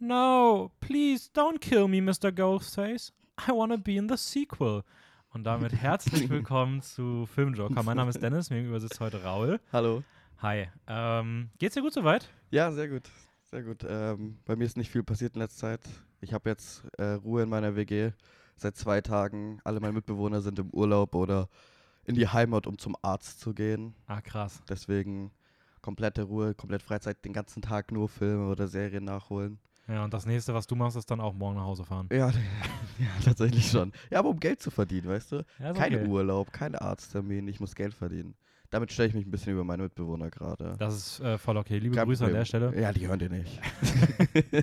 No, please don't kill me, Mr. Ghostface. I wanna be in the sequel. Und damit herzlich willkommen zu Filmjoker. Mein Name ist Dennis, mir gegenüber sitzt heute Raul. Hallo. Hi. Ähm, geht's dir gut soweit? Ja, sehr gut. Sehr gut. Ähm, bei mir ist nicht viel passiert in letzter Zeit. Ich habe jetzt äh, Ruhe in meiner WG. Seit zwei Tagen. Alle meine Mitbewohner sind im Urlaub oder in die Heimat, um zum Arzt zu gehen. Ah, krass. Deswegen komplette Ruhe, komplett Freizeit, den ganzen Tag nur Filme oder Serien nachholen. Ja, und das nächste, was du machst, ist dann auch morgen nach Hause fahren. Ja, ja tatsächlich schon. Ja, aber um Geld zu verdienen, weißt du? Ja, Kein okay. Urlaub, kein Arzttermin, ich muss Geld verdienen. Damit stelle ich mich ein bisschen über meine Mitbewohner gerade. Das ist äh, voll okay. Liebe Kein Grüße an Problem. der Stelle. Ja, die hören dir nicht.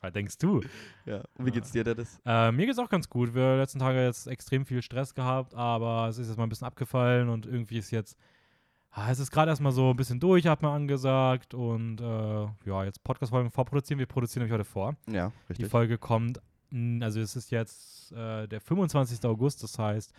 Was denkst du? ja. Und wie geht's dir, Dennis? Äh, mir geht's auch ganz gut. Wir haben letzten Tage jetzt extrem viel Stress gehabt, aber es ist jetzt mal ein bisschen abgefallen und irgendwie ist jetzt, ah, es ist gerade erstmal so ein bisschen durch, hat man angesagt und äh, ja, jetzt Podcast-Folgen vorproduzieren. Wir produzieren nämlich heute vor. Ja, Die richtig. Folge kommt, also es ist jetzt äh, der 25. August, das heißt,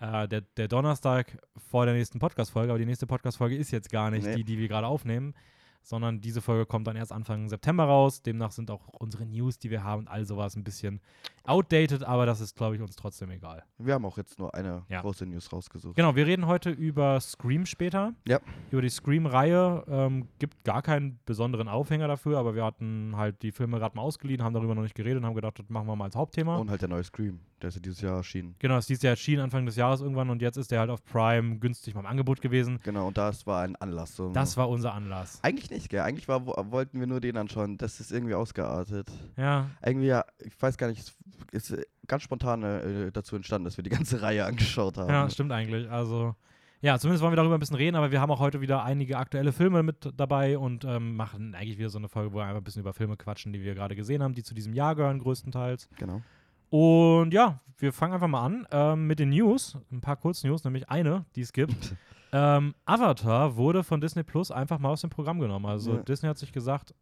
äh, der, der Donnerstag vor der nächsten Podcast-Folge, aber die nächste Podcast-Folge ist jetzt gar nicht Nee. die, die wir gerade aufnehmen, sondern diese Folge kommt dann erst Anfang September raus. Demnach sind auch unsere News, die wir haben und all sowas ein bisschen outdated, aber das ist, glaube ich, uns trotzdem egal. Wir haben auch jetzt nur eine Ja. große News rausgesucht. Genau, wir reden heute über Scream später. Ja. Über die Scream-Reihe. Ähm, gibt gar keinen besonderen Aufhänger dafür, aber wir hatten halt die Filme gerade mal ausgeliehen, haben darüber noch nicht geredet und haben gedacht, das machen wir mal als Hauptthema. Und halt der neue Scream. Der ist ja dieses Jahr erschienen. Genau, ist dieses Jahr erschienen, Anfang des Jahres irgendwann und jetzt ist der halt auf Prime günstig mal im Angebot gewesen. Genau, und das war ein Anlass. So. Das war unser Anlass. Eigentlich nicht, gell? Eigentlich war, wo- wollten wir nur den anschauen. Das ist irgendwie ausgeartet. Ja, Irgendwie, ja, ich weiß gar nicht, ist äh, ganz spontan äh, dazu entstanden, dass wir die ganze Reihe angeschaut haben. ja, stimmt eigentlich. Also, ja, zumindest wollen wir darüber ein bisschen reden, aber wir haben auch heute wieder einige aktuelle Filme mit dabei und ähm, machen eigentlich wieder so eine Folge, wo wir einfach ein bisschen über Filme quatschen, die wir gerade gesehen haben, die zu diesem Jahr gehören größtenteils. Genau. Und ja, wir fangen einfach mal an ähm, mit den News. Ein paar Kurznews, nämlich eine, die es gibt. ähm, Avatar wurde von Disney Plus einfach mal aus dem Programm genommen. Also Ja. Disney hat sich gesagt,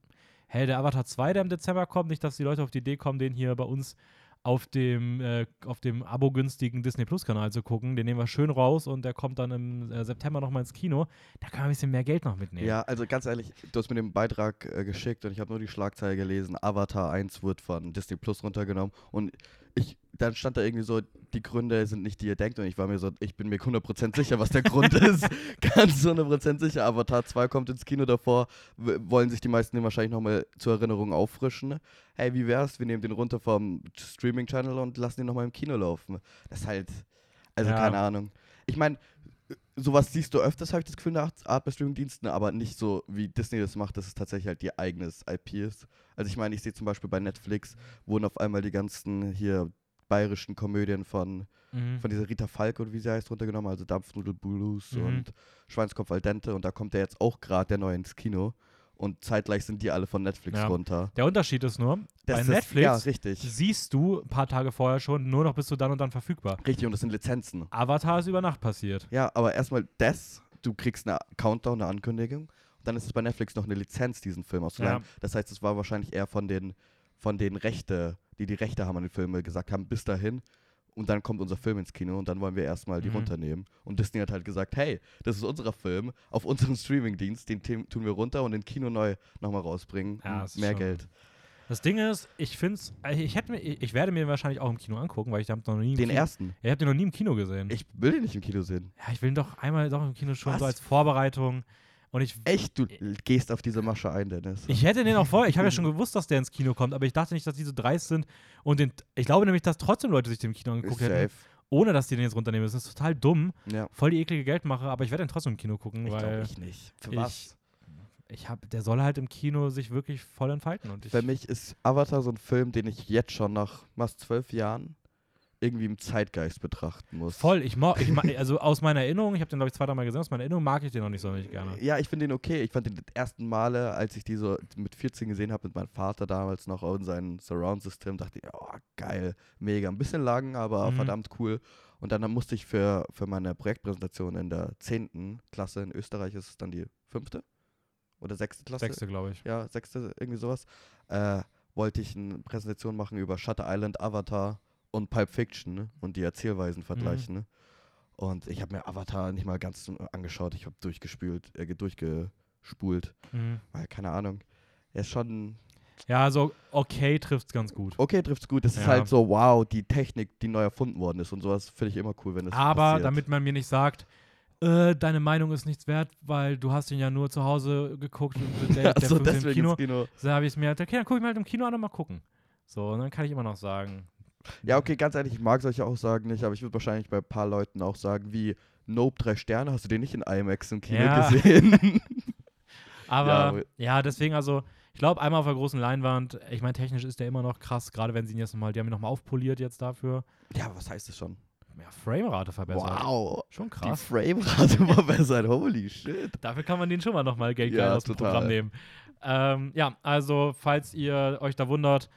hey, der Avatar 2, der im Dezember kommt, nicht, dass die Leute auf die Idee kommen, den hier bei uns auf dem, äh, auf dem abo-günstigen Disney Plus-Kanal zu gucken. Den nehmen wir schön raus und der kommt dann im äh, September nochmal ins Kino. Da können wir ein bisschen mehr Geld noch mitnehmen. Ja, also ganz ehrlich, du hast mir den Beitrag äh, geschickt und ich habe nur die Schlagzeile gelesen. Avatar 1 wird von Disney Plus runtergenommen. Und ich, dann stand da irgendwie so, die Gründe sind nicht, die ihr denkt. Und ich war mir so, ich bin mir 100% sicher, was der Grund ist. Ganz 100% sicher. Avatar 2 kommt ins Kino davor. Wollen sich die meisten den wahrscheinlich nochmal zur Erinnerung auffrischen. Hey, wie wär's? Wir nehmen den runter vom Streaming-Channel und lassen den nochmal im Kino laufen. Das ist halt, also Ja. keine Ahnung. Ich meine, sowas siehst du öfters, habe ich das Gefühl, in der Art- bei Streamingdiensten, aber nicht so, wie Disney das macht, dass es tatsächlich halt ihr eigenes IP ist. Also ich meine, ich sehe zum Beispiel bei Netflix, wurden auf einmal die ganzen hier bayerischen Komödien von, Mhm. von dieser Rita Falk oder wie sie heißt runtergenommen, also Dampfnudel Blues Mhm. und Schweinskopf al dente und da kommt der jetzt auch gerade der neue ins Kino und zeitgleich sind die alle von Netflix Ja. runter. Der Unterschied ist nur, Das bei ist, Netflix Ja, richtig. siehst du ein paar Tage vorher schon, nur noch bist du dann und dann verfügbar. Richtig, und das sind Lizenzen. Avatar ist über Nacht passiert. Ja, aber erstmal das, du kriegst eine Countdown, eine Ankündigung. Dann ist es bei Netflix noch eine Lizenz, diesen Film auszuleihen. Ja. Das heißt, es war wahrscheinlich eher von den, von den Rechte, die die Rechte haben an den Filmen, gesagt haben, bis dahin. Und dann kommt unser Film ins Kino und dann wollen wir erstmal die Mhm. runternehmen. Und Disney hat halt gesagt, hey, das ist unser Film auf unserem Streamingdienst, den tun wir runter und in Kino neu nochmal rausbringen. Ja, mehr schon- Geld. Das Ding ist, ich finde es, ich, hätte mir- ich werde mir wahrscheinlich auch im Kino angucken, weil ich habe noch nie im Den Kino, ersten. Ich habe den noch nie im Kino gesehen. Ich will den nicht im Kino sehen. ja, ich will ihn doch einmal doch im Kino schon so Was? als Vorbereitung. Und ich, Echt, du gehst auf diese Masche ein, Dennis. ich hätte den auch vorher, ich habe ja schon gewusst, dass der ins Kino kommt, aber ich dachte nicht, dass die so dreist sind. Und den, ich glaube nämlich, dass trotzdem Leute sich den im Kino angeguckt hätten, safe. ohne dass die den jetzt runternehmen. Das ist total dumm, Ja. voll die eklige Geldmache, aber ich werde den trotzdem im Kino gucken, Ich glaube ich nicht. Für ich- was? ich habe, der soll halt im Kino sich wirklich voll entfalten. Und Für mich ist Avatar so ein Film, den ich jetzt schon nach fast zwölf Jahren irgendwie im Zeitgeist betrachten muss. Voll, ich mag, also aus meiner Erinnerung, ich habe den glaube ich zwei, dreimal gesehen, aus meiner Erinnerung mag ich den noch nicht so nicht gerne. Ja, ich finde den okay. Ich fand den ersten Male, als ich die so mit 14 gesehen habe, mit meinem Vater damals noch in seinem Surround-System, dachte ich, oh, geil, mega. Ein bisschen lang, aber Mhm. verdammt cool. Und dann musste ich für, für meine Projektpräsentation in der 10. Klasse in Österreich, ist es dann die fünfte oder sechste Klasse? Sechste, glaube ich. ja, sechste, irgendwie sowas, äh, wollte ich eine Präsentation machen über Shutter Island, Avatar und Pulp Fiction ne? und die Erzählweisen Mhm. vergleichen. Ne? Und ich habe mir Avatar nicht mal ganz so angeschaut, ich habe durchgespült, äh, durchgespult, Mhm. weil keine Ahnung, er ist schon, Ja, so okay trifft's ganz gut. Okay, trifft's gut. Das ist Ja. halt so, wow, die Technik, die neu erfunden worden ist und sowas finde ich immer cool, wenn das Aber passiert. damit man mir nicht sagt, äh, deine Meinung ist nichts wert, weil du hast ihn ja nur zu Hause geguckt und der, der Achso, Film ist im deswegen Kino. Kino. So habe ich es mir halt, okay, dann gucke ich mir halt im Kino an und mal gucken. So, und dann kann ich immer noch sagen. Ja, okay, ganz ehrlich, ich mag solche Aussagen nicht, aber ich würde wahrscheinlich bei ein paar Leuten auch sagen, wie Nope, drei Sterne, hast du den nicht in IMAX im Kino Ja. gesehen? Aber Ja, ja, deswegen also, ich glaube, einmal auf der großen Leinwand, ich meine, technisch ist der immer noch krass, gerade wenn sie ihn jetzt nochmal, die haben ihn nochmal aufpoliert jetzt dafür. ja, was heißt das schon? Ja, Framerate verbessert. Wow, Schon die krass. Framerate verbessert, holy shit. Dafür kann man den schon mal nochmal Geld Ja, aus dem total. Programm nehmen. Ähm, ja, also, falls ihr euch da wundert,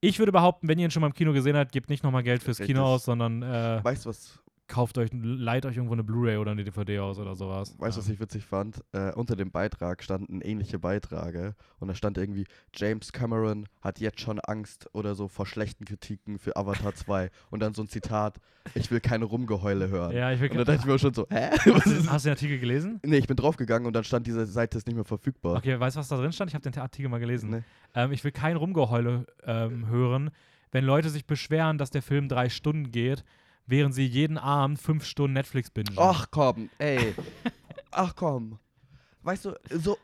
ich würde behaupten, wenn ihr ihn schon mal im Kino gesehen habt, gebt nicht nochmal Geld fürs. Kino aus, sondern äh, Weißt du, was, kauft euch, leiht euch irgendwo eine Blu-ray oder eine DVD aus oder sowas. weißt, du, was Ja. ich witzig fand? Äh, unter dem Beitrag standen ähnliche Beiträge und da stand irgendwie, James Cameron hat jetzt schon Angst oder so vor schlechten Kritiken für Avatar 2 und dann so ein Zitat, ich will keine Rumgeheule hören. Ja, ich will Und da dachte ich mir schon so, hä? hast, Was du, hast du den Artikel gelesen? Nee, ich bin draufgegangen und dann stand diese Seite ist nicht mehr verfügbar. Okay, weißt du, was da drin stand? Ich habe den Artikel mal gelesen. Nee. Ähm, ich will kein Rumgeheule ähm, hören, wenn Leute sich beschweren, dass der Film drei Stunden geht, während sie jeden Abend fünf Stunden Netflix bingen. Ach komm, ey. Ach komm. Weißt du, so,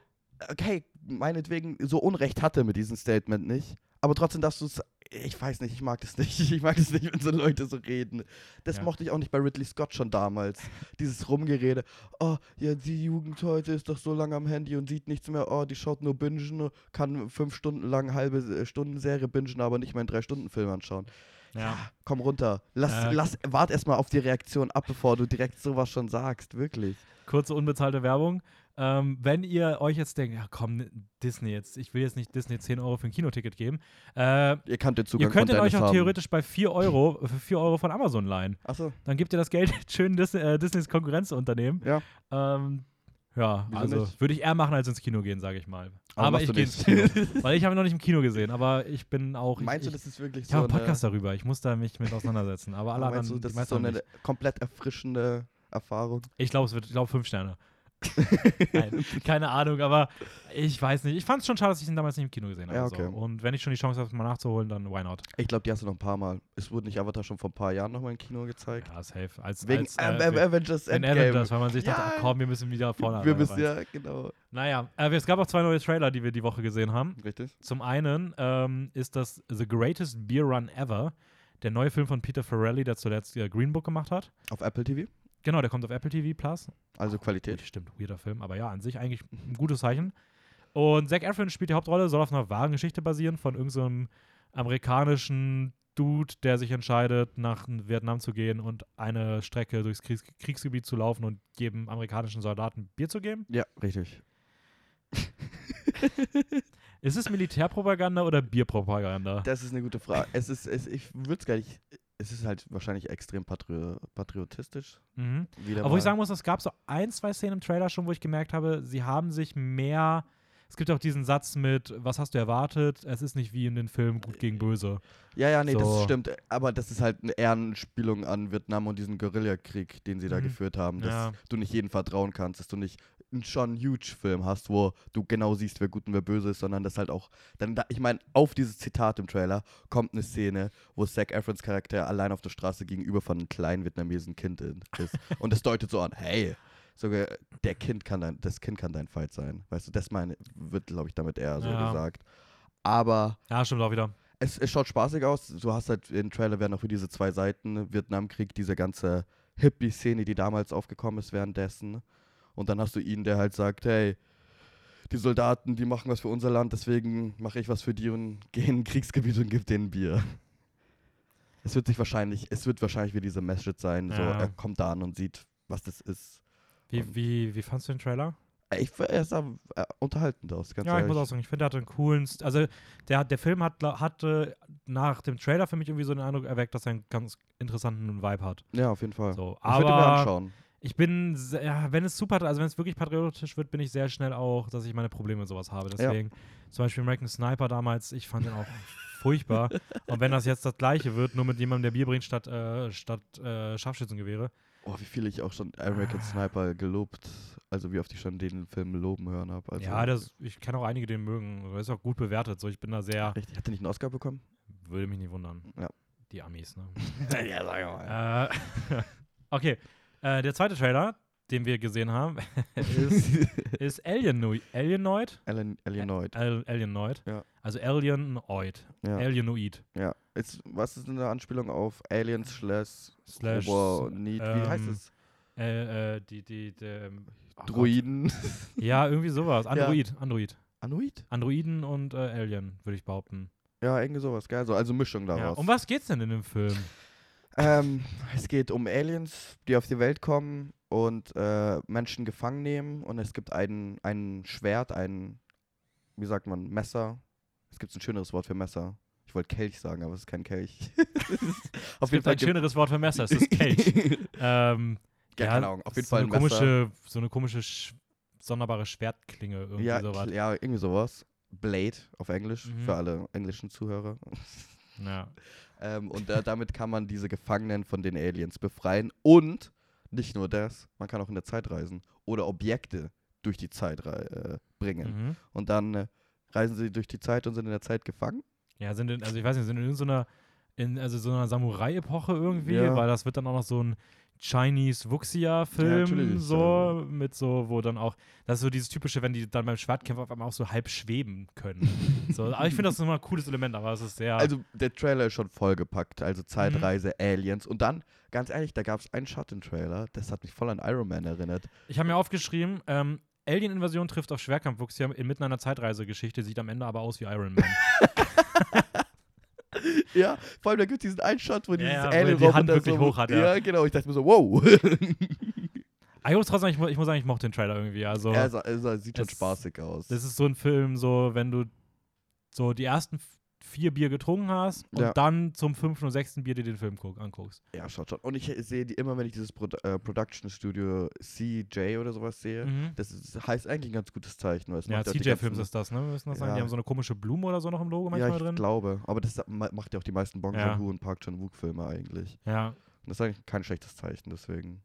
okay, meinetwegen, so Unrecht hatte mit diesem Statement nicht. Aber trotzdem darfst du es, ich weiß nicht, ich mag das nicht. Ich mag das nicht, wenn so Leute so reden. Das Ja. mochte ich auch nicht bei Ridley Scott schon damals. Dieses Rumgerede. Oh, ja, die Jugend heute ist doch so lange am Handy und sieht nichts mehr. Oh, die schaut nur Bingen, kann fünf Stunden lang halbe äh, Stunden Serie bingen, aber nicht meinen Drei-Stunden-Film anschauen. Ja. Komm runter. Lass, Äh, lass, wart erstmal auf die Reaktion ab, bevor du direkt sowas schon sagst. Wirklich. Kurze unbezahlte Werbung. Ähm, wenn ihr euch jetzt denkt, ja komm, Disney jetzt, ich will jetzt nicht Disney 10 Euro für ein Kinoticket geben, äh, Ihr könnt den Zugang ihr könnt von ihn euch auch haben. theoretisch bei 4 Euro, für 4 Euro von Amazon leihen. Achso, Dann gebt ihr das Geld schön Disney, äh, Disneys Konkurrenzunternehmen. ja. Ähm, ja, Wieso also nicht? würde ich eher machen, als ins Kino gehen, sage ich mal. Aber Aber, ich gehe ins Kino. weil ich habe ihn noch nicht im Kino gesehen, aber ich bin auch. Meinst ich, du, das ist wirklich ich so habe einen eine, Podcast darüber. Ich muss da mich mit auseinandersetzen. Aber alle meinst anderen, du, das ist so eine nicht. komplett erfrischende Erfahrung? Ich glaube, es wird, ich glaube, fünf Sterne. Nein, keine Ahnung, aber ich weiß nicht. Ich fand es schon schade, dass ich ihn damals nicht im Kino gesehen habe. Ja, okay. so. Und wenn ich schon die Chance habe, mal nachzuholen, dann why not? Ich glaube, die hast du noch ein paar Mal. Es wurde nicht Avatar schon vor ein paar Jahren nochmal im Kino gezeigt. Ja, safe. Als, Wegen als, äh, Am- Avengers in Endgame. Avengers, weil man sich dachte, Ja. ach komm, wir müssen wieder vorne Wir müssen ja, genau. Naja, äh, es gab auch zwei neue Trailer, die wir die Woche gesehen haben. Richtig? Zum einen ähm, ist das The Greatest Beer Run Ever, der neue Film von Peter Farrelly, der zuletzt äh, Green Book gemacht hat. Auf Apple TV? Genau, der kommt auf Apple TV Plus. Also Qualität. Stimmt, weirder Film, aber ja, an sich eigentlich ein gutes Zeichen. Und Zac Efron spielt die Hauptrolle, soll auf einer wahren Geschichte basieren von irgendeinem amerikanischen Dude, der sich entscheidet, nach Vietnam zu gehen und eine Strecke durchs Kriegs Kriegsgebiet zu laufen und jedem amerikanischen Soldaten Bier zu geben. Ja, richtig. Ist es Militärpropaganda oder Bierpropaganda? Das ist eine gute Frage. Es ist, es, ich würde es gar nicht. Es ist halt wahrscheinlich extrem patrio patriotisch. Mhm. Aber wo ich sagen muss, es gab so ein, zwei Szenen im Trailer schon, wo ich gemerkt habe, sie haben sich mehr. Es gibt auch diesen Satz mit, was hast du erwartet? Es ist nicht wie in den Filmen gut gegen böse. Ja, ja, nee, das So. stimmt. Aber das ist halt eine Ehrenspielung an Vietnam und diesen Guerillakrieg, den sie da Mhm. geführt haben. Dass Ja. du nicht jedem vertrauen kannst, dass du nicht schon huge Film hast, wo du genau siehst, wer gut und wer böse ist, sondern dass halt auch, dann da, ich meine, auf dieses Zitat im Trailer kommt eine Szene, wo Zac Efrons Charakter allein auf der Straße gegenüber von einem kleinen vietnamesischen Kind in- ist. und das deutet so an, hey, sogar der Kind kann dein, das Kind kann dein Feind sein. Weißt du, das meine, wird, glaube ich, damit eher so Ja. gesagt. Aber Ja, stimmt auch wieder. es, es schaut spaßig aus. Du hast halt im Trailer werden auch für diese zwei Seiten, Vietnamkrieg, diese ganze Hippie-Szene, die damals aufgekommen ist währenddessen. Und dann hast du ihn, der halt sagt, hey, die Soldaten, die machen was für unser Land, deswegen mache ich was für die und gehe in ein Kriegsgebiet und gebe denen Bier. Es wird sich wahrscheinlich, es wird wahrscheinlich wie diese Message sein, so Ja. er kommt da an und sieht, was das ist. Wie, Und- wie, wie fandst du den Trailer? Äh, Ich, er sah äh, unterhaltend aus, ganz ja, ich ehrlich. muss auch sagen, ich finde, der hatte einen coolen. St also, der, hat- der Film hat, hatte nach dem Trailer für mich irgendwie so den Eindruck erweckt, dass er einen ganz interessanten Vibe hat. ja, auf jeden Fall. So, ich würde mir aber anschauen. Ich bin, ja, wenn es super, also wenn es wirklich patriotisch wird, bin ich sehr schnell auch, dass ich meine Probleme mit sowas habe. Deswegen, zum Beispiel American Sniper damals, ich fand den auch furchtbar. Und wenn das jetzt das gleiche wird, nur mit jemandem, der Bier bringt statt, äh, statt äh, Scharfschützengewehre, Oh, wie viel ich auch schon American Sniper gelobt, also wie oft ich schon den Film loben hören habe. Also, ja, das, ich kenne auch einige, die den mögen. Das ist auch gut bewertet. So, ich bin da sehr, Richtig, hat er nicht einen Oscar bekommen? würde mich nicht wundern. Ja. Die Amis, ne? ja, sag mal. äh, okay, äh, der zweite Trailer, den wir gesehen haben, ist, ist Alienoid. Alienoid? Alan, Alienoid. Al Alienoid. Ja. Also Alienoid. Ja. Alienoid. ja. Ist, was ist eine Anspielung auf Aliens slash Slash. Oberneed? Wie heißt ähm, es? Äh, äh, die, die, die ähm, oh. Druiden. Ja, irgendwie sowas. Android. Android. Anoid? Androiden und äh, Alien, würde ich behaupten. Ja, irgendwie sowas, geil. So, also Mischung Ja. daraus. Um was geht's denn in dem Film? Ähm, es geht um Aliens, die auf die Welt kommen und äh, Menschen gefangen nehmen. Und es gibt ein, ein Schwert, ein, wie sagt man, Messer. Es gibt ein schöneres Wort für Messer. Ich wollte Kelch sagen, aber es ist kein Kelch. auf Es gibt ein gibt- schöneres Wort für Messer, es ist Kelch. ähm, ja, keine Ahnung. Auf jeden so Fall eine ein Messer. komische, so eine komische, sch sonderbare Schwertklinge, irgendwie ja, sowas. ja, irgendwie sowas. Blade auf Englisch, Mhm. für alle englischen Zuhörer. Ja. Ähm, und da, damit kann man diese Gefangenen von den Aliens befreien. Und nicht nur das, man kann auch in der Zeit reisen oder Objekte durch die Zeit äh, bringen. Mhm. Und dann äh, reisen sie durch die Zeit und sind in der Zeit gefangen. Ja, sind in, also ich weiß nicht, sind in so einer, in, also so einer Samurai-Epoche irgendwie, Ja. weil das wird dann auch noch so ein Chinese Wuxia-Film, natürlich, so, mit so, wo dann auch, das ist so dieses typische, wenn die dann beim Schwertkämpfer auf einmal auch so halb schweben können. so, aber ich finde das nochmal ein cooles Element, aber es ist sehr. Also der Trailer ist schon vollgepackt. Also Zeitreise, Aliens. Und dann, ganz ehrlich, da gab es einen Shot im Trailer, das hat mich voll an Iron Man erinnert. ich habe mir aufgeschrieben, ähm, Alien-Invasion trifft auf Schwerkampf-Wuxia inmitten einer Zeitreisegeschichte, sieht am Ende aber aus wie Iron Man. Ja, vor allem da gibt es diesen einen Shot, wo Ja, dieses ja, er die Hand wirklich so, hoch hat, ja. Ja, genau. Ich dachte mir so, wow. Aber ich muss trotzdem, sagen, ich, ich muss sagen, ich mochte den Trailer irgendwie. Also, sah- er sah- sieht schon Es- spaßig aus. das ist so ein Film, so, wenn du so die ersten vier Bier getrunken hast und Ja. dann zum fünften und sechsten Bier dir den Film guck, anguckst. Ja, schaut schon. Und ich sehe die immer, wenn ich dieses Pro äh, Production Studio CJ oder sowas sehe, Mhm. das ist, heißt eigentlich ein ganz gutes Zeichen. Weil Ja, CJ-Films ist das, ne? Wir müssen das sagen. Die Ja. haben so eine komische Blume oder so noch im Logo Ja, manchmal ich drin. glaube. Aber das ma- macht ja auch die meisten Bong Ja. Joon-ho und Park Chan-wook-Filme eigentlich. Ja. Und das ist eigentlich kein schlechtes Zeichen, deswegen.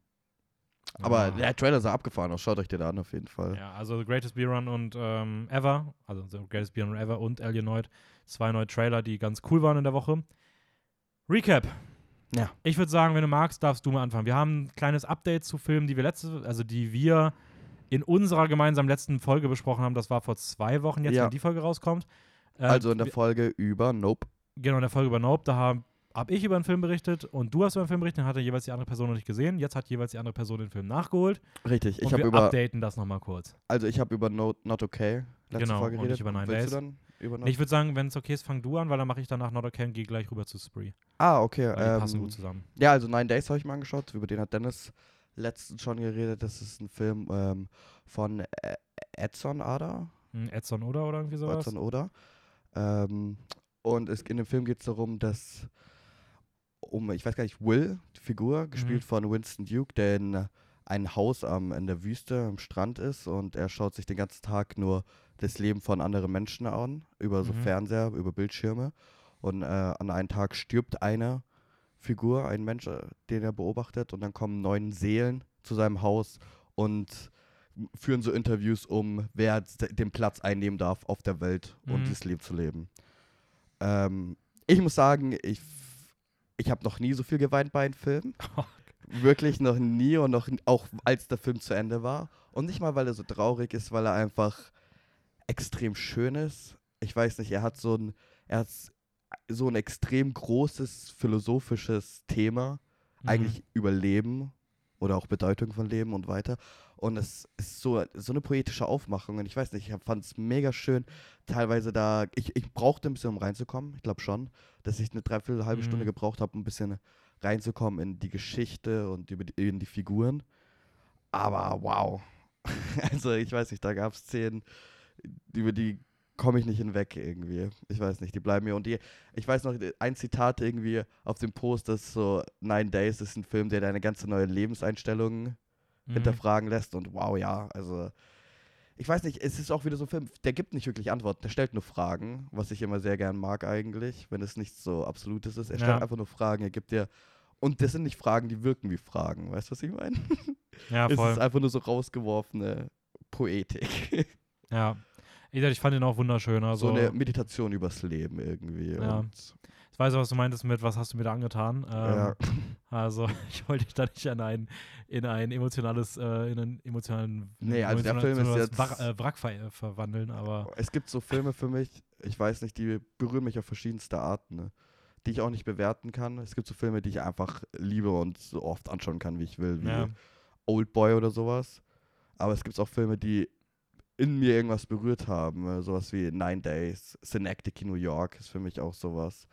Aber Ja. der Trailer sah abgefahren aus. Schaut euch den an, auf jeden Fall. Ja, also The Greatest Beer Run und ähm, Ever, also The Greatest Beer Run Ever und Alienoid, zwei neue Trailer, die ganz cool waren in der Woche. Recap. Ja. Ich würde sagen, wenn du magst, darfst du mal anfangen. Wir haben ein kleines Update zu Filmen, die wir letzte, also die wir in unserer gemeinsamen letzten Folge besprochen haben. Das war vor zwei Wochen jetzt, Ja. wenn die Folge rauskommt. Äh, Also in der Folge über Nope. Genau, in der Folge über Nope, da habe hab ich über einen Film berichtet und du hast über einen Film berichtet, den hatte jeweils die andere Person noch nicht gesehen. Jetzt hat jeweils die andere Person den Film nachgeholt. Richtig. Ich habe über, updaten das nochmal kurz. also ich habe über No, Not Okay letzte Genau, Folge und geredet. ich über Nine Willst Days. du dann über Not ich würde sagen, wenn es okay ist, fang du an, weil dann mache ich danach Not Okay und gehe gleich rüber zu Spree. Ah, okay. Weil die passen Ähm, gut zusammen. ja, also Nine Days habe ich mal angeschaut. Über den hat Dennis letztens schon geredet. Das ist ein Film ähm, von Edson Ada. Hm, Edson oder oder irgendwie sowas? Edson Oda. Ähm, und es, in dem Film geht es darum, dass um, ich weiß gar nicht, Will, die Figur, gespielt von Winston Duke, der in ein Haus am, in der Wüste am Strand ist und er schaut sich den ganzen Tag nur das Leben von anderen Menschen an, über so Mhm. Fernseher, über Bildschirme. Und äh, an einem Tag stirbt eine Figur, ein Mensch, äh, den er beobachtet, und dann kommen neun Seelen zu seinem Haus und führen so Interviews um, wer den Platz einnehmen darf auf der Welt und Mhm. dieses Leben zu leben. Ähm, ich muss sagen, ich, ich habe noch nie so viel geweint bei einem Film. Wirklich noch nie und noch auch als der Film zu Ende war. Und nicht mal, weil er so traurig ist, weil er einfach extrem schön ist. Ich weiß nicht, er hat so ein, er hat so ein extrem großes philosophisches Thema, Mhm. eigentlich über Leben oder auch Bedeutung von Leben und weiter. Und es ist so, so eine poetische Aufmachung. Und ich weiß nicht, ich fand es mega schön. Teilweise da, ich, ich brauchte ein bisschen, um reinzukommen. Ich glaube schon, dass ich eine Dreiviertel, halbe Stunde Mhm. gebraucht habe, um ein bisschen reinzukommen in die Geschichte und über die, in die Figuren. Aber wow. Also ich weiß nicht, da gab es Szenen, über die komme ich nicht hinweg irgendwie. Ich weiß nicht, die bleiben mir. Und die, ich weiß noch, ein Zitat irgendwie auf dem Post, das so Nine Days ist ein Film, der deine ganze neue Lebenseinstellung Mhm. hinterfragen lässt. Und wow, ja, also ich weiß nicht, es ist auch wieder so ein Film, der gibt nicht wirklich Antworten, der stellt nur Fragen, was ich immer sehr gern mag eigentlich, wenn es nichts so Absolutes ist. Er stellt Ja. einfach nur Fragen, er gibt dir Und das sind nicht Fragen, die wirken wie Fragen. Weißt du, was ich meine? Ja, es voll. ist einfach nur so rausgeworfene Poetik. Ja. Ich, ich fand ihn auch wunderschön. Also, so eine Meditation übers Leben irgendwie. Ja. Und, ich weiß, was du meintest mit, was hast du mir da angetan. Ähm, ja. Also, ich wollte dich da nicht in ein, in ein emotionales, äh, in einen emotionalen Nee, also der emotionales Film ist jetzt- Wrack, äh, Wrack ver verwandeln, aber Es gibt so Filme für mich, ich weiß nicht, die berühren mich auf verschiedenste Arten, ne? die ich auch nicht bewerten kann. Es gibt so Filme, die ich einfach liebe und so oft anschauen kann, wie ich will, wie ja. Old Boy oder sowas. Aber es gibt auch Filme, die in mir irgendwas berührt haben. äh, Sowas wie Nine Days, Synecdoche, New York ist für mich auch sowas.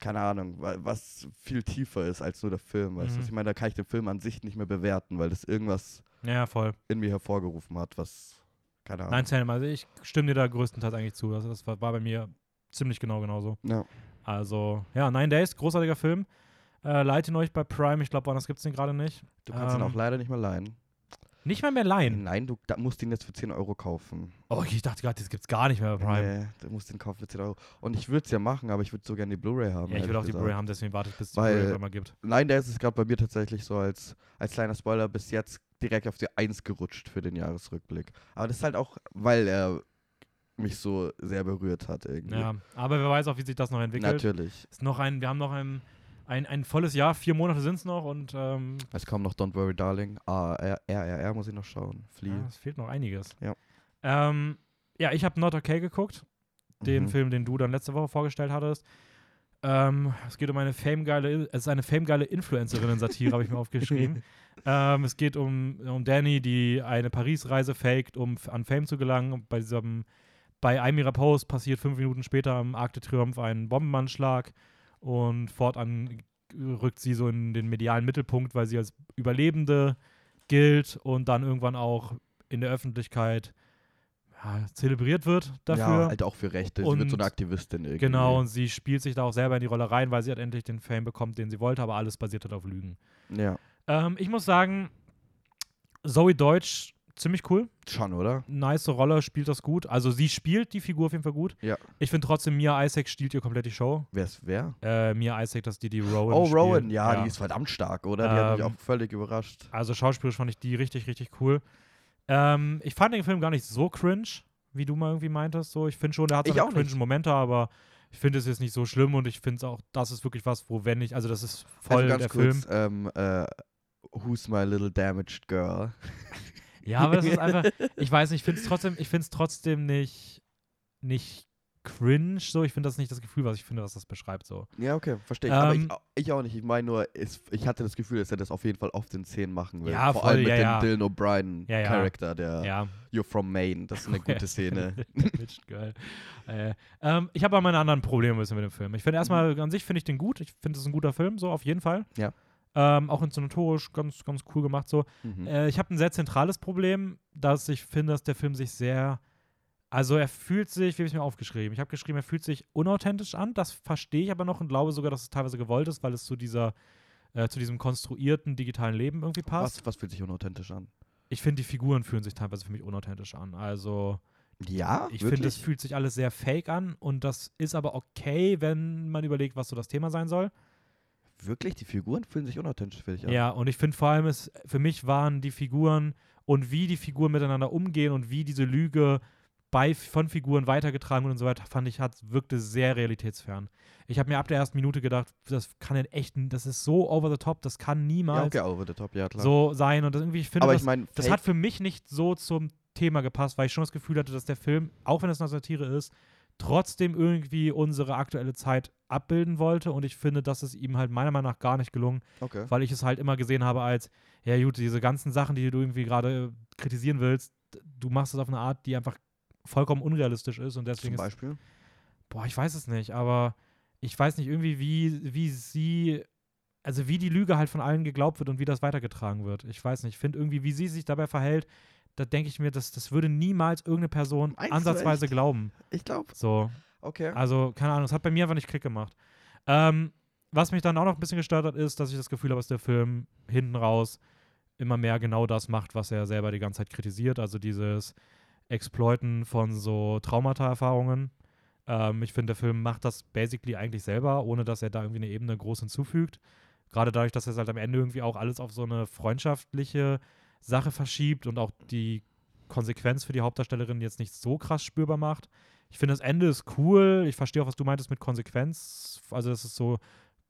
Keine Ahnung, wa- was viel tiefer ist als nur der Film. Weißt du? Mhm. Ich meine, da kann ich den Film an sich nicht mehr bewerten, weil das irgendwas ja, in mir hervorgerufen hat, was, keine Ahnung. Nein, Sam, also ich stimme dir da größtenteils eigentlich zu. Also das war, bei mir ziemlich genau genauso. Ja. Also, ja, Nine Days, großartiger Film. Äh, leiht ihn euch bei Prime. Ich glaube, woanders gibt es den gerade nicht. Du kannst ihn Ähm, auch leider nicht mehr leihen. Nicht mal mehr leihen. Nein, du da musst ihn jetzt für 10 Euro kaufen. Oh, ich dachte gerade, das gibt's gar nicht mehr bei Prime. Nee, du musst den kaufen für 10 Euro. Und ich würde es ja machen, aber ich würde so gerne die Blu-ray haben. Ja, ich ehrlich auch die. Blu-ray haben, deswegen warte ich, bis es die Blu-ray mal gibt. Nein, der ist es gerade bei mir tatsächlich so als, als kleiner Spoiler bis jetzt direkt auf die 1 gerutscht für den Jahresrückblick. Aber das ist halt auch, weil er mich so sehr berührt hat irgendwie. Ja, aber wer weiß auch, wie sich das noch entwickelt. Natürlich. Ist noch ein, wir haben noch ein, ein, ein volles Jahr, vier Monate sind es noch und ähm, Es kommt noch Don't Worry Darling. Ah, R- RRR muss ich noch schauen. Flea. ja, es fehlt noch einiges. Ja. Ähm, ja, ich habe Not Okay geguckt, den Mhm. Film, den du dann letzte Woche vorgestellt hattest. Ähm, es geht um eine famegeile, es ist eine famegeile Influencerinnen-Satire, habe ich mir aufgeschrieben. ähm, es geht um, um Danny, die eine Paris-Reise faked, um an Fame zu gelangen. Bei diesem, bei einem ihrer Posts passiert fünf Minuten später am Arc de Triomphe ein Bombenanschlag und fortan rückt sie so in den medialen Mittelpunkt, weil sie als Überlebende gilt und dann irgendwann auch in der Öffentlichkeit ja, zelebriert wird dafür. Ja, halt auch für Rechte. Sie wird so Und- eine Aktivistin irgendwie. Genau, und sie spielt sich da auch selber in die Rolle rein, weil sie hat endlich den Fame bekommt, den sie wollte, aber alles basiert halt auf Lügen. Ja. Ähm, ich muss sagen, Zoe Deutsch, ziemlich cool. Schon, oder? Nice Rolle, spielt das gut. Also sie spielt die Figur auf jeden Fall gut. Ja. Ich finde trotzdem, Mia Isaac stiehlt ihr komplett die Show. Wer ist wer? Äh, Mia Isaac, das ist die, die Rowan Oh, spielt. Rowan, ja, die ist verdammt stark, oder? Die hat mich Ähm, auch völlig überrascht. Also schauspielerisch fand ich die richtig, richtig cool. Ähm, ich fand den Film gar nicht so cringe, wie du mal irgendwie meintest. So, ich finde schon, der hat auch cringe. Momente, aber ich finde es jetzt nicht so schlimm und ich finde es auch, das ist wirklich was, wo wenn ich, also das ist voll also der ganz kurz, Film. ähm, äh, Who's my little damaged girl? Ja, aber das ist einfach, ich weiß nicht, ich finde es trotzdem, ich finde es trotzdem nicht, nicht cringe, so. Ich finde das nicht das Gefühl, was ich finde, was das beschreibt, so. Ja, okay, verstehe ich. Aber ich, Ähm, ich auch nicht. Ich meine nur, es, ich hatte das Gefühl, dass er das auf jeden Fall auf den Szenen machen will. Ja, Vor voll, allem mit ja, dem ja. Dylan O'Brien Ja. Charakter, der. You're from Maine. Das ist eine gute Szene. Girl. Äh, ähm, ich habe aber meine anderen Probleme ein bisschen mit dem Film. Ich finde erstmal, Mhm. an sich finde ich den gut. Ich finde, es ein guter Film, so auf jeden Fall. Ja. Ähm, auch inszenatorisch ganz, ganz cool gemacht, so. Mhm. Äh, ich habe ein sehr zentrales Problem, dass ich finde, dass der Film sich sehr. Also er fühlt sich, wie habe ich mir aufgeschrieben? Ich habe geschrieben, er fühlt sich unauthentisch an. Das verstehe ich aber noch und glaube sogar, dass es teilweise gewollt ist, weil es zu dieser, äh, zu diesem konstruierten digitalen Leben irgendwie passt. was, was fühlt sich unauthentisch an? Ich finde, die Figuren fühlen sich teilweise für mich unauthentisch an. Also Ja, ich finde, es fühlt sich alles sehr fake an und das ist aber okay, wenn man überlegt, was so das Thema sein soll. Wirklich? Die Figuren fühlen sich unauthentisch für dich Ja, an? und ich finde vor allem, es, für mich waren die Figuren und wie die Figuren miteinander umgehen und wie diese Lüge bei, von Figuren weitergetragen wird und so weiter, fand ich, hat, wirkte sehr realitätsfern. Ich habe mir ab der ersten Minute gedacht, das kann in echt, das ist so over the top, das kann Ja, niemals okay, over the top, ja klar. so sein. Und das irgendwie, ich finde, das, ich meine, das hat für mich nicht so zum Thema gepasst, weil ich schon das Gefühl hatte, dass der Film, auch wenn es eine Satire ist, trotzdem irgendwie unsere aktuelle Zeit abbilden wollte. Und ich finde, das ist ihm halt meiner Meinung nach gar nicht gelungen, okay. weil ich es halt immer gesehen habe als, ja gut, diese ganzen Sachen, die du irgendwie gerade kritisieren willst, du machst es auf eine Art, die einfach vollkommen unrealistisch ist und deswegen Zum ist, Beispiel? boah, ich weiß es nicht, aber ich weiß nicht irgendwie, wie, wie sie, also wie die Lüge halt von allen geglaubt wird und wie das weitergetragen wird. Ich weiß nicht, ich finde irgendwie, wie sie sich dabei verhält, da denke ich mir, das, das würde niemals irgendeine Person Meinst ansatzweise glauben. Ich glaube. So, Okay. also keine Ahnung, es hat bei mir einfach nicht Klick gemacht. Ähm, was mich dann auch noch ein bisschen gestört hat, ist, dass ich das Gefühl habe, dass der Film hinten raus immer mehr genau das macht, was er selber die ganze Zeit kritisiert. Also dieses Exploiten von so Traumata-Erfahrungen. Ähm, ich finde, der Film macht das basically eigentlich selber, ohne dass er da irgendwie eine Ebene groß hinzufügt. Gerade dadurch, dass es halt am Ende irgendwie auch alles auf so eine freundschaftliche Sache verschiebt und auch die Konsequenz für die Hauptdarstellerin jetzt nicht so krass spürbar macht. Ich finde, das Ende ist cool. Ich verstehe auch, was du meintest mit Konsequenz. Also, dass es so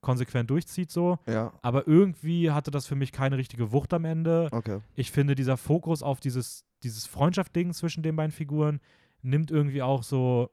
konsequent durchzieht, so. Ja, Aber irgendwie hatte das für mich keine richtige Wucht am Ende. okay. Ich finde, dieser Fokus auf dieses, dieses Freundschaft-Ding zwischen den beiden Figuren nimmt irgendwie auch so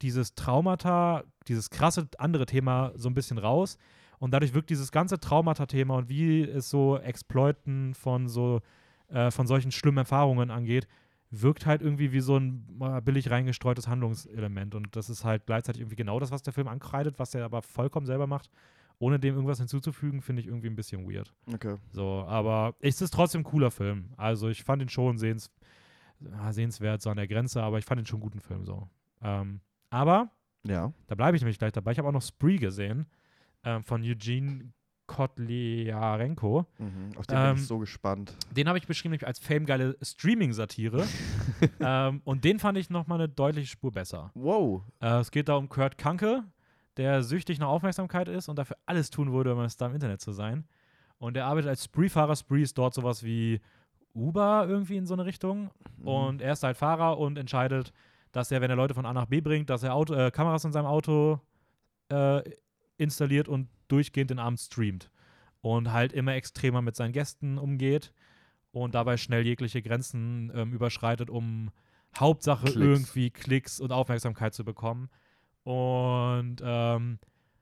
dieses Traumata, dieses krasse andere Thema so ein bisschen raus. Und dadurch wirkt dieses ganze Traumata-Thema und wie es so Exploiten von so äh, von solchen schlimmen Erfahrungen angeht, wirkt halt irgendwie wie so ein äh, billig reingestreutes Handlungselement. Und das ist halt gleichzeitig irgendwie genau das, was der Film ankreidet, was er aber vollkommen selber macht, ohne dem irgendwas hinzuzufügen, finde ich irgendwie ein bisschen weird. Okay. So, aber es ist trotzdem ein cooler Film. Also ich fand ihn schon sehens, ja, sehenswert, so an der Grenze, aber ich fand ihn schon einen guten Film so. Ähm, aber, Ja. da bleibe ich nämlich gleich dabei, ich habe auch noch Spree gesehen ähm, von Eugene Kotliarenko. Mhm. Auf den bin Ähm, ich so gespannt. Den habe ich beschrieben als famegeile Streaming-Satire. ähm, und den fand ich nochmal eine deutliche Spur besser. Wow. Äh, es geht da um Kurt Kanke, der süchtig nach Aufmerksamkeit ist und dafür alles tun würde, um ein Star im Internet zu sein. Und er arbeitet als Spree-Fahrer. Spree ist dort sowas wie Uber irgendwie in so eine Richtung. Mhm. Und er ist halt Fahrer und entscheidet, dass er, wenn er Leute von A nach B bringt, dass er Auto, äh, Kameras in seinem Auto äh, installiert und durchgehend den Abend streamt. Und halt immer extremer mit seinen Gästen umgeht und dabei schnell jegliche Grenzen ähm, überschreitet, um Hauptsache Klicks. irgendwie Klicks und Aufmerksamkeit zu bekommen. Und ähm,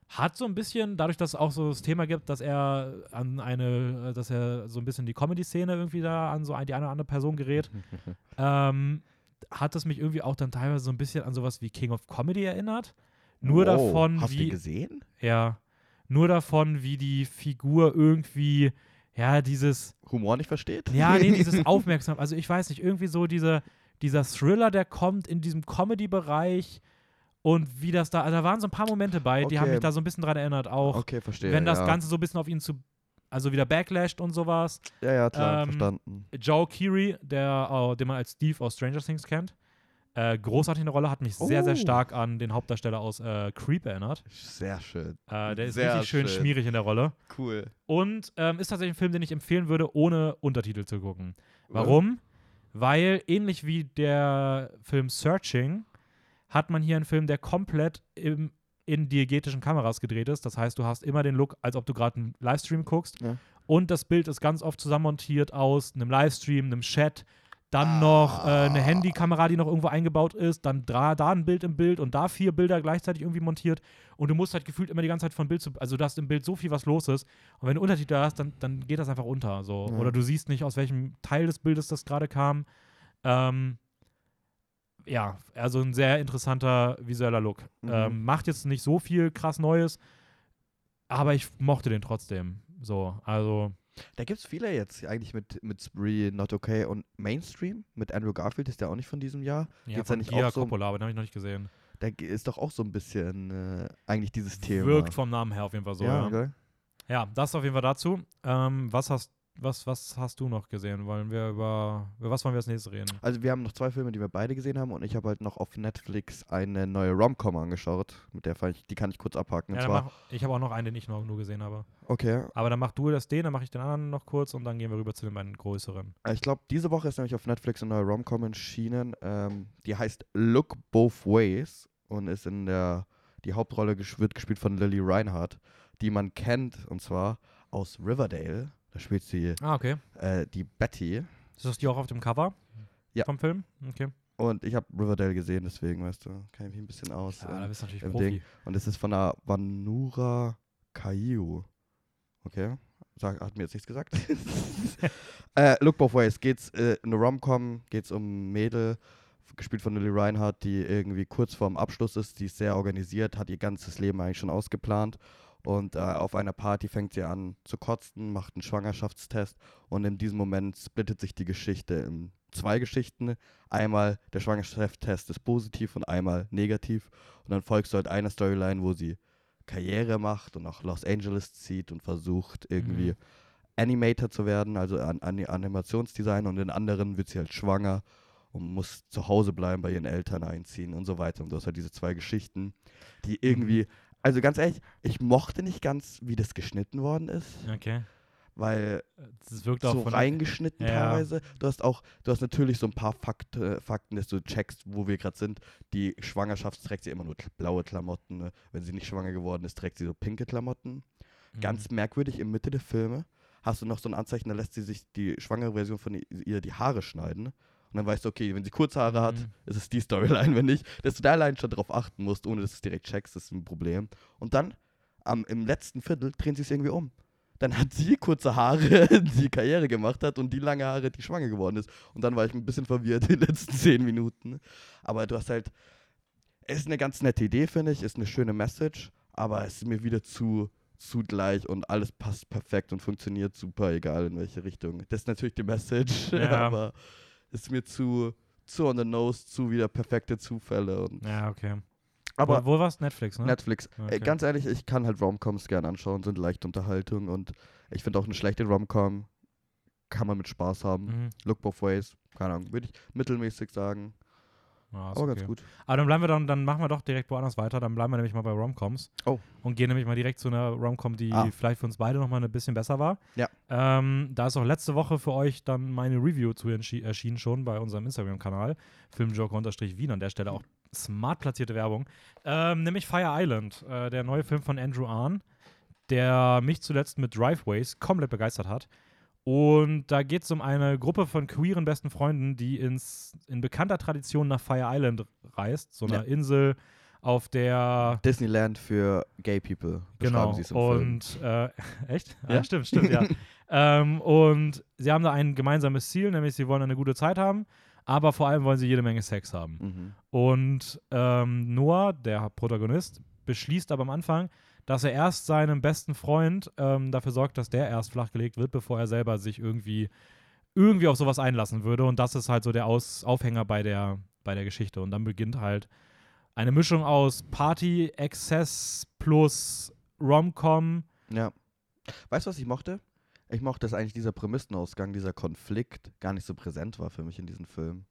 hat so ein bisschen, dadurch, dass es auch so das Thema gibt, dass er an eine, dass er so ein bisschen die Comedy-Szene irgendwie da an so ein, die eine oder andere Person gerät, ähm, hat es mich irgendwie auch dann teilweise so ein bisschen an sowas wie King of Comedy erinnert. Nur Wow. davon, Hast du wie. den gesehen? Ja. Nur davon, wie die Figur irgendwie, ja, dieses, Humor nicht versteht? ja, nee, dieses Aufmerksam, also ich weiß nicht, irgendwie so diese, dieser Thriller, der kommt in diesem Comedy-Bereich und wie das da, also da waren so ein paar Momente bei, die haben Okay. mich da so ein bisschen dran erinnert, auch Okay, verstehe. wenn das ja. Ganze so ein bisschen auf ihn zu, also wieder backlasht und sowas. Ja, ja, klar, ähm, verstanden. Joe Keery, der, äh, den man als Steve aus Stranger Things kennt, äh, großartig eine Rolle, hat mich sehr, sehr Oh. stark an den Hauptdarsteller aus äh, Creep erinnert. Sehr schön. Äh, der ist Sehr richtig schön, schön. schmierig in der Rolle. Cool. Und ähm, ist tatsächlich ein Film, den ich empfehlen würde, ohne Untertitel zu gucken. Warum? Weil ähnlich wie der Film Searching hat man hier einen Film, der komplett im, in diegetischen Kameras gedreht ist. Das heißt, du hast immer den Look, als ob du gerade einen Livestream guckst. Ja. Und das Bild ist ganz oft zusammenmontiert aus einem Livestream, einem Chat, dann noch äh, eine Handykamera, die noch irgendwo eingebaut ist, dann da, da ein Bild im Bild und da vier Bilder gleichzeitig irgendwie montiert. Und du musst halt gefühlt immer die ganze Zeit von Bild zu, also du hast im Bild so viel, was los ist. Und wenn du Untertitel hast, dann, dann geht das einfach unter. So. Ja. Oder du siehst nicht, aus welchem Teil des Bildes das gerade kam. Ähm, ja, also ein sehr interessanter visueller Look. Mhm. Ähm, macht jetzt nicht so viel krass Neues, aber ich mochte den trotzdem. So, also Da gibt es viele jetzt eigentlich mit, mit Spree, Not Okay und Mainstream. Mit Andrew Garfield ist der auch nicht von diesem Jahr. ja, Geht's da von nicht Gia auch so- Coppola, aber den habe ich noch nicht gesehen. Da ist doch auch so ein bisschen äh, eigentlich dieses Thema. Wirkt vom Namen her auf jeden Fall so. ja, Ja, gell? ja das auf jeden Fall dazu. Ähm, was, hast, was, was hast du noch gesehen? Wollen wir über, über was wollen wir als nächstes reden? Also wir haben noch zwei Filme, die wir beide gesehen haben und ich habe halt noch auf Netflix eine neue Rom-Com angeschaut. Mit der ich, die kann ich kurz abhaken. Ja, mach, ich habe auch noch einen, den ich noch nur gesehen habe. okay, Aber dann mach du das den, dann mache ich den anderen noch kurz und dann gehen wir rüber zu den beiden größeren. Äh, Ich glaube, diese Woche ist nämlich auf Netflix eine neue Rom-Com erschienen. Ähm, die heißt Look Both Ways und ist in der, die Hauptrolle wird gespielt von Lily Reinhardt, die man kennt und zwar aus Riverdale. Da spielt sie Ah, okay. äh, die Betty. Ist das die auch auf dem Cover Ja. vom Film? Okay. Und ich habe Riverdale gesehen, deswegen, weißt du, kann ich mich ein bisschen aus. Ja, ähm, da bist du natürlich Profi. Ding. Und es ist von der Vanura Kaiu. Okay. Sag, hat mir jetzt nichts gesagt. äh, Look Both Ways. Geht's äh, in eine Rom-Com, geht's um Mädel, gespielt von Lily Reinhardt, die irgendwie kurz vorm Abschluss ist, die ist sehr organisiert, hat ihr ganzes Leben eigentlich schon ausgeplant. Und äh, auf einer Party fängt sie an zu kotzen, macht einen Schwangerschaftstest und in diesem Moment splittet sich die Geschichte in zwei Geschichten. Einmal der Schwangerschaftstest ist positiv und einmal negativ. Und dann folgst du halt einer Storyline, wo sie Karriere macht und nach Los Angeles zieht und versucht irgendwie Mhm. Animator zu werden, also an, an Animationsdesign und in anderen wird sie halt schwanger und muss zu Hause bleiben, bei ihren Eltern einziehen und so weiter. Und du hast halt diese zwei Geschichten, die irgendwie Also ganz ehrlich, ich mochte nicht ganz, wie das geschnitten worden ist, Okay. weil Das wirkt auch so reingeschnitten Ja. teilweise. Du hast auch, du hast natürlich so ein paar Fakt, äh, Fakten, dass du checkst, wo wir gerade sind. Die Schwangerschaft trägt sie immer nur blaue Klamotten. Ne? Wenn sie nicht schwanger geworden ist, trägt sie so pinke Klamotten. Mhm. Ganz merkwürdig, in Mitte der Filme hast du noch so ein Anzeichen, da lässt sie sich die schwangere Version von ihr die Haare schneiden. Und dann weißt du, okay, wenn sie kurze Haare hat, Mhm. ist es die Storyline. Wenn nicht, dass du da allein schon drauf achten musst, ohne dass du es direkt checkst, ist ein Problem. Und dann am, im letzten Viertel drehen sie es irgendwie um. Dann hat sie kurze Haare, die Karriere gemacht hat, und die lange Haare, die schwanger geworden ist. Und dann war ich ein bisschen verwirrt in den letzten zehn Minuten. Aber du hast halt. Es ist eine ganz nette Idee, finde ich. Ist eine schöne Message. Aber es ist mir wieder zu, zu gleich und alles passt perfekt und funktioniert super, egal in welche Richtung. Das ist natürlich die Message. Ja. aber ist mir zu, zu on the nose, zu wieder perfekte Zufälle. Und Ja, okay. aber wo, wo war's? Netflix, ne? Netflix. Okay. Äh, ganz ehrlich, ich kann halt Romcoms gern anschauen, sind leichte Unterhaltung und ich finde auch eine schlechte Romcom kann man mit Spaß haben. Mhm. Look both ways, keine Ahnung, würde ich mittelmäßig sagen, Ja, aber okay. ganz gut. Aber dann bleiben wir dann, dann machen wir doch direkt woanders weiter. Dann bleiben wir nämlich mal bei Romcoms. Oh. Und gehen nämlich mal direkt zu einer Romcom, die Ah. vielleicht für uns beide nochmal ein bisschen besser war. Ja. Ähm, da ist auch letzte Woche für euch dann meine Review zu erschienen schon bei unserem Instagram-Kanal. Filmjoker-Wien an der Stelle auch smart platzierte Werbung. Ähm, nämlich Fire Island, äh, der neue Film von Andrew Ahn, der mich zuletzt mit Driveways komplett begeistert hat. Und da geht es um eine Gruppe von queeren besten Freunden, die ins, in bekannter Tradition nach Fire Island reist, so eine Ja. Insel, auf der Disneyland für Gay People, beschreiben Genau. sie es im. Und äh, echt? Ja? Ah, stimmt, stimmt, ja. ähm, und sie haben da ein gemeinsames Ziel, nämlich sie wollen eine gute Zeit haben, aber vor allem wollen sie jede Menge Sex haben. Mhm. Und ähm, Noah, der Protagonist, beschließt aber am Anfang, dass er erst seinem besten Freund ähm, dafür sorgt, dass der erst flachgelegt wird, bevor er selber sich irgendwie irgendwie auf sowas einlassen würde. Und das ist halt so der Aus Aufhänger bei der, bei der Geschichte. Und dann beginnt halt eine Mischung aus Party, Exzess plus Rom-Com. Ja. Weißt du, was ich mochte? Ich mochte, dass eigentlich dieser Prämissenausgang, dieser Konflikt gar nicht so präsent war für mich in diesem Film.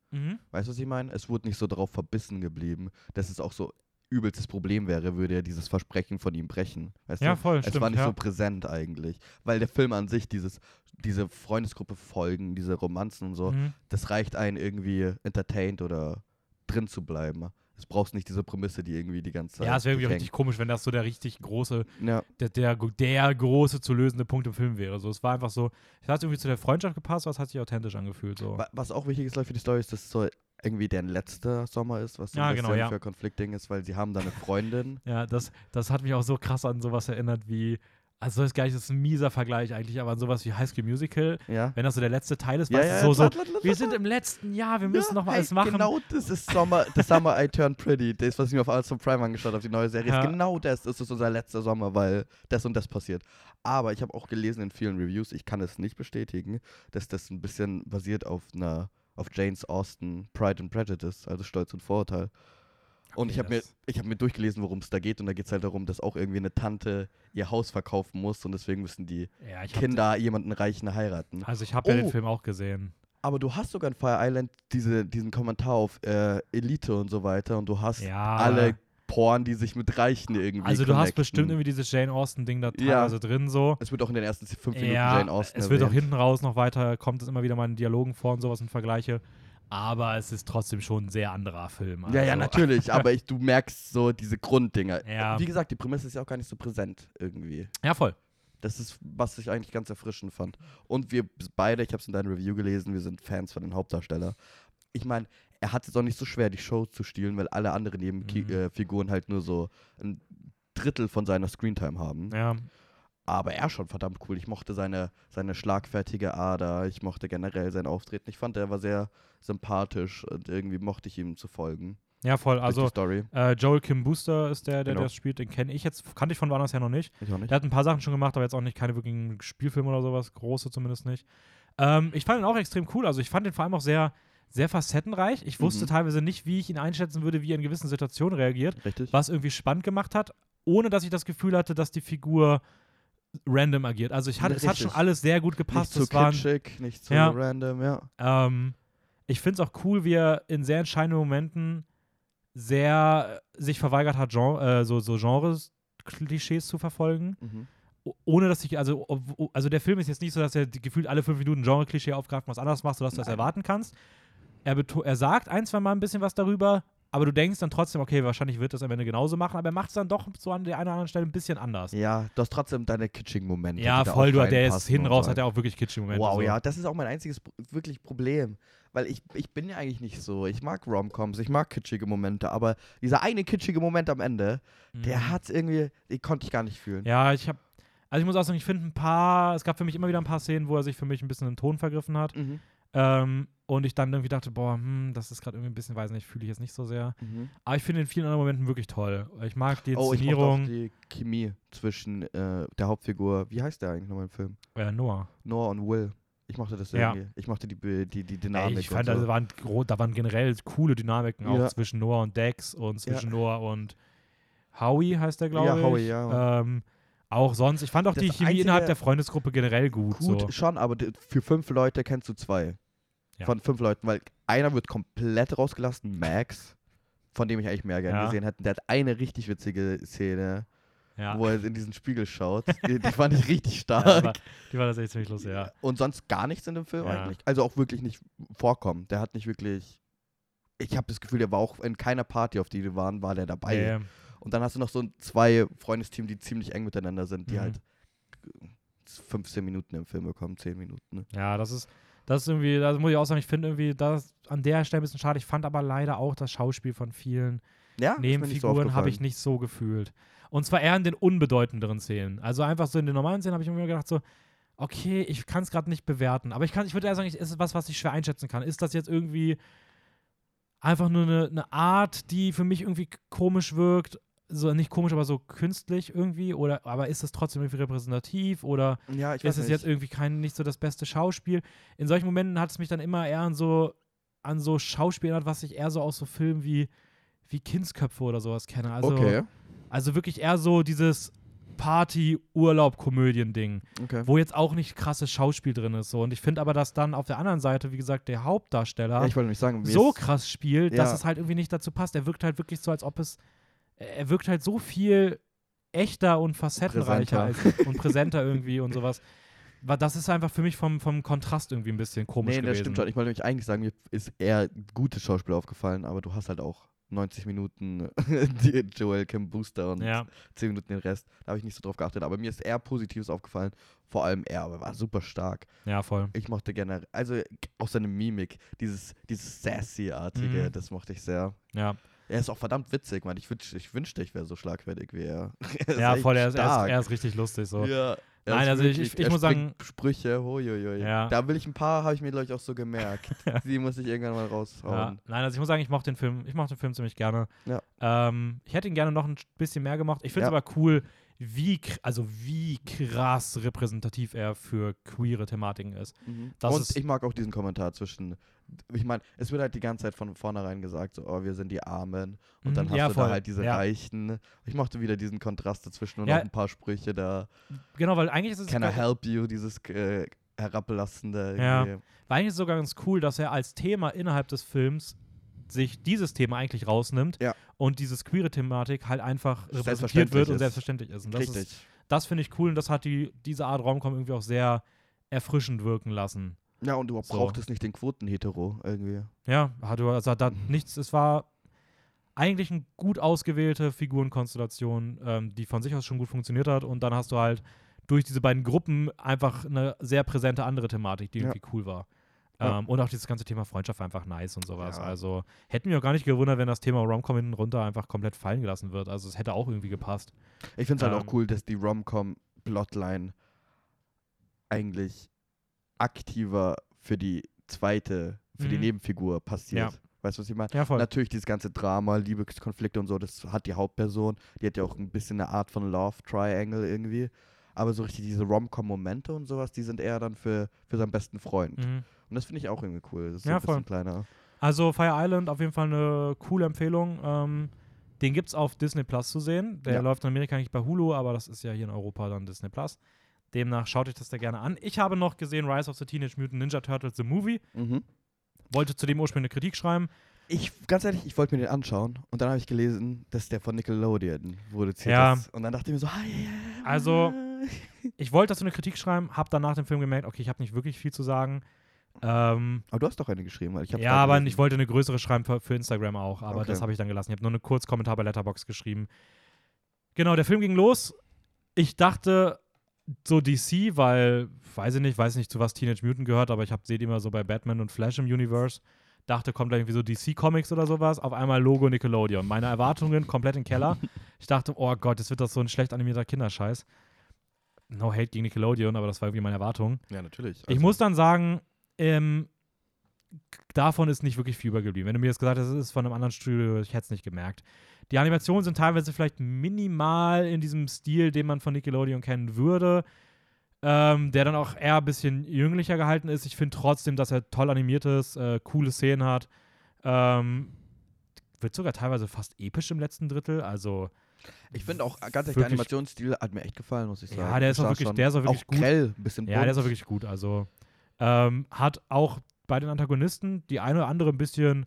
Weißt du, was ich meine? Es wurde nicht so darauf verbissen geblieben, dass es auch so übelstes Problem wäre, würde er dieses Versprechen von ihm brechen. Weißt Ja, du? voll, Es stimmt. war nicht ja. so präsent eigentlich. Weil der Film an sich, dieses, diese Freundesgruppe folgen, diese Romanzen und so, Mhm. das reicht einen irgendwie entertained oder drin zu bleiben. Es brauchst nicht diese Prämisse, die irgendwie die ganze Zeit. Ja, es wäre irgendwie auch richtig komisch, wenn das so der richtig große. Ja, der, der, der große zu lösende Punkt im Film wäre. So, es war einfach so, es hat irgendwie zu der Freundschaft gepasst, aber es hat sich authentisch angefühlt. So. Wa- Was auch wichtig ist glaub ich, für die Story, ist, dass es so irgendwie deren letzter Sommer ist, was so Ja, ein genau, bisschen ja. für Konfliktding ist, weil sie haben da eine Freundin. Ja, das, das hat mich auch so krass an sowas erinnert wie, also das ist gar nicht, das ist ein mieser Vergleich eigentlich, aber an sowas wie High School Musical, ja. wenn das so der letzte Teil ist, Ja, ja, so, so, wir sind im letzten Jahr, wir müssen noch mal alles machen. Genau das ist Sommer, das Summer I Turned Pretty. Das, was ich mir auf Amazon Prime angeschaut habe, auf die neue Serie. Ist genau das. Das ist unser letzter Sommer, weil das und das passiert. Aber ich habe auch gelesen in vielen Reviews, ich kann es nicht bestätigen, dass das ein bisschen basiert auf einer, auf Janes Austen Pride and Prejudice, also Stolz und Vorurteil. Und Okay, ich habe mir, ich hab mir durchgelesen, worum es da geht. Und da geht es halt darum, dass auch irgendwie eine Tante ihr Haus verkaufen muss. Und deswegen müssen die Ja, Kinder jemanden Reichen heiraten. Also ich habe ja den Oh. Film auch gesehen. Aber du hast sogar in Fire Island diese, diesen Kommentar auf äh, Elite und so weiter und du hast Ja. alle Porn, die sich mit Reichen irgendwie Also du hast connecten. bestimmt irgendwie dieses Jane Austen-Ding da Ja. teilweise drin so. Es wird auch in den ersten fünf Minuten Ja, Jane Austen es wird auch erwähnt. hinten raus noch weiter, kommt es immer wieder mal in Dialogen vor und sowas und Vergleiche. Aber es ist trotzdem schon ein sehr anderer Film. Ja, ja, also. natürlich, aber ich, du merkst so diese Grunddinger. Ja. Wie gesagt, die Prämisse ist ja auch gar nicht so präsent irgendwie. Ja, voll. Das ist, was ich eigentlich ganz erfrischend fand. Und wir beide, ich habe es in deinem Review gelesen, wir sind Fans von den Hauptdarsteller. Ich meine, er hat es auch nicht so schwer, die Show zu stehlen, weil alle anderen Nebenfiguren Mhm. äh, Figuren halt nur so ein Drittel von seiner Screentime haben. Ja. Aber er schon verdammt cool. Ich mochte seine, seine schlagfertige Ader. Ich mochte generell sein Auftreten. Ich fand, er war sehr sympathisch und irgendwie mochte ich ihm zu folgen. Ja, voll. Also äh, Joel Kim Booster ist der, der Genau. das spielt. Den kenne ich jetzt, kannte ich von woanders her noch nicht. Ich auch nicht. Der hat ein paar Sachen schon gemacht, aber jetzt auch nicht keine wirklichen Spielfilme oder sowas, große zumindest nicht. Ähm, ich fand ihn auch extrem cool. Also ich fand ihn vor allem auch sehr, sehr facettenreich. Ich wusste Mhm. teilweise nicht, wie ich ihn einschätzen würde, wie er in gewissen Situationen reagiert, Richtig? was irgendwie spannend gemacht hat, ohne dass ich das Gefühl hatte, dass die Figur random agiert. Also ich hatte, es hat schon alles sehr gut gepasst. nicht zu waren, kitschig, nicht zu Ja. random, ja. ähm, ich finde es auch cool, wie er in sehr entscheidenden Momenten sehr äh, sich verweigert hat, Gen äh, so, so Genres Klischees zu verfolgen. Mhm. Ohne dass ich, also, also der Film ist jetzt nicht so, dass er gefühlt alle fünf Minuten ein Genre-Klischee aufgreift und was anderes macht, sodass du das Nein. erwarten kannst. Er, er sagt ein, zwei Mal ein bisschen was darüber, aber du denkst dann trotzdem, okay, wahrscheinlich wird das am Ende genauso machen, aber er macht es dann doch so an der einen oder anderen Stelle ein bisschen anders. Ja, du hast trotzdem deine kitschigen Momente. Ja, voll, du, der ist und raus, so. hat er auch wirklich kitschige Momente. Wow, so. ja, das ist auch mein einziges wirklich Problem. Weil ich, ich bin ja eigentlich nicht so. Ich mag Romcoms, ich mag kitschige Momente, aber dieser eine kitschige Moment am Ende, der Mhm. hat irgendwie, den konnte ich gar nicht fühlen. Ja, ich habe, also ich muss auch sagen, ich finde ein paar, es gab für mich immer wieder ein paar Szenen, wo er sich für mich ein bisschen im Ton vergriffen hat. Mhm. Ähm, und ich dann irgendwie dachte, boah, hm, das ist gerade irgendwie ein bisschen, weiß nicht, fühle ich jetzt nicht so sehr. Mhm. Aber ich finde in vielen anderen Momenten wirklich toll. Ich mag die Oh, ich auch Inszenierung. die Chemie zwischen äh, der Hauptfigur, wie heißt der eigentlich nochmal im Film? äh, Noah. Noah und Will. Ich mochte das Ja. irgendwie. Ich mochte die, die, die Dynamik. ich fand, so. da, waren, da waren generell coole Dynamiken auch Ja. zwischen Noah und Dex und Ja. zwischen Noah und Howie heißt der, glaube Ja, ich. Howie, ja. Ähm, auch sonst, ich fand auch Das die Chemie innerhalb der Freundesgruppe generell gut. Gut, so. schon, aber für fünf Leute kennst du zwei. Ja. Von fünf Leuten, weil einer wird komplett rausgelassen, Max, von dem ich eigentlich mehr gerne Ja. gesehen hätte. Der hat eine richtig witzige Szene, Ja. wo er in diesen Spiegel schaut. die, die fand ich richtig Ja, stark. aber die war das echt ziemlich lustig, ja. Und sonst gar nichts in dem Film Ja. eigentlich. Also auch wirklich nicht vorkommen. Der hat nicht wirklich. Ich habe das Gefühl, der war auch in keiner Party, auf die wir waren, war der dabei. Ähm, Und dann hast du noch so ein zwei Freundesteam, die ziemlich eng miteinander sind, die Mhm. halt 15 Minuten im Film bekommen, 10 Minuten. Ne? Ja, das ist, das ist irgendwie, da muss ich auch sagen, ich finde irgendwie das an der Stelle ein bisschen schade. Ich fand aber leider auch das Schauspiel von vielen Ja, nicht so Nebenfiguren habe ich nicht so gefühlt. Und zwar eher in den unbedeutenderen Szenen. Also einfach so in den normalen Szenen habe ich mir gedacht so, okay, ich kann es gerade nicht bewerten. Aber ich kann, ich würde eher sagen, es ist was, was ich schwer einschätzen kann. Ist das jetzt irgendwie einfach nur eine, eine Art, die für mich irgendwie komisch wirkt? So nicht komisch, aber so künstlich irgendwie? Oder aber ist es trotzdem irgendwie repräsentativ? Oder Ja, ist es nicht. jetzt irgendwie kein nicht so das beste Schauspiel. In solchen Momenten hat es mich dann immer eher an so an so Schauspiel erinnert, was ich eher so aus so Filmen wie wie Kindsköpfe oder sowas kenne. Also okay. also wirklich eher so dieses Party-Urlaub-Komödien-Ding, okay. wo jetzt auch nicht krasses Schauspiel drin ist. So. Und ich finde aber, dass dann auf der anderen Seite, wie gesagt, der Hauptdarsteller Ja, sagen, so krass spielt, dass Ja. es halt irgendwie nicht dazu passt. Er wirkt halt wirklich so, als ob es. Er wirkt halt so viel echter und facettenreicher als, und präsenter irgendwie und sowas. Weil Das ist einfach für mich vom, vom Kontrast irgendwie ein bisschen komisch Nee, gewesen. das stimmt schon. Ich wollte nämlich eigentlich sagen, mir ist eher gutes Schauspiel aufgefallen, aber du hast halt auch 90 Minuten die Joel Kim Booster und Ja, 10 Minuten den Rest. Da habe ich nicht so drauf geachtet. Aber mir ist eher Positives aufgefallen. Vor allem er, aber war super stark. ja, voll. Ich mochte generell, also auch seine Mimik, dieses, dieses Sassy-artige, Mhm. das mochte ich sehr. Ja, Er ist auch verdammt witzig, man. Ich, wünsch, ich wünschte, ich wäre so schlagfertig wie er. er ja voll. Er ist, er, ist, er ist richtig lustig so. Ja. er Nein, also ich- wirklich- ich- ich er muss sagen- Sprüche, huiuiui. Ja. Da will ich ein paar, habe ich mir, glaube ich, auch so gemerkt. Die muss ich irgendwann mal Ja. raushauen. Nein, also ich muss sagen, ich mochte den Film, ich mochte den Film ziemlich gerne. Ja. Ähm, ich hätte ihn gerne noch ein bisschen mehr gemacht. Ich finde es Ja. aber cool, wie, also wie krass repräsentativ er für queere Thematiken ist. Mhm. Und ist- ich mag auch diesen Kommentar zwischen, ich meine, es wird halt die ganze Zeit von vornherein gesagt, so, oh, wir sind die Armen. Und Mhm, dann hast ja, du voll. da halt diese Ja. Reichen. Ich mochte wieder diesen Kontrast dazwischen und Ja. auch ein paar Sprüche da. Genau, weil eigentlich ist es Can I help you? Dieses äh, herablassende. Ja. War eigentlich sogar ganz cool, dass er als Thema innerhalb des Films sich dieses Thema eigentlich rausnimmt Ja. und dieses queere Thematik halt einfach repräsentiert wird und ist. selbstverständlich ist. Und das, Richtig. ist, das finde ich cool und das hat die, diese Art Raumkom irgendwie auch sehr erfrischend wirken lassen. Ja, und du So. brauchtest nicht den Quoten-Hetero irgendwie. Ja, hat also da nichts, es war eigentlich eine gut ausgewählte Figurenkonstellation, ähm, die von sich aus schon gut funktioniert hat und dann hast du halt durch diese beiden Gruppen einfach eine sehr präsente andere Thematik, die Ja. irgendwie cool war. Ja. Ähm, und auch dieses ganze Thema Freundschaft war einfach nice und sowas. Ja. Also hätten wir auch gar nicht gewundert, wenn das Thema Romcom hinten runter einfach komplett fallen gelassen wird. Also es hätte auch irgendwie gepasst. Ich finde es halt Ähm. auch cool, dass die Rom-Com-Plotline eigentlich aktiver für die zweite, für die Mhm. Nebenfigur passiert. Ja. Weißt du, was ich meine? Ja, voll. Natürlich dieses ganze Drama, Liebeskonflikte und so, das hat die Hauptperson. Die hat ja auch ein bisschen eine Art von Love Triangle irgendwie. Aber so richtig diese Rom-Com-Momente und sowas, die sind eher dann für, für seinen besten Freund. Mhm. Und das finde ich auch irgendwie cool. Das ist Ja, so ein bisschen voll. kleiner. Also Fire Island auf jeden Fall eine coole Empfehlung. Ähm, den gibt es auf Disney Plus zu sehen. Der Ja. läuft in Amerika nicht bei Hulu, aber das ist ja hier in Europa dann Disney Plus. Demnach schaut euch das da gerne an. Ich habe noch gesehen Rise of the Teenage Mutant Ninja Turtles The Movie. Mhm. Wollte zu dem ursprünglich eine Kritik schreiben. Ich, ganz ehrlich, ich wollte mir den anschauen und dann habe ich gelesen, dass der von Nickelodeon produziert Ja. ist. Und dann dachte ich mir so, ah, ja, Also. Ich wollte dazu eine Kritik schreiben, habe dann nach dem Film gemerkt, okay, ich habe nicht wirklich viel zu sagen. Ähm, Aber du hast doch eine geschrieben, weil ich habe ja, aber ich wollte eine größere schreiben für, für Instagram auch, aber Okay. das habe ich dann gelassen. Ich habe nur einen Kurzkommentar bei Letterbox geschrieben. Genau, der Film ging los. Ich dachte so DC, weil, weiß ich nicht, weiß nicht, zu was Teenage Mutant gehört, aber ich sehe die immer so bei Batman und Flash im Universe. Dachte, kommt da irgendwie so DC Comics oder sowas. Auf einmal Logo Nickelodeon. Meine Erwartungen komplett im Keller. Ich dachte, oh Gott, jetzt wird das so ein schlecht animierter Kinderscheiß. No hate gegen Nickelodeon, aber das war irgendwie meine Erwartung. Ja, natürlich. Ich muss dann sagen, ähm, davon ist nicht wirklich viel übergeblieben. Wenn du mir jetzt gesagt hast, es ist von einem anderen Studio, ich hätte es nicht gemerkt. Die Animationen sind teilweise vielleicht minimal in diesem Stil, den man von Nickelodeon kennen würde, ähm, der dann auch eher ein bisschen jünglicher gehalten ist. Ich finde trotzdem, dass er toll animiert ist, äh, coole Szenen hat. Ähm, wird sogar teilweise fast episch im letzten Drittel. Also Ich finde auch, ganz ehrlich, der Animationsstil hat mir echt gefallen, muss ich Ja, sagen. der ist auch wirklich- schon der ist auch wirklich gut. grell, ein bisschen Ja, der ist auch bunt. wirklich gut. Also ähm, hat auch bei den Antagonisten die eine oder andere ein bisschen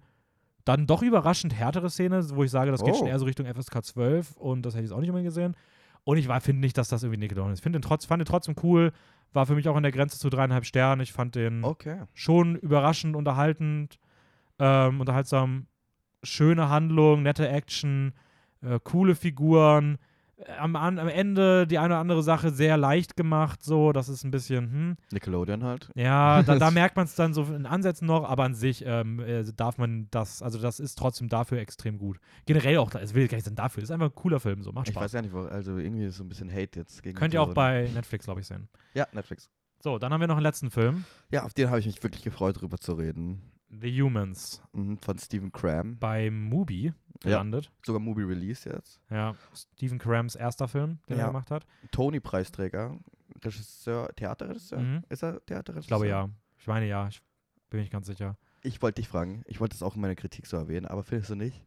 dann doch überraschend härtere Szene, wo ich sage, das geht Oh. schon eher so Richtung FSK 12 und das hätte ich jetzt auch nicht unbedingt gesehen. Und ich finde nicht, dass das irgendwie Nickelodeon ist. Ich finde den trotz, fand den trotzdem cool, war für mich auch an der Grenze zu dreieinhalb Sternen. Ich fand den Okay. schon überraschend, unterhaltend, ähm, unterhaltsam, schöne Handlung, nette Action, äh, coole Figuren. Am, am Ende die eine oder andere Sache sehr leicht gemacht, so, das ist ein bisschen, hm. Nickelodeon halt. Ja, da, da merkt man es dann so in Ansätzen noch, aber an sich ähm, äh, darf man das, also das ist trotzdem dafür extrem gut. Generell auch, es will gar nicht sein dafür, das ist einfach ein cooler Film, so, macht Ich weiß Spaß. ja nicht, wo, also irgendwie ist so ein bisschen Hate jetzt gegen Könnt ihr auch bei Netflix, glaube ich, sehen. Ja, Netflix. So, dann haben wir noch einen letzten Film, Ja, auf den habe ich mich wirklich gefreut, drüber zu reden. The Humans, Mhm, von Stephen Cram. bei Mubi gelandet. Sogar Movie Release jetzt. Ja, Stephen Crams erster Film, den er Ja. gemacht hat. Tony-Preisträger. Regisseur, Theaterregisseur? Mhm. Ist er Theaterregisseur? Ich glaube ja. Ich meine ja, ich bin nicht ganz sicher. Ich wollte dich fragen, ich wollte es auch in meiner Kritik so erwähnen, aber findest du nicht?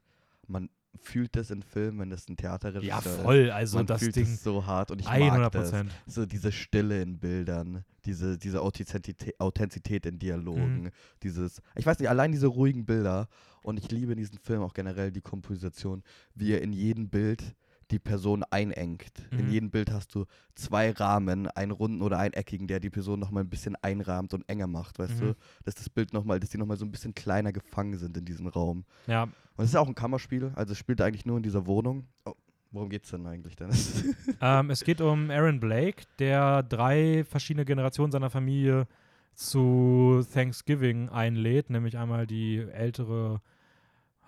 Man fühlt das in Filmen, wenn das ein Theaterregisseur Ja, ist. voll, also Man das fühlt Ding es so hart und ich 100 mag das. So diese Stille in Bildern, diese, diese Authentizität, Authentizität in Dialogen, Mhm. dieses, ich weiß nicht, allein diese ruhigen Bilder und ich liebe in diesem Film auch generell die Komposition, wie er in jedem Bild die Person einengt. In Mhm. jedem Bild hast du zwei Rahmen, einen runden oder einen eckigen, der die Person nochmal ein bisschen einrahmt und enger macht, weißt Mhm. du? Dass das Bild nochmal, dass die nochmal so ein bisschen kleiner gefangen sind in diesem Raum. Ja, Und es ist auch ein Kammerspiel, also es spielt eigentlich nur in dieser Wohnung. Oh, worum geht's denn eigentlich, Dennis? ähm, es geht um Aaron Blake, der drei verschiedene Generationen seiner Familie zu Thanksgiving einlädt, nämlich einmal die ältere,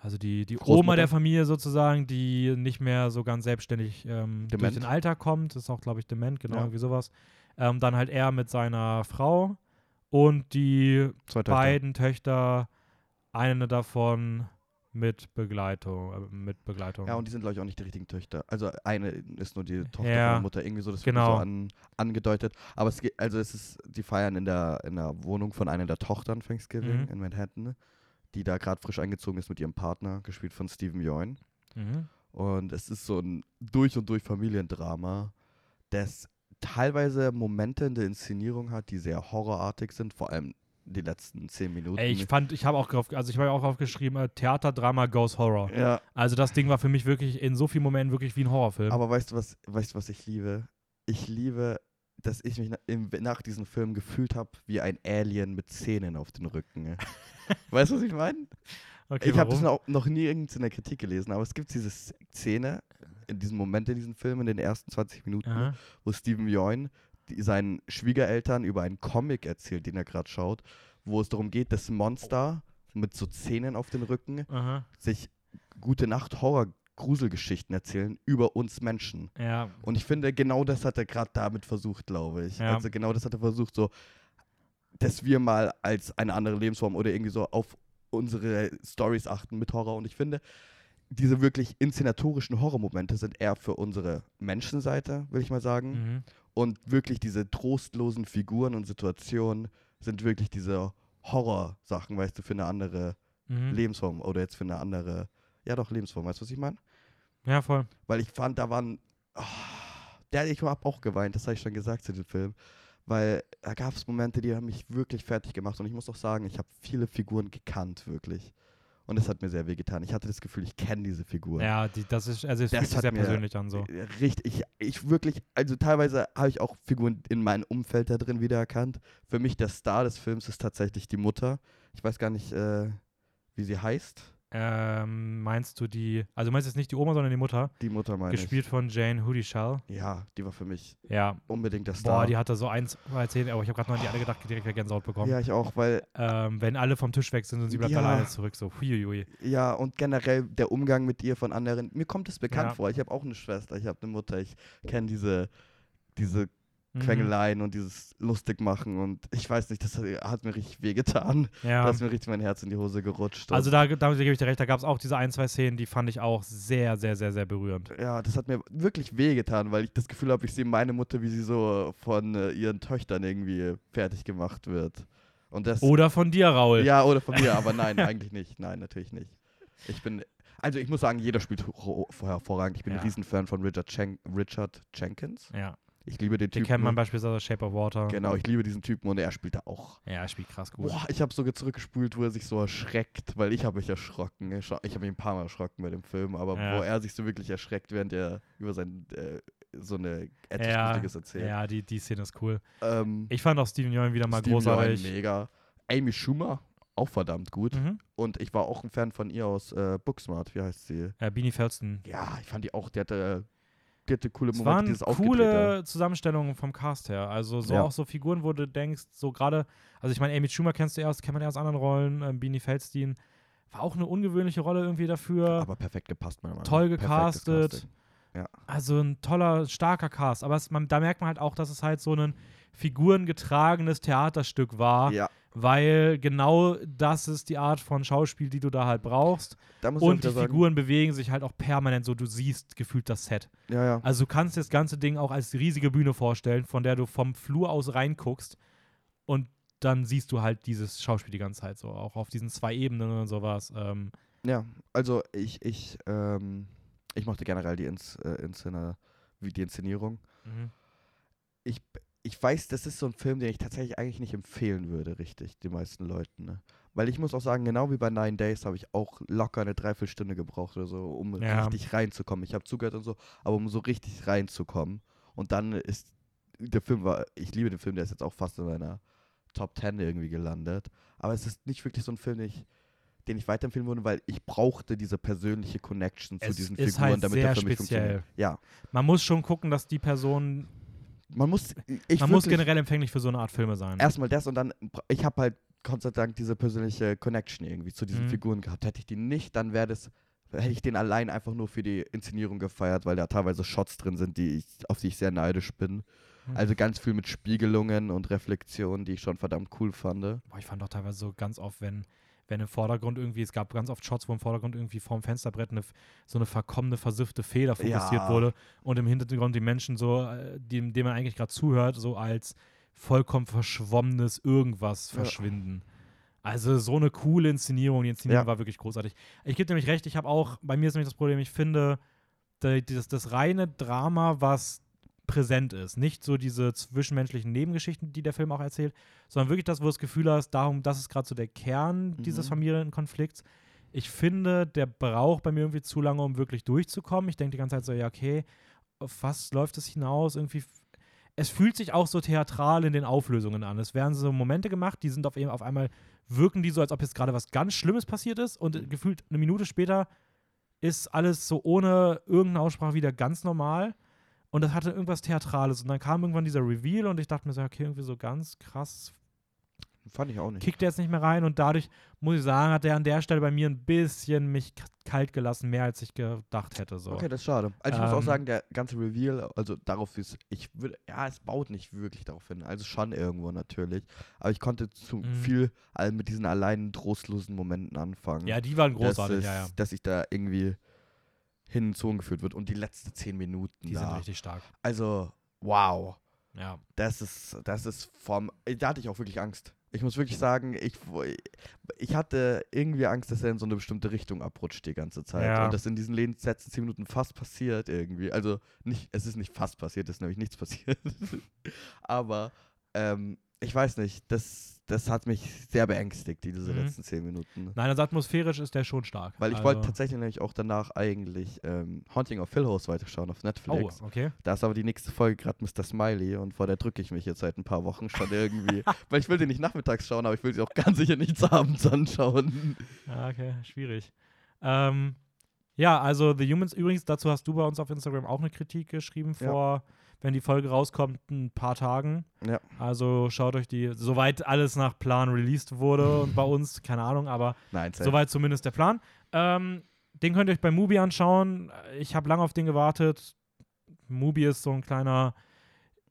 also die, die Oma der Familie sozusagen, die nicht mehr so ganz selbstständig ähm, durch den Alltag kommt, ist auch, glaube ich, dement, genau, Ja. irgendwie sowas. Ähm, dann halt er mit seiner Frau und die Töchter. beiden Töchter, eine davon mit Begleitung, äh, mit Begleitung. Ja, und die sind, glaube ich, auch nicht die richtigen Töchter. Also eine ist nur die Tochter Ja, von der Mutter, irgendwie so, das wird genau. so an, angedeutet. Aber es geht, also es ist, die feiern in der, in der Wohnung von einer der Tochtern Thanksgiving Mhm. in Manhattan, die da gerade frisch eingezogen ist mit ihrem Partner, gespielt von Steven Yeun. Mhm. Und es ist so ein durch und durch Familiendrama, das teilweise Momente in der Inszenierung hat, die sehr horrorartig sind, vor allem die letzten zehn Minuten. Ey, ich fand, ich habe auch drauf, also ich habe auch aufgeschrieben, äh, Theaterdrama Ghost Horror. ja, Also das Ding war für mich wirklich in so vielen Momenten wirklich wie ein Horrorfilm. Aber weißt du was, weißt du, was ich liebe? Ich liebe, dass ich mich nach diesem Film gefühlt habe wie ein Alien mit Zähnen auf den Rücken. weißt du, was ich meine? okay, ich habe das noch, noch nie in der Kritik gelesen, aber es gibt diese Szene in diesem Moment in diesem Film, in den ersten 20 Minuten, Aha. wo Steven Yeun seinen Schwiegereltern über einen Comic erzählt, den er gerade schaut, wo es darum geht, dass Monster mit so Zähnen auf den Rücken Aha. sich gute Nacht Horror Gruselgeschichten erzählen über uns Menschen. Ja, Und ich finde, genau das hat er gerade damit versucht, glaube ich. Ja. Also genau das hat er versucht, so, dass wir mal als eine andere Lebensform oder irgendwie so auf unsere Stories achten mit Horror. Und ich finde, diese wirklich inszenatorischen Horrormomente sind eher für unsere Menschenseite, will ich mal sagen. mhm. Und wirklich diese trostlosen Figuren und Situationen sind wirklich diese Horrorsachen, weißt du, für eine andere Mhm. Lebensform oder jetzt für eine andere, ja doch, Lebensform, weißt du, was ich meine? Ja, voll. Weil ich fand, da waren. Oh, der, ich habe auch geweint, das habe ich schon gesagt zu dem Film. Weil da gab es Momente, die haben mich wirklich fertig gemacht. Und ich muss auch sagen, ich habe viele Figuren gekannt, wirklich. Und das hat mir sehr wehgetan. Ich hatte das Gefühl, ich kenne diese Figur. Ja, die, das ist, also es Das fühlt sich hat sehr persönlich an so. Äh, Richtig, ich, ich wirklich, also teilweise habe ich auch Figuren in meinem Umfeld da drin wiedererkannt. Für mich der Star des Films ist tatsächlich die Mutter. Ich weiß gar nicht, äh, wie sie heißt. Ähm, meinst du die, also du meinst jetzt nicht die Oma, sondern die Mutter, Die Mutter meine gespielt von Jane Hudishall. ich. Ja, die war für mich Ja, unbedingt der Star. boah, die hatte so eins, zwei Szenen, aber ich habe gerade noch an die alle gedacht, direkt wieder Gänsehaut bekommen. ja, ich auch, weil, Ähm, wenn alle vom Tisch weg sind und sie bleibt Ja. alleine zurück, so, huiuiui. ja, und generell der Umgang mit ihr von anderen, mir kommt es bekannt Ja. vor. Ich habe auch eine Schwester, ich habe eine Mutter, ich kenne diese, diese Mhm. Quengeleien und dieses Lustigmachen und ich weiß nicht, das hat, hat mir richtig wehgetan. Ja. Da ist mir richtig mein Herz in die Hose gerutscht. Also da, da gebe ich dir recht, da gab es auch diese ein, zwei Szenen, die fand ich auch sehr, sehr, sehr, sehr berührend. Ja, das hat mir wirklich wehgetan, weil ich das Gefühl habe, ich sehe meine Mutter, wie sie so von äh, ihren Töchtern irgendwie fertig gemacht wird. Und das. Oder von dir, Raul. Ja, oder von mir, aber nein, eigentlich nicht. Nein, natürlich nicht. Ich bin. Also ich muss sagen, jeder spielt hervorragend. Ich bin Ja. ein Riesenfan von Richard, Chen Richard Jenkins. Ja. Ich liebe den Den Typen. kennt man beispielsweise aus Shape of Water. Genau, ich liebe diesen Typen und er spielt da auch. Ja, er spielt krass gut. Boah, ich habe sogar zurückgespult, wo er sich so erschreckt, weil ich habe mich erschrocken. Ich habe mich ein paar Mal erschrocken bei dem Film, aber Ja. wo er sich so wirklich erschreckt, während er über sein äh, so eine etwas ja, erzählt. ja die, die Szene ist cool. Ähm, Ich fand auch Steven Yeun wieder mal Stevie großartig. Yeun mega. Amy Schumer, auch verdammt gut. Mhm. Und ich war auch ein Fan von ihr aus äh, Booksmart, wie heißt sie? Äh, Beanie Felton. Ja, ich fand die auch, die hatte, die hatte coole Es Momente, waren dieses coole Zusammenstellungen vom Cast her. Also so Ja. auch so Figuren, wo du denkst, so gerade, also ich meine, Amy Schumer kennst du erst, kennt man aus anderen Rollen, ähm, Beanie Feldstein war auch eine ungewöhnliche Rolle irgendwie dafür. Aber perfekt gepasst, meiner Meinung nach. toll gecastet. Ja. Also ein toller, starker Cast. Aber es, man, da merkt man halt auch, dass es halt so ein figurengetragenes Theaterstück war, Ja, weil genau das ist die Art von Schauspiel, die du da halt brauchst. Und die sagen, Figuren bewegen sich halt auch permanent so, du siehst gefühlt das Set. Ja, ja. Also du kannst das ganze Ding auch als riesige Bühne vorstellen, von der du vom Flur aus reinguckst und dann siehst du halt dieses Schauspiel die ganze Zeit so, auch auf diesen zwei Ebenen und sowas. Ähm, Ja, also ich, ich, ähm, ich mochte generell die, Ins, äh, Inszene, wie die Inszenierung. mhm. Ich, ich weiß, das ist so ein Film, den ich tatsächlich eigentlich nicht empfehlen würde, richtig, den meisten Leuten. Ne? Weil ich muss auch sagen, genau wie bei Nine Days habe ich auch locker eine Dreiviertelstunde gebraucht oder so, um Ja. richtig reinzukommen. Ich habe zugehört und so, aber um so richtig reinzukommen. Und dann ist der Film war, ich liebe den Film, der ist jetzt auch fast in meiner Top 10 irgendwie gelandet. Aber es ist nicht wirklich so ein Film, den ich, den ich weiterempfehlen würde, weil ich brauchte diese persönliche Connection zu Es diesen Figuren, halt damit der für mich speziell. funktioniert. Ja, Man muss schon gucken, dass die Person, man muss, ich man muss generell empfänglich für so eine Art Filme sein. erstmal das und dann, ich habe halt Gott sei Dank diese persönliche Connection irgendwie zu diesen Mhm. Figuren gehabt. Hätte ich die nicht, dann wäre das, hätte ich den allein einfach nur für die Inszenierung gefeiert, weil da teilweise Shots drin sind, die ich, auf die ich sehr neidisch bin. Mhm. Also ganz viel mit Spiegelungen und Reflexionen, die ich schon verdammt cool fand. Boah, ich fand auch teilweise so ganz oft, wenn, wenn im Vordergrund irgendwie, es gab ganz oft Shots, wo im Vordergrund irgendwie vorm Fensterbrett eine, so eine verkommene, versiffte Feder fokussiert Ja. wurde und im Hintergrund die Menschen so, äh, dem, dem man eigentlich gerade zuhört, so als vollkommen verschwommenes irgendwas Ja. verschwinden. Also so eine coole Inszenierung. Die Inszenierung Ja. war wirklich großartig. Ich gebe nämlich recht, ich habe auch, bei mir ist nämlich das Problem, ich finde, da- das, das reine Drama, was präsent ist, nicht so diese zwischenmenschlichen Nebengeschichten, die der Film auch erzählt, sondern wirklich das, wo du das Gefühl hast, darum, das ist gerade so der Kern dieses Mhm. Familienkonflikts. Ich finde, der braucht bei mir irgendwie zu lange, um wirklich durchzukommen. Ich denke die ganze Zeit so, ja, okay, auf was läuft es hinaus? Irgendwie. Es fühlt sich auch so theatral in den Auflösungen an. Es werden so Momente gemacht, die sind auf, eben auf einmal, wirken die so, als ob jetzt gerade was ganz Schlimmes passiert ist und äh, gefühlt eine Minute später ist alles so ohne irgendeine Aussprache wieder ganz normal. Und das hatte irgendwas Theatrales. Und dann kam irgendwann dieser Reveal und ich dachte mir so, okay, irgendwie so ganz krass Fand ich auch nicht. kickt er jetzt nicht mehr rein und dadurch, muss ich sagen, hat er an der Stelle bei mir ein bisschen mich kalt gelassen, mehr als ich gedacht hätte. So. Okay, das ist schade. Also ich muss auch Ähm, sagen, der ganze Reveal, also darauf ist, ich würde, ja, es baut nicht wirklich darauf hin. Also schon irgendwo natürlich. Aber ich konnte zu Mhm. viel all mit diesen allein trostlosen Momenten anfangen. Ja, die waren dass, großartig, es, ja, ja. dass ich da irgendwie hinzugeführt wird. Und die letzten zehn Minuten Die sind da. richtig stark. Also, wow. Ja. Das ist, das ist vom, da hatte ich auch wirklich Angst. Ich muss wirklich sagen, ich, ich hatte irgendwie Angst, dass er in so eine bestimmte Richtung abrutscht die ganze Zeit. Ja. Und das in diesen letzten zehn Minuten fast passiert irgendwie. Also nicht, es ist nicht fast passiert, es ist nämlich nichts passiert. Aber ähm, ich weiß nicht, das, das hat mich sehr beängstigt, diese Mhm. letzten zehn Minuten. Nein, also atmosphärisch ist der schon stark. Weil ich also, wollte tatsächlich nämlich auch danach eigentlich ähm, Haunting of Hill House weiterschauen auf Oh, Netflix. okay. Da ist aber die nächste Folge gerade Mr. Smiley und vor der drücke ich mich jetzt seit ein paar Wochen schon irgendwie. weil ich will sie nicht nachmittags schauen, aber ich will sie auch ganz sicher nicht abends anschauen. Ja, okay, schwierig. Ähm, ja, also The Humans, übrigens, dazu hast du bei uns auf Instagram auch eine Kritik geschrieben Ja. vor, wenn die Folge rauskommt, ein paar Tagen. Ja. Also schaut euch die, soweit alles nach Plan released wurde und bei uns, keine Ahnung, aber Nein, soweit zumindest der Plan. Ähm, den könnt ihr euch bei Mubi anschauen. Ich habe lange auf den gewartet. Mubi ist so ein kleiner,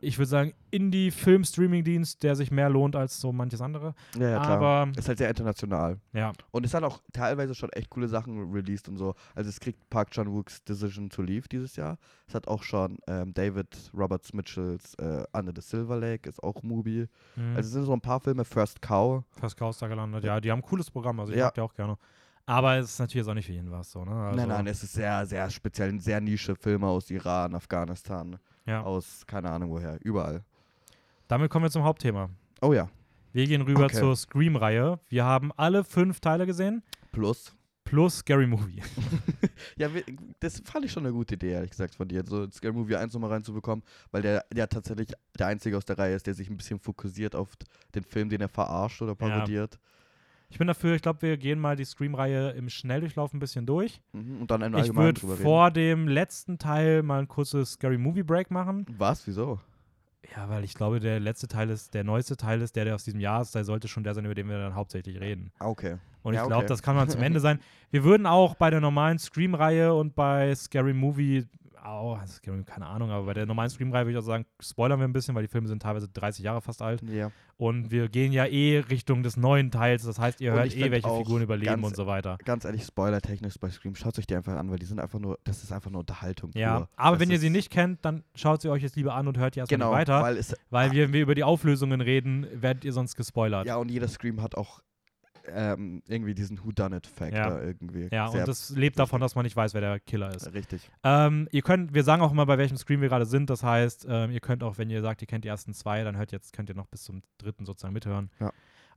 ich würde sagen, Indie-Film-Streaming-Dienst, der sich mehr lohnt als so manches andere. Ja, ja, klar. Aber ist halt sehr international. ja, Und es hat auch teilweise schon echt coole Sachen released und so. Also es kriegt Park Chan-wook's Decision to Leave dieses Jahr. Es hat auch schon ähm, David Roberts Mitchells äh, Under the Silver Lake, ist auch Movie. mhm. Also es sind so ein paar Filme. First Cow. fast Chaos da gelandet. Ja, die haben ein cooles Programm, also ich Ja. mag die auch gerne. Aber es ist natürlich auch nicht für jeden was so, ne? Also, nein, nein, es ist sehr, sehr speziell. Sehr Nische Filme aus Iran, Afghanistan, ja. aus keine Ahnung woher. Überall. Damit kommen wir zum Hauptthema. Oh ja. Wir gehen rüber Okay. zur Scream-Reihe. Wir haben alle fünf Teile gesehen, Plus. plus Scary Movie. Ja, das fand ich schon eine gute Idee, ehrlich gesagt, von dir, so Scary Movie 1 nochmal reinzubekommen, weil der, der tatsächlich der Einzige aus der Reihe ist, der sich ein bisschen fokussiert auf den Film, den er verarscht oder parodiert. Ich bin dafür, ich glaube, wir gehen mal die Scream-Reihe im Schnelldurchlauf ein bisschen durch. Mhm. Und dann im Ich würde vor dem letzten Teil mal ein kurzes Scary Movie Break machen. Was? Wieso? Ja, weil ich glaube, der letzte Teil ist, der neueste Teil ist, der, der aus diesem Jahr ist, der sollte schon der sein, über den wir dann hauptsächlich reden. Ah, Okay. Und Ja, ich glaube, okay. das kann man zum Ende sein. Wir würden auch bei der normalen Scream-Reihe und bei Scary Movie, oh, Scary, keine Ahnung, aber bei der normalen Scream-Reihe würde ich auch sagen, spoilern wir ein bisschen, weil die Filme sind teilweise 30 Jahre fast alt. Ja. Und wir gehen ja eh Richtung des neuen Teils. Das heißt, ihr hört eh, welche auch Figuren überleben ganz- und so weiter. Ganz ehrlich, spoilertechnisch bei Scream, schaut euch die einfach an, weil die sind einfach nur, das ist einfach nur Unterhaltung. Ja, pur. aber Das wenn ihr sie nicht kennt, dann schaut sie euch jetzt lieber an und hört die erstmal Genau, weiter. weil es, Weil wir, wenn wir über die Auflösungen reden, werdet ihr sonst gespoilert. ja, und jeder Scream hat auch ähm, irgendwie diesen Whodunit-Factor Ja. irgendwie. Ja, und das lebt davon, dass man nicht weiß, wer der Killer ist. Richtig. Ähm, ihr könnt, wir sagen auch immer, bei welchem Screen wir gerade sind. Das heißt, ähm, ihr könnt auch, wenn ihr sagt, ihr kennt die ersten zwei, dann hört jetzt, könnt ihr noch bis zum dritten sozusagen mithören. Ja.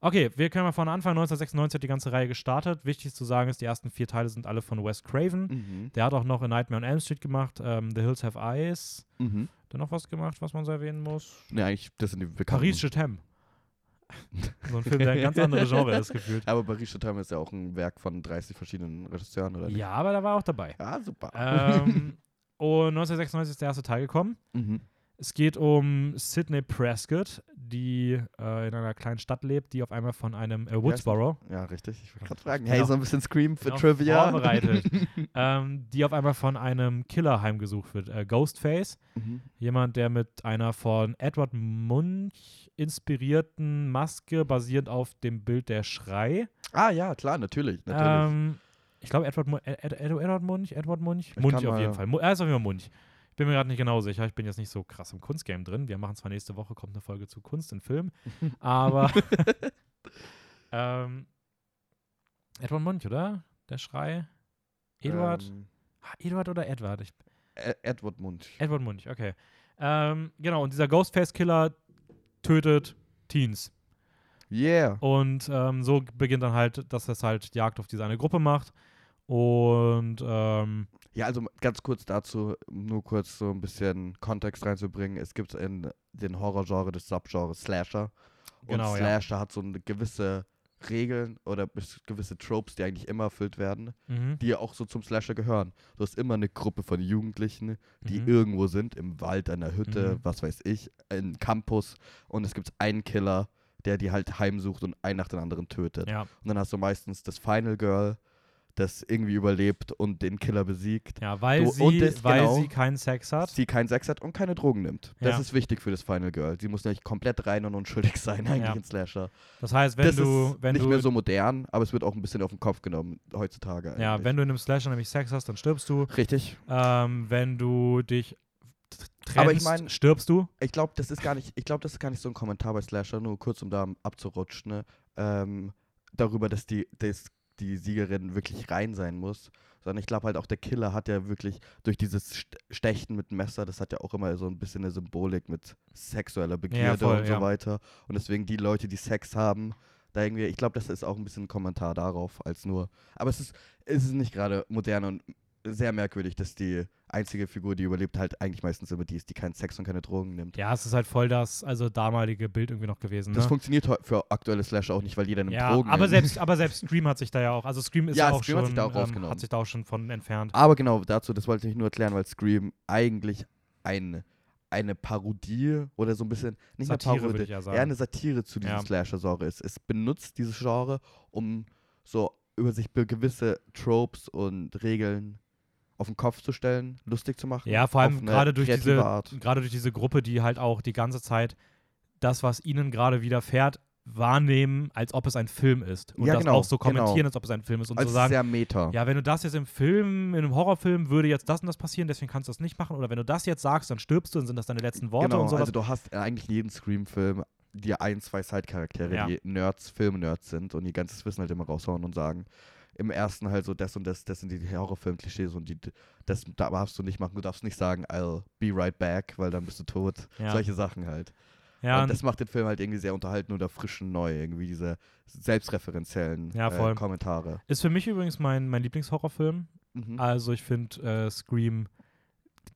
Okay, wir können mal von Anfang 1996 hat die ganze Reihe gestartet. Wichtig zu sagen ist, die ersten vier Teile sind alle von Wes Craven. Mhm. Der hat auch noch A Nightmare on Elm Street gemacht, ähm, The Hills Have Eyes. Mhm. Hat er noch was gemacht, was man so erwähnen muss? Ne, eigentlich, das sind die bekannten. Paris Chatham. So ein Film, der ein ganz anderes Genre ist gefühlt. Aber Paris Chatham ist ja auch ein Werk von 30 verschiedenen Regisseuren, oder nicht? Ja, aber da war auch dabei. Ja, super. ähm, und 1996 ist der erste Teil gekommen. mhm. Es geht um Sidney Prescott, die äh, in einer kleinen Stadt lebt, die auf einmal von einem äh, Woodsboro, Ja, richtig. Ich wollte gerade fragen. Genau. Hey, so ein bisschen Scream für Genau, Trivia. vorbereitet. ähm, die auf einmal von einem Killer heimgesucht wird. Äh, Ghostface, mhm. jemand, der mit einer von Edward Munch inspirierten Maske basierend auf dem Bild der Schrei. Ah, ja, klar, natürlich. natürlich. Ähm, ich glaube, Edward, Ed, Ed, Edward Munch, Edward Munch, Ich Munch auf jeden Fall. Er ist auf jeden Fall Munch. Ich bin mir gerade nicht genau sicher. Ich bin jetzt nicht so krass im Kunstgame drin. Wir machen zwar nächste Woche kommt eine Folge zu Kunst in Film, aber ähm, Edward Munch, oder? Der Schrei. Eduard. Ähm, Eduard oder Edward? Ich, Ed- Edward Munch. Edward Munch, okay. Ähm, genau, und dieser Ghostface-Killer tötet Teens. Yeah. Und ähm, so beginnt dann halt, dass es halt Jagd auf diese eine Gruppe macht. Und ähm, Ja, also ganz kurz dazu, nur kurz so ein bisschen Kontext reinzubringen. Es gibt in den Horrorgenre das Subgenre Slasher. Und Genau, ja. Slasher hat so eine gewisse Regeln oder gewisse Tropes, die eigentlich immer erfüllt werden, mhm, die ja auch so zum Slasher gehören. Du hast immer eine Gruppe von Jugendlichen, die mhm. irgendwo sind, im Wald, an der Hütte, Mhm. was weiß ich, im Campus. Und es gibt einen Killer, der die halt heimsucht und einen nach dem anderen tötet. Ja, Und dann hast du meistens das Final Girl, das irgendwie überlebt und den Killer besiegt. ja weil, Du- sie, das weil genau- sie keinen Sex hat. Sie keinen Sex hat und keine Drogen nimmt. Das Ja. ist wichtig für das Final Girl. Sie muss nämlich komplett rein und unschuldig sein, eigentlich Ja. in Slasher. Das heißt, wenn das du, ist wenn nicht du, mehr so modern, aber es wird auch ein bisschen auf den Kopf genommen heutzutage. ja, eigentlich. wenn du in einem Slasher nämlich Sex hast, dann stirbst du. Richtig. Ähm, wenn du dich trennst, Aber ich mein- stirbst du. Ich glaube, das ist gar nicht, ich glaube, das ist gar nicht so ein Kommentar bei Slasher, nur kurz um da abzurutschen, ne? ähm, darüber, dass die, dass die Siegerin wirklich rein sein muss, sondern ich glaube halt auch der Killer hat ja wirklich durch dieses St- Stechen mit dem Messer, das hat ja auch immer so ein bisschen eine Symbolik mit sexueller Begierde voll, und so ja. weiter. Und deswegen die Leute, die Sex haben, da irgendwie, ich glaube, das ist auch ein bisschen ein Kommentar darauf als nur. Aber es ist, es ist nicht gerade modern und sehr merkwürdig, dass die einzige Figur, die überlebt, halt eigentlich meistens immer die ist, die keinen Sex und keine Drogen nimmt. Ja, es ist halt voll das, also damalige Bild irgendwie noch gewesen. Das ne? funktioniert für aktuelle Slasher auch nicht, weil jeder nimmt ja, Drogen. aber nimmt. selbst, aber selbst Scream hat sich da ja auch, also Scream ist Ja, ja, auch Scream schon, hat sich da auch ähm, rausgenommen. hat sich da auch schon von entfernt. Aber genau dazu, das wollte ich nur erklären, weil Scream eigentlich ein, eine Parodie oder so ein bisschen, nicht Satire, eine würde Parodie, ich ja sagen. eher eine Satire zu diesem Ja. Slasher-Genre ist. Es benutzt dieses Genre, um so über sich gewisse Tropes und Regeln auf den Kopf zu stellen, lustig zu machen. Ja, vor allem gerade durch diese, Art. gerade durch diese Gruppe, die halt auch die ganze Zeit das, was ihnen gerade widerfährt, wahrnehmen, als ob es ein Film ist. Und Ja, das genau, auch so kommentieren, genau. als ob es ein Film ist. Und Also zu sagen, sehr meta. ja, wenn du das jetzt im Film, in einem Horrorfilm, würde jetzt das und das passieren, deswegen kannst du das nicht machen. Oder wenn du das jetzt sagst, dann stirbst du, dann sind das deine letzten Worte genau, und sowas. also du hast eigentlich in jedem Scream-Film die ein, zwei Side-Charaktere, Ja. die Nerds, Film-Nerds sind und ihr ganzes Wissen halt immer raushauen und sagen, im ersten halt so das und das, das sind die Horrorfilm-Klischees und die, das darfst du nicht machen. Du darfst nicht sagen, I'll be right back, weil dann bist du tot. Ja. Solche Sachen halt. ja, und das macht den Film halt irgendwie sehr unterhalten oder frisch und neu, irgendwie diese selbstreferenziellen Ja, äh, Kommentare. ist für mich übrigens mein, mein Lieblingshorrorfilm. Mhm. Also ich finde äh, Scream,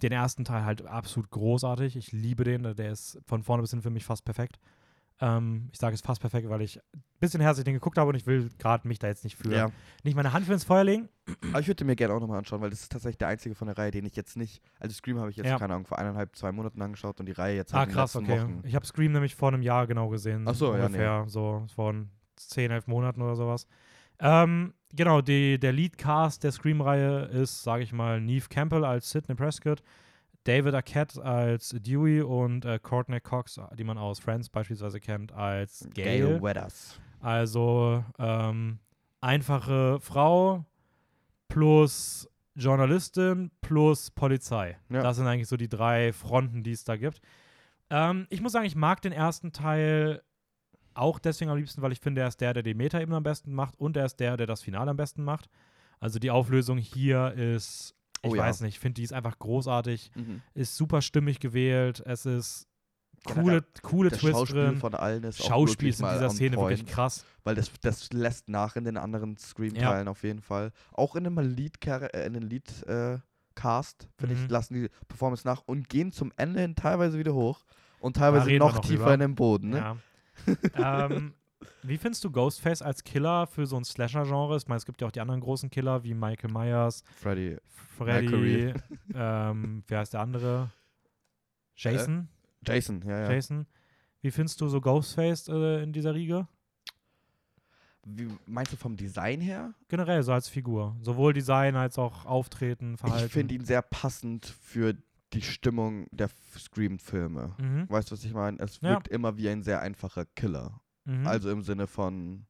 den ersten Teil halt absolut großartig. Ich liebe den. Der ist von vorne bis hin für mich fast perfekt. Ähm, ich sage es fast perfekt, weil ich bisschen herzlich den geguckt habe und ich will gerade mich da jetzt nicht für Ja. nicht meine Hand für ins Feuer legen. Aber ich würde mir gerne auch nochmal anschauen, weil das ist tatsächlich der einzige von der Reihe, den ich jetzt nicht. Also Scream habe ich jetzt, Ja. keine Ahnung, vor eineinhalb, zwei Monaten angeschaut und die Reihe jetzt Ah, halt den krass, okay. Wochen. Ich habe Scream nämlich vor einem Jahr genau gesehen. Ach so, ja, ungefähr, so von 10, 11 Monaten oder sowas. Ähm, genau, die, der Lead-Cast der Scream-Reihe ist, sage ich mal, Neve Campbell als Sidney Prescott, David Arquette als Dewey und äh, Courtney Cox, die man aus Friends beispielsweise kennt, als Gail. Weathers. Also ähm, einfache Frau plus Journalistin plus Polizei. Ja. Das sind eigentlich so die drei Fronten, die es da gibt. Ähm, ich muss sagen, ich mag den ersten Teil auch deswegen am liebsten, weil ich finde, er ist der, der die Meta-Ebene am besten macht und er ist der, der das Finale am besten macht. Also die Auflösung hier ist, ich Oh ja. weiß nicht, ich finde, die ist einfach großartig, Mhm. ist super stimmig gewählt, es ist Coole, coole Das Twists Schauspiel drin. von allen ist Schauspiel ist in dieser Szene point, wirklich krass. Weil das, das lässt nach in den anderen Scream-Teilen auf jeden Fall. Auch in dem Lead, äh, Lead äh, Cast, finde Mhm. ich, lassen die Performance nach und gehen zum Ende hin teilweise wieder hoch und teilweise noch, noch tiefer drüber. in den Boden. Ne? Ja. ähm, wie findest du Ghostface als Killer für so ein Slasher-Genre? Ich meine, es gibt ja auch die anderen großen Killer wie Michael Myers, Freddy. Freddy, ähm, wer heißt der andere? Jason? Jason, ja, ja. Jason? Wie findest du so Ghostface äh, in dieser Riege? Wie, meinst du vom Design her? Generell so als Figur. Sowohl Design als auch Auftreten, Verhalten. Ich finde ihn sehr passend für die Stimmung der Scream-Filme. Mhm. Weißt du, was ich meine? Es Ja. wirkt immer wie ein sehr einfacher Killer. Mhm. Also im Sinne von,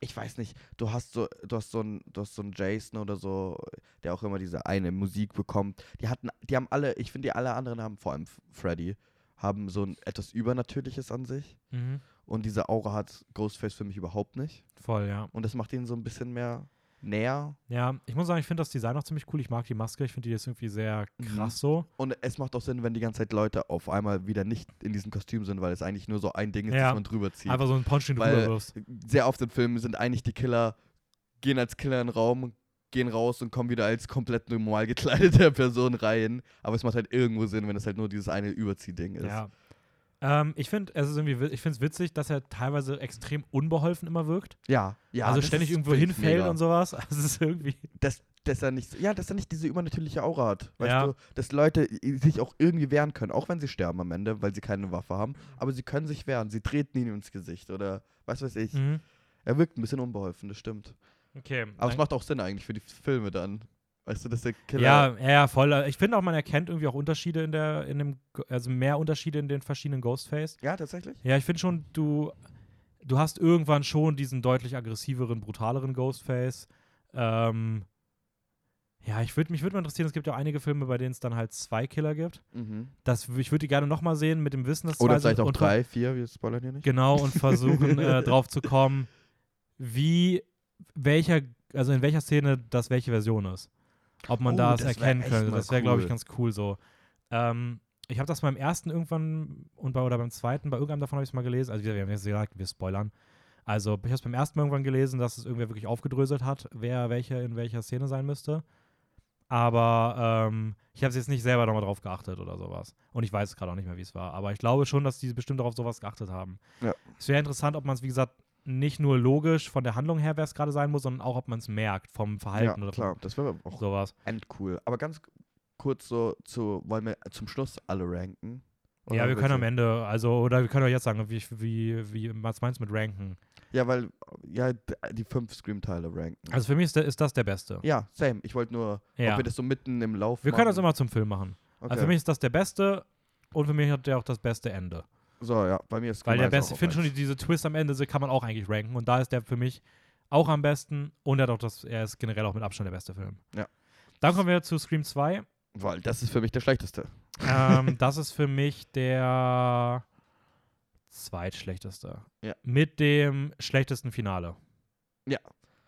ich weiß nicht, du hast so, du hast so einen, du hast so einen Jason oder so, der auch immer diese eine Musik bekommt. Die hatten, die haben alle, ich finde, die alle anderen haben, vor allem Freddy, haben so ein etwas Übernatürliches an sich. Mhm. Und diese Aura hat Ghostface für mich überhaupt nicht. Voll, ja. Und das macht ihn so ein bisschen mehr näher. Ja, ich muss sagen, ich finde das Design auch ziemlich cool. Ich mag die Maske. Ich finde die ist irgendwie sehr Mhm. krass so. Und es macht auch Sinn, wenn die ganze Zeit Leute auf einmal wieder nicht in diesem Kostüm sind, weil es eigentlich nur so ein Ding ist, Ja. das man drüber zieht. Einfach so ein Punch, den du rüberwirfst. sehr oft in Filmen sind eigentlich die Killer, gehen als Killer in den Raum, gehen raus und kommen wieder als komplett normal gekleidete Person rein. Aber es macht halt irgendwo Sinn, wenn es halt nur dieses eine Überziehding ist. Ja. Ähm, ich finde es ist irgendwie, wi- ich finde es witzig, dass er teilweise extrem unbeholfen immer wirkt. ja. ja also das ständig irgendwo hinfällt mega. und sowas. Also es ist irgendwie. Dass, dass er nicht, ja, dass er nicht diese übernatürliche Aura hat. Weißt Ja. du, dass Leute sich auch irgendwie wehren können, auch wenn sie sterben am Ende, weil sie keine Waffe haben. Aber sie können sich wehren. Sie treten ihn ins Gesicht oder was weiß ich. Mhm. Er wirkt ein bisschen unbeholfen, das stimmt. Okay. Aber es macht auch Sinn eigentlich für die Filme dann. Weißt du, dass der Killer. ja, ja, ja, voll. Ich finde auch, man erkennt irgendwie auch Unterschiede in der, in dem, also mehr Unterschiede in den verschiedenen Ghostface. Ja, tatsächlich? Ja, ich finde schon, du, du hast irgendwann schon diesen deutlich aggressiveren, brutaleren Ghostface. Ähm, ja, ich würd, mich würde mal interessieren, es gibt ja auch einige Filme, bei denen es dann halt zwei Killer gibt. Mhm. Das, ich würde die gerne nochmal sehen mit dem Wissen, dass Oder zwei sind vielleicht auch und- drei, vier, wir spoilern hier nicht. Genau, und versuchen äh, drauf zu kommen, wie welcher, also in welcher Szene das welche Version ist. Ob man Oh, das, das erkennen könnte. Das wäre, glaube ich, cool. ganz cool so. Ähm, ich habe das beim ersten irgendwann und bei, oder beim zweiten, bei irgendeinem davon habe ich es mal gelesen. Also, wir haben jetzt gesagt, wir spoilern. Also, ich habe es beim ersten Mal irgendwann gelesen, dass es irgendwer wirklich aufgedröselt hat, wer welche in welcher Szene sein müsste. Aber ähm, ich habe es jetzt nicht selber nochmal drauf geachtet oder sowas. Und ich weiß gerade auch nicht mehr, wie es war. Aber ich glaube schon, dass die bestimmt darauf sowas geachtet haben. Ja. Es wäre interessant, ob man es, wie gesagt, nicht nur logisch von der Handlung her, wer es gerade sein muss, sondern auch, ob man es merkt vom Ja, Verhalten oder klar, das wäre auch sowas. endcool. Aber ganz kurz so zu, wollen wir zum Schluss alle ranken? Ja, wir können am Ende, also, oder wir können auch jetzt sagen, wie, wie, wie, was meinst du mit ranken? Ja, weil, ja, die fünf Scream-Teile ranken. Also für mich ist, der, ist das der beste. ja, same. Ich wollte nur, Ja. ob wir das so mitten im Lauf Wir können das machen. immer zum Film machen. Okay. Also für mich ist das der beste und für mich hat der auch das beste Ende. So, ja, bei mir ist Weil der beste, ich finde schon, diese Twist am Ende so kann man auch eigentlich ranken und da ist der für mich auch am besten und er hat auch das, er ist generell auch mit Abstand der beste Film. Ja. Dann kommen wir zu Scream 2. Weil das ist für mich der schlechteste. ähm, das ist für mich der zweitschlechteste. Ja. Mit dem schlechtesten Finale. Ja.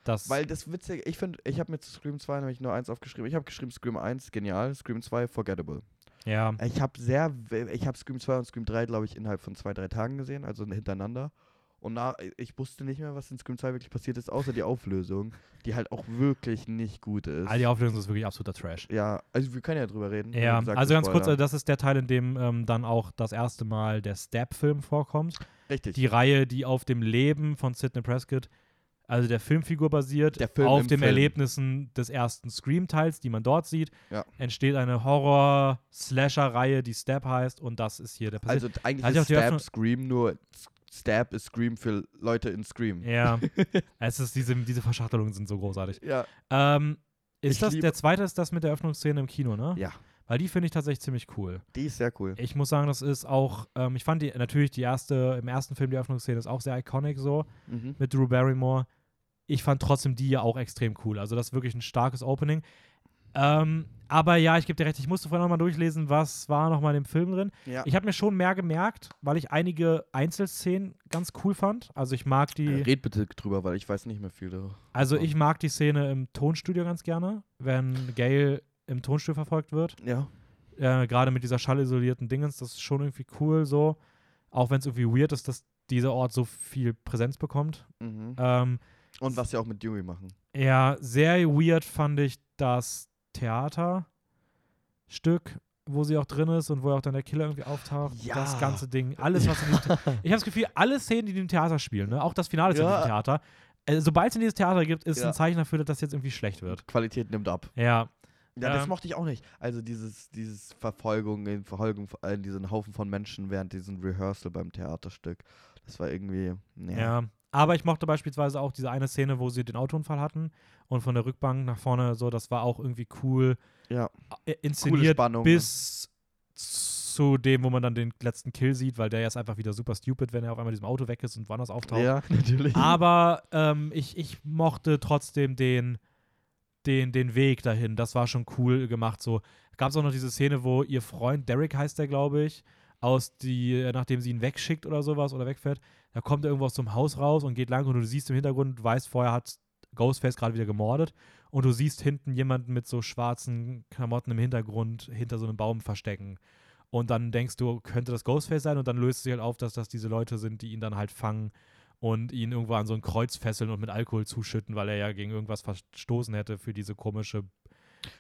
Das, Weil das Witzige, ich finde, ich habe mir zu Scream 2 nämlich nur eins aufgeschrieben. Ich habe geschrieben Scream 1, genial, Scream 2, forgettable. Ja, Ich habe sehr, ich habe Scream 2 und Scream 3, glaube ich, innerhalb von zwei, drei Tagen gesehen, also hintereinander. Und na, ich wusste nicht mehr, was in Scream 2 wirklich passiert ist, außer die Auflösung, die halt auch wirklich nicht gut ist. all die Auflösung ist wirklich absoluter Trash. ja, also wir können ja drüber reden. Ja, gesagt, also ganz kurz, spoilern. äh, das ist der Teil, in dem ähm, dann auch das erste Mal der Stab-Film vorkommt. Richtig. Die Reihe, die auf dem Leben von Sidney Prescott, also der Filmfigur basiert, Der Film auf den Film. Erlebnissen des ersten Scream-Teils, die man dort sieht, Ja. entsteht eine Horror-Slasher-Reihe, die Stab heißt und das ist hier der passiert. also eigentlich ja ist Stab Scream, nur Stab ist Scream für Leute in Scream. ja, es ist diese, diese Verschachtelungen sind so großartig. Ja. Ähm, ist Ich das, der zweite ist das mit der Öffnungsszene im Kino, ne? Ja. Weil die finde ich tatsächlich ziemlich cool. Die ist sehr cool. Ich muss sagen, das ist auch, ähm, ich fand die natürlich die erste, im ersten Film die Öffnungsszene ist auch sehr iconic so Mhm. mit Drew Barrymore. Ich fand trotzdem die ja auch extrem cool. Also das ist wirklich ein starkes Opening. Ähm, aber ja, ich gebe dir recht, ich musste vorhin nochmal durchlesen, was war nochmal in dem Film drin. Ja. Ich habe mir schon mehr gemerkt, weil ich einige Einzelszenen ganz cool fand. Also ich mag die, Äh, Red bitte drüber, weil ich weiß nicht mehr viel darüber. also ich mag die Szene im Tonstudio ganz gerne, wenn Gail im Tonstudio verfolgt wird. Ja. äh, gerade mit dieser schallisolierten Dingens, das ist schon irgendwie cool so. Auch wenn es irgendwie weird ist, dass dieser Ort so viel Präsenz bekommt. Mhm. Ähm, Und was sie auch mit Dewey machen. ja, sehr weird fand ich das Theaterstück, wo sie auch drin ist und wo auch dann der Killer irgendwie auftaucht. Ja. Das ganze Ding, alles, was in diesem The Ich habe das Gefühl, alle Szenen, die in dem Theater spielen, ne? auch das Finale ist in diesem Theater, äh, sobald es in dieses Theater gibt, ist Ja. ein Zeichen dafür, dass das jetzt irgendwie schlecht wird. Qualität nimmt ab. Ja, Ja, das Ähm, mochte ich auch nicht. Also dieses, dieses Verfolgung, in Verfolgung äh, diesen Haufen von Menschen während diesem Rehearsal beim Theaterstück. Das war irgendwie. Ja. Ja. Aber ich mochte beispielsweise auch diese eine Szene, wo sie den Autounfall hatten und von der Rückbank nach vorne so, das war auch irgendwie cool Ja. äh, inszeniert Spannung, ne? bis zu dem, wo man dann den letzten Kill sieht, weil der jetzt einfach wieder super stupid, wenn er auf einmal in diesem Auto weg ist und woanders auftaucht. Ja, natürlich. Aber ähm, ich, ich mochte trotzdem den, den, den Weg dahin. Das war schon cool gemacht. So gab es auch noch diese Szene, wo ihr Freund, Derek heißt der, glaube ich, aus die, äh, nachdem sie ihn wegschickt oder sowas oder wegfährt, da kommt er irgendwo aus dem Haus raus und geht lang und du siehst im Hintergrund, weißt, vorher hat Ghostface gerade wieder gemordet und du siehst hinten jemanden mit so schwarzen Klamotten im Hintergrund hinter so einem Baum verstecken. Und dann denkst du, könnte das Ghostface sein? Und dann löst sich halt auf, dass das diese Leute sind, die ihn dann halt fangen und ihn irgendwo an so ein Kreuz fesseln und mit Alkohol zuschütten, weil er ja gegen irgendwas verstoßen hätte für diese komische.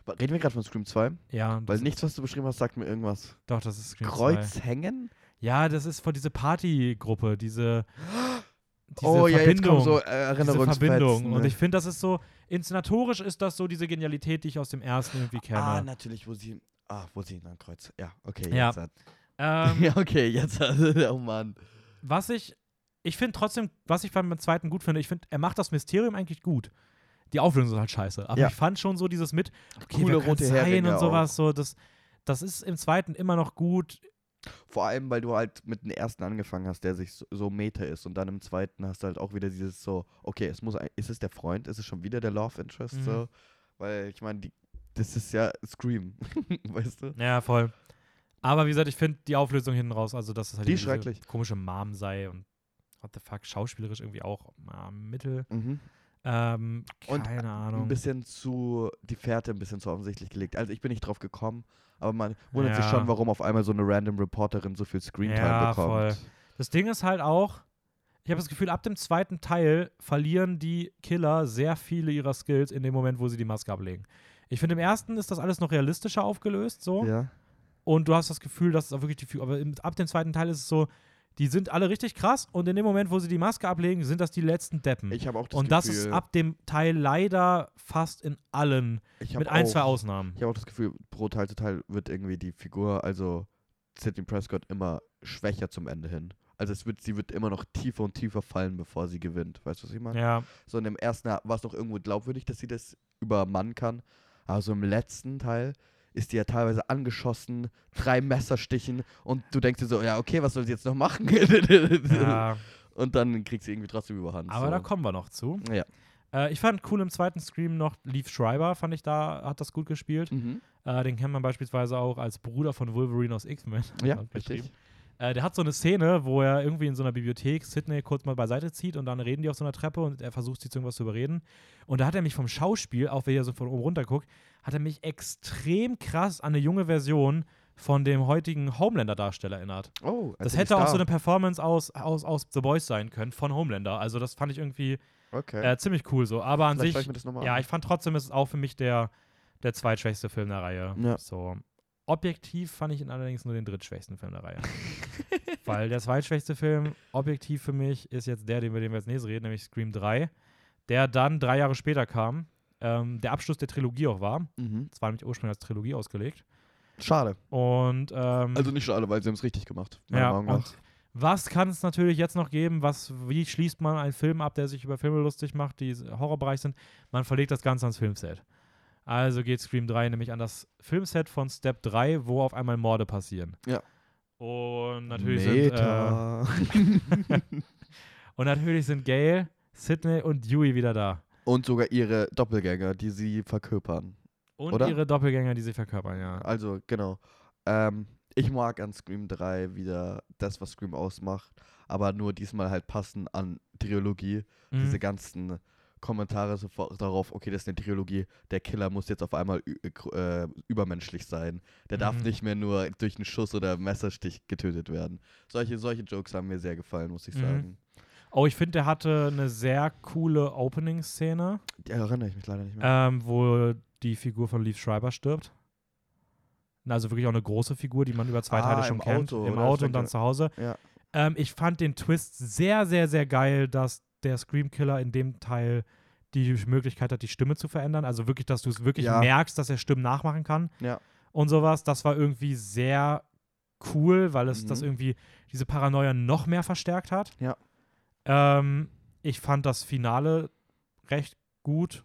Reden wir gerade von Scream 2? Ja, Weil nichts, was du beschrieben hast, sagt mir irgendwas. Doch, das ist Scream 2. Kreuz hängen? Ja, das ist von dieser Partygruppe, diese. diese oh ja, jetzt Verbindung. kommen so äh, diese. Verbindung. Und ne? ich finde, das ist so, inszenatorisch ist das so diese Genialität, die ich aus dem ersten irgendwie kenne. Ah, natürlich, wo sie. Ah, wo sie ein Kreuz. Ja, okay. Ja. Jetzt hat, ähm, ja, okay, jetzt hat. Oh Mann. was ich, ich finde trotzdem, was ich beim zweiten gut finde, ich finde, er macht das Mysterium eigentlich gut. Die Auflösung ist halt scheiße. Aber Ja. ich fand schon so dieses mit, okay, Coole rote sein und sowas, so, das, das ist im zweiten immer noch gut. Vor allem, weil du halt mit dem ersten angefangen hast, der sich so, so Meta ist. Und dann im zweiten hast du halt auch wieder dieses so, okay, es muss, ist es der Freund? Ist es schon wieder der Love Interest? Mhm. So? Weil ich meine, das ist ja Scream, weißt du? Ja, voll. Aber wie gesagt, ich finde die Auflösung hinten raus, also dass es halt Die diese schrecklich. komische Mom sei und what the fuck, schauspielerisch irgendwie auch äh, mittel. Mhm. Ähm, Und keine Ahnung. ein bisschen zu, die Fährte ein bisschen zu offensichtlich gelegt. Also ich bin nicht drauf gekommen, aber man wundert sich Ja. schon, warum auf einmal so eine random Reporterin so viel Screentime Ja, bekommt. voll. Das Ding ist halt auch, ich habe das Gefühl, ab dem zweiten Teil verlieren die Killer sehr viele ihrer Skills in dem Moment, wo sie die Maske ablegen. Ich finde, im ersten ist das alles noch realistischer aufgelöst, so. Ja. Und du hast das Gefühl, dass es auch wirklich die. Aber ab dem zweiten Teil ist es so, die sind alle richtig krass und in dem Moment, wo sie die Maske ablegen, sind das die letzten Deppen. Ich habe auch das und Gefühl, das ist ab dem Teil leider fast in allen, mit ein, auch, zwei Ausnahmen. Ich habe auch das Gefühl, pro Teil zu Teil wird irgendwie die Figur, also Sidney Prescott, immer schwächer zum Ende hin. Also es wird, sie wird immer noch tiefer und tiefer fallen, bevor sie gewinnt. Weißt du, was ich meine? Ja, So in dem ersten war es noch irgendwo glaubwürdig, dass sie das übermannen kann. Aber so im letzten Teil ist die ja teilweise angeschossen, drei Messerstichen und du denkst dir so, ja, okay, was soll sie jetzt noch machen? ja. Und dann kriegt sie irgendwie trotzdem überhand. aber so. da kommen wir noch zu. Ja. Äh, ich fand cool im zweiten Scream noch Leaf Schreiber, fand ich da, hat das gut gespielt. Mhm. Äh, den kennt man beispielsweise auch als Bruder von Wolverine aus X-Men. Ja, richtig. Äh, der hat so eine Szene, wo er irgendwie in so einer Bibliothek Sidney kurz mal beiseite zieht und dann reden die auf so einer Treppe und er versucht sie zu irgendwas zu überreden. Und da hat er mich vom Schauspiel, auch wenn er so von oben runter guckt, hat er mich extrem krass an eine junge Version von dem heutigen Homelander-Darsteller erinnert. Oh, Das Anthony hätte auch so eine Performance aus, aus, aus The Boys sein können, von Homelander. Also das fand ich irgendwie Okay. äh, ziemlich cool so. Aber an Vielleicht sich, ich das ja, ich fand trotzdem, ist es auch für mich der, der zweitschwächste Film der Reihe. Ja. So. Objektiv fand ich ihn allerdings nur den drittschwächsten Film der Reihe. Weil der zweitschwächste Film, objektiv für mich, ist jetzt der, den wir, den wir als nächstes reden, nämlich Scream 3, der dann drei Jahre später kam, ähm, der Abschluss der Trilogie auch war. Mhm. Es war nämlich ursprünglich als Trilogie ausgelegt. Schade. Und ähm, Also nicht schade, weil sie haben es richtig gemacht. ja, und was kann es natürlich jetzt noch geben? Was, wie schließt man einen Film ab, der sich über Filme lustig macht, die Horrorbereich sind? Man verlegt das Ganze ans Filmset. Also geht Scream 3 nämlich an das Filmset von Step 3, wo auf einmal Morde passieren. Ja. Und natürlich sind, äh, Meta. und natürlich sind Gail, Sidney und Dewey wieder da. Und sogar ihre Doppelgänger, die sie verkörpern. Und Oder? ihre Doppelgänger, die sie verkörpern, ja. Also, genau. Ähm, ich mag an Scream 3 wieder das, was Scream ausmacht, aber nur diesmal halt passend an Trilogie. Mhm. Diese ganzen Kommentare sofort darauf, okay, das ist eine Trilogie, der Killer muss jetzt auf einmal äh, übermenschlich sein. Der darf Mhm. nicht mehr nur durch einen Schuss oder Messerstich getötet werden. Solche, solche Jokes haben mir sehr gefallen, muss ich Mhm. sagen. Oh, ich finde, der hatte eine sehr coole Opening-Szene. Die erinnere ich mich leider nicht mehr. ähm, wo die Figur von Leaf Schreiber stirbt. Also wirklich auch eine große Figur, die man über zwei Ah, Teile schon im kennt. Auto, Im? Ich Auto und dann zu Hause. Ja. Ähm, ich fand den Twist sehr, sehr, sehr geil, dass der Scream-Killer in dem Teil die Möglichkeit hat, die Stimme zu verändern. Also wirklich, dass du es wirklich Ja. merkst, dass er Stimmen nachmachen kann Ja. und sowas. Das war irgendwie sehr cool, weil es Mhm. das irgendwie diese Paranoia noch mehr verstärkt hat. Ja. Ähm, ich fand das Finale recht gut.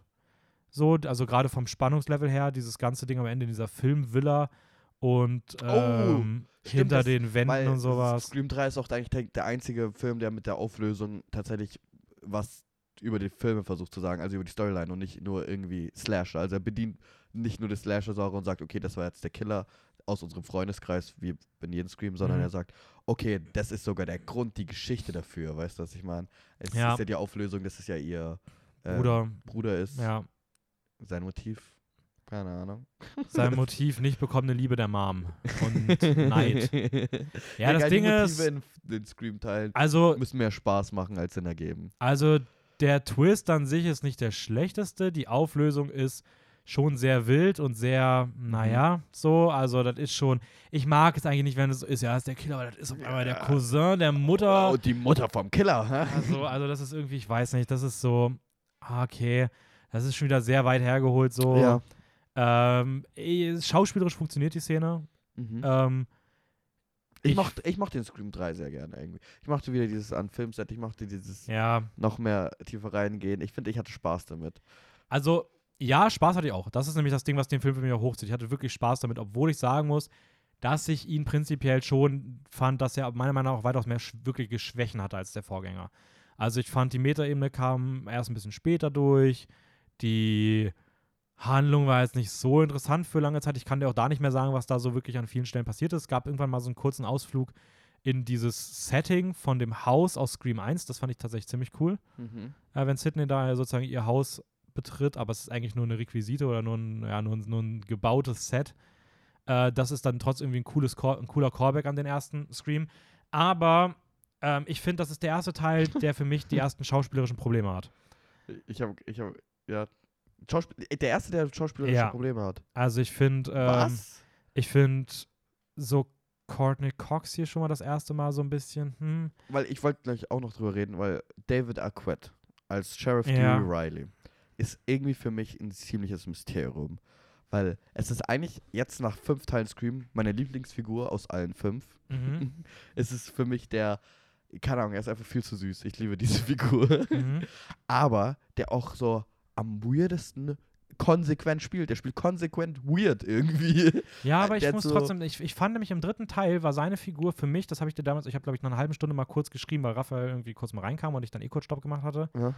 So, also gerade vom Spannungslevel her, dieses ganze Ding am Ende in dieser Filmvilla und ähm, Oh, stimmt, hinter den Wänden und sowas. Scream 3 ist auch eigentlich der, der einzige Film, der mit der Auflösung tatsächlich was über die Filme versucht zu sagen, also über die Storyline und nicht nur irgendwie Slasher. Also er bedient nicht nur das Slasher-Genre und sagt, okay, das war jetzt der Killer aus unserem Freundeskreis, wie in jedem Scream, sondern Mhm. er sagt, okay, das ist sogar der Grund, die Geschichte dafür, weißt du, was ich meine? Es Ja. ist ja die Auflösung, dass es ja ihr ähm, Bruder, Bruder ist, ja. sein Motiv, keine Ahnung. Sein Motiv, nicht bekommene Liebe der Mom. Und Neid. Ja, das Egal, Ding Motive ist, in den Scream-Teilen also, müssen mehr Spaß machen als Sinn ergeben. also der Twist an sich ist nicht der schlechteste. Die Auflösung ist schon sehr wild und sehr, naja, so. Also, das ist schon. Ich mag es eigentlich nicht, wenn es so ist, ja, ist der Killer, aber das ist auf einmal der Ja. Cousin der Mutter. Und die Mutter vom Killer. hä? Also, also, das ist irgendwie, ich weiß nicht, das ist so, ah, okay, das ist schon wieder sehr weit hergeholt, so. Ja. Ähm, eh, schauspielerisch funktioniert die Szene. Mhm. Ähm, ich, ich- mochte, ich mochte den Scream 3 sehr gerne irgendwie. Ich mochte wieder dieses an Filmset, ich mochte dieses ja, noch mehr tiefer reingehen. Ich finde, ich hatte Spaß damit. Also, ja, Spaß hatte ich auch. Das ist nämlich das Ding, was den Film für mich auch hochzieht. Ich hatte wirklich Spaß damit, obwohl ich sagen muss, dass ich ihn prinzipiell schon fand, dass er meiner Meinung nach auch weitaus mehr wirkliche Schwächen hatte als der Vorgänger. Also, ich fand, die Metaebene kam erst ein bisschen später durch. Die Handlung war jetzt nicht so interessant für lange Zeit. Ich kann dir auch da nicht mehr sagen, was da so wirklich an vielen Stellen passiert ist. Es gab irgendwann mal so einen kurzen Ausflug in dieses Setting von dem Haus aus Scream 1. Das fand ich tatsächlich ziemlich cool. Mhm. Äh, wenn Sidney da sozusagen ihr Haus betritt, aber es ist eigentlich nur eine Requisite oder nur ein, ja, nur, ein- nur ein gebautes Set. Äh, das ist dann trotzdem irgendwie ein, cooles Call, ein cooler Callback an den ersten Scream. Aber ähm, ich finde, das ist der erste Teil, der für mich die ersten schauspielerischen Probleme hat. Ich habe, ich habe, ja. Schauspiel der erste, der schauspielerische Ja. Probleme hat. Also ich finde, ähm, Was? ich finde so Courtney Cox hier schon mal das erste Mal so ein bisschen, hm, Weil ich wollte gleich auch noch drüber reden, weil David Arquette als Sheriff Ja. Dewey Riley ist irgendwie für mich ein ziemliches Mysterium. Weil es ist eigentlich jetzt nach fünf Teilen Scream meine Lieblingsfigur aus allen fünf. mhm, es ist für mich der, keine Ahnung, er ist einfach viel zu süß. Ich liebe diese Figur. mhm. Aber der auch so am weirdesten konsequent spielt. Der spielt konsequent weird irgendwie. Ja, aber ich Der muss so- trotzdem, ich, ich fand nämlich im dritten Teil war seine Figur für mich, das habe ich dir damals, ich habe glaube ich nach einer halben Stunde mal kurz geschrieben, weil Raphael irgendwie kurz mal reinkam und ich dann eh kurz Stopp gemacht hatte. Ja.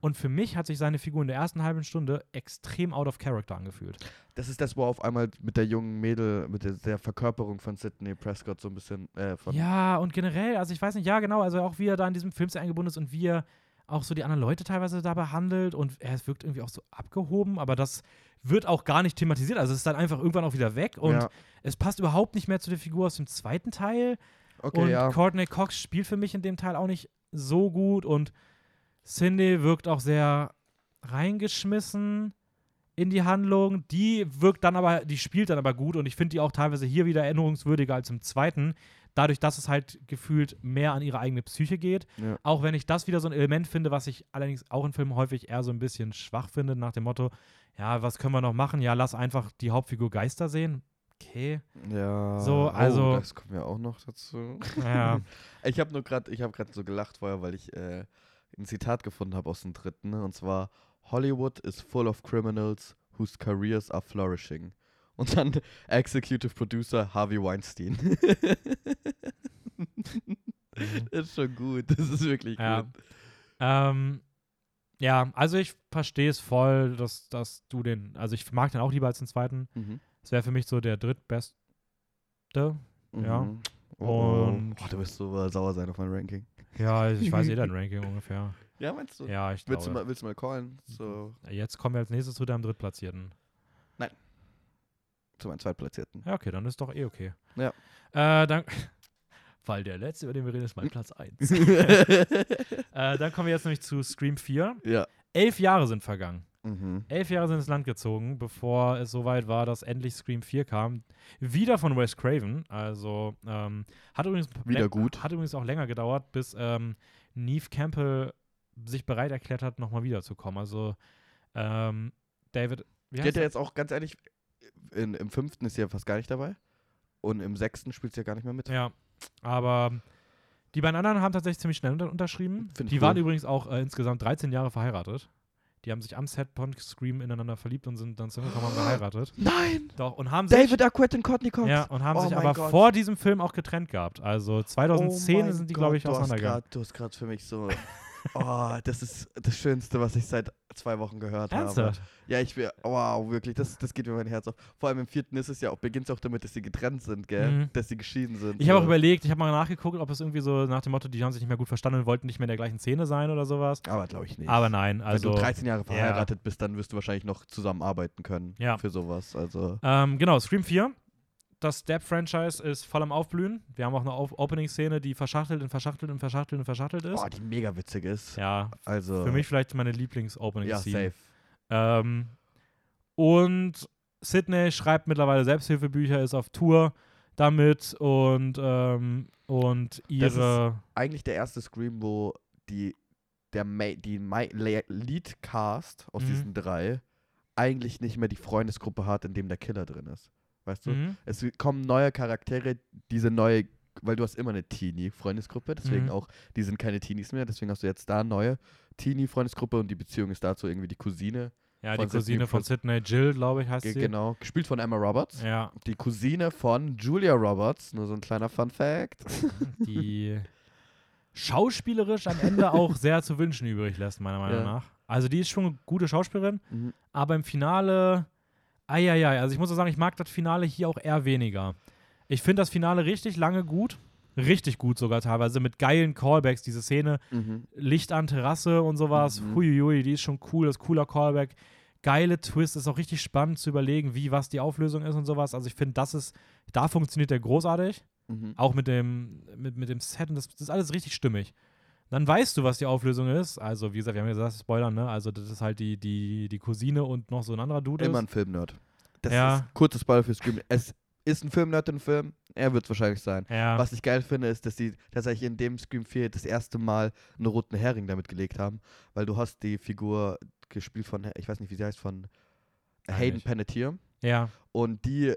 Und für mich hat sich seine Figur in der ersten halben Stunde extrem out of character angefühlt. Das ist das, wo auf einmal mit der jungen Mädel, mit der, der Verkörperung von Sidney Prescott so ein bisschen äh, von. Ja, und generell, also ich weiß nicht, ja genau, also auch wie er da in diesem Film eingebunden ist und wie er auch so die anderen Leute teilweise da behandelt und er wirkt irgendwie auch so abgehoben, aber das wird auch gar nicht thematisiert. Also es ist dann einfach irgendwann auch wieder weg und ja. es passt überhaupt nicht mehr zu der Figur aus dem zweiten Teil. Okay, und ja. Courtney Cox spielt für mich in dem Teil auch nicht so gut und Cindy wirkt auch sehr reingeschmissen in die Handlung. Die wirkt dann aber, die spielt dann aber gut und ich finde die auch teilweise hier wieder erinnerungswürdiger als im zweiten. Dadurch, dass es halt gefühlt mehr an ihre eigene Psyche geht. Ja. Auch wenn ich das wieder so ein Element finde, was ich allerdings auch in Filmen häufig eher so ein bisschen schwach finde, nach dem Motto, ja, was können wir noch machen? Ja, lass einfach die Hauptfigur Geister sehen. Okay. Ja. So, also- Oh, das kommt ja auch noch dazu. Ja. Ich habe nur gerade, ich habe gerade so gelacht vorher, weil ich äh, ein Zitat gefunden habe aus dem dritten, ne? und zwar Hollywood is full of criminals whose careers are flourishing. Und dann Executive Producer Harvey Weinstein. das ist schon gut. Das ist wirklich Ja. gut. Ähm, ja, also ich verstehe es voll, dass, dass du den, also ich mag den auch lieber als den zweiten. Mhm. Es wäre für mich so der drittbeste. Ja. Mhm. Oh, oh. Und- oh, du wirst so sauer sein auf mein Ranking. Ja, ich weiß eh dein Ranking ungefähr. Ja, meinst du? Ja, ich Willst du glaube. mal, willst du mal callen? So, Jetzt kommen wir als nächstes zu deinem Drittplatzierten. zu meinem Zweitplatzierten. Ja, okay, dann ist doch eh okay. Ja. Äh, dann, weil der letzte, über den wir reden, ist mein Platz 1. äh, dann kommen wir jetzt nämlich zu Scream 4. ja. Elf Jahre sind vergangen. Mhm. Elf Jahre sind ins Land gezogen, bevor es soweit war, dass endlich Scream 4 kam. Wieder von Wes Craven. Also ähm, hat übrigens Wieder gut. Hat übrigens auch länger gedauert, bis ähm, Neve Campbell sich bereit erklärt hat, nochmal wiederzukommen. Also ähm, David, wie Die heißt hat ja er? jetzt auch ganz ehrlich, in, im fünften ist ja fast gar nicht dabei. Und im sechsten spielt sie ja gar nicht mehr mit. Ja, aber die beiden anderen haben tatsächlich ziemlich schnell unter unterschrieben. Find Die cool. waren übrigens auch äh, insgesamt 13 Jahre verheiratet. Die haben sich am Set von Scream ineinander verliebt und sind dann zusammengekommen und geheiratet. Nein! Doch, und haben sich David Arquette und Courtney Cox. Ja, und haben Oh sich aber Gott. vor diesem Film auch getrennt gehabt. Also Oh 2010 mein sind die, glaube ich, auseinandergegangen. Du hast gerade für mich so. Oh, das ist das Schönste, was ich seit zwei Wochen gehört habe. Ernsthaft? Ja, ich will. Wow, wirklich, das, das geht mir mein Herz auf. Vor allem im vierten ist es ja auch, beginnt es auch damit, dass sie getrennt sind, gell? Mhm. Dass sie geschieden sind. Ich habe auch überlegt, ich habe mal nachgeguckt, ob es irgendwie so nach dem Motto, die haben sich nicht mehr gut verstanden und wollten nicht mehr in der gleichen Szene sein oder sowas. Aber glaube ich nicht. Aber nein, also. Wenn du 13 Jahre ja. verheiratet bist, dann wirst du wahrscheinlich noch zusammenarbeiten können Ja. für sowas. Also. Ähm, genau, Scream 4. Das Step-Franchise ist voll am Aufblühen. Wir haben auch eine Opening-Szene, die verschachtelt und verschachtelt und verschachtelt und verschachtelt ist. Oh, die mega witzig ist. ja, Also. für mich vielleicht meine Ja, Lieblings-Opening-Scene. safe. Ähm, und Sydney schreibt mittlerweile Selbsthilfebücher, ist auf Tour damit und, ähm, und Das ihre. Eigentlich der erste Scream, wo die, der Ma die Ma Le Lead-Cast aus Mhm. diesen drei eigentlich nicht mehr die Freundesgruppe hat, in dem der Killer drin ist. Weißt du? Mhm. Es kommen neue Charaktere, diese neue, weil du hast immer eine Teenie-Freundesgruppe, deswegen Mhm. auch, die sind keine Teenies mehr, deswegen hast du jetzt da eine neue Teenie-Freundesgruppe und die Beziehung ist dazu irgendwie die Cousine. Ja, die von Sydney Cousine von Sydney, Jill, glaube ich, heißt sie. genau, gespielt von Emma Roberts. Ja, Die Cousine von Julia Roberts, nur so ein kleiner Fun-Fact. die schauspielerisch am Ende auch sehr zu wünschen übrig lässt, meiner Meinung Ja. nach. Also die ist schon eine gute Schauspielerin, Mhm. aber im Finale, eieiei, also ich muss auch sagen, ich mag das Finale hier auch eher weniger. Ich finde das Finale richtig lange gut, Richtig gut sogar teilweise, mit geilen Callbacks, diese Szene. Mhm. Licht an Terrasse und sowas. Mhm. Huiuiui, die ist schon cool, das ist cooler Callback. Geile Twist, ist auch richtig spannend zu überlegen, wie was die Auflösung ist und sowas. Also ich finde, das ist, da funktioniert der großartig. Mhm. Auch mit dem, mit, mit dem Set und das, das ist alles richtig stimmig. Dann weißt du, was die Auflösung ist. Also, wie gesagt, wir haben ja gesagt, Spoiler, ne? Also, das ist halt die, die, die Cousine und noch so ein anderer Dude. Immer ein Filmnerd. Das Ja. ist kurzes Spoiler für Scream. Es ist ein Filmnerd im Film. Er wird es wahrscheinlich sein. Ja. Was ich geil finde, ist, dass sie tatsächlich in dem Scream 4 das erste Mal einen roten Hering damit gelegt haben, weil du hast die Figur gespielt von, ich weiß nicht, wie sie heißt, von Hayden. Panettiere Ja. und die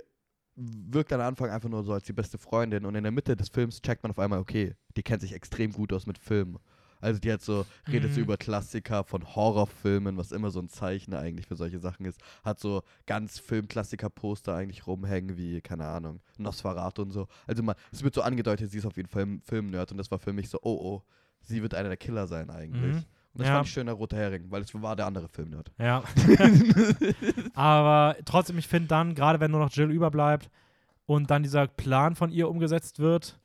wirkt am Anfang einfach nur so als die beste Freundin und in der Mitte des Films checkt man auf einmal, okay, die kennt sich extrem gut aus mit Filmen. Also die hat so, redet so Mhm. über Klassiker von Horrorfilmen, was immer so ein Zeichen eigentlich für solche Sachen ist. Hat so ganz Filmklassiker-Poster eigentlich rumhängen, wie, keine Ahnung, Nosferatu und so. Also man, es wird so angedeutet, sie ist auf jeden Fall ein Filmnerd und das war für mich so, oh oh, sie wird einer der Killer sein eigentlich. Mhm. Und das Ja. fand ich schöner roter Hering, weil es war der andere Filmnerd. Ja. Aber trotzdem, ich finde dann, gerade wenn nur noch Jill überbleibt und dann dieser Plan von ihr umgesetzt wird,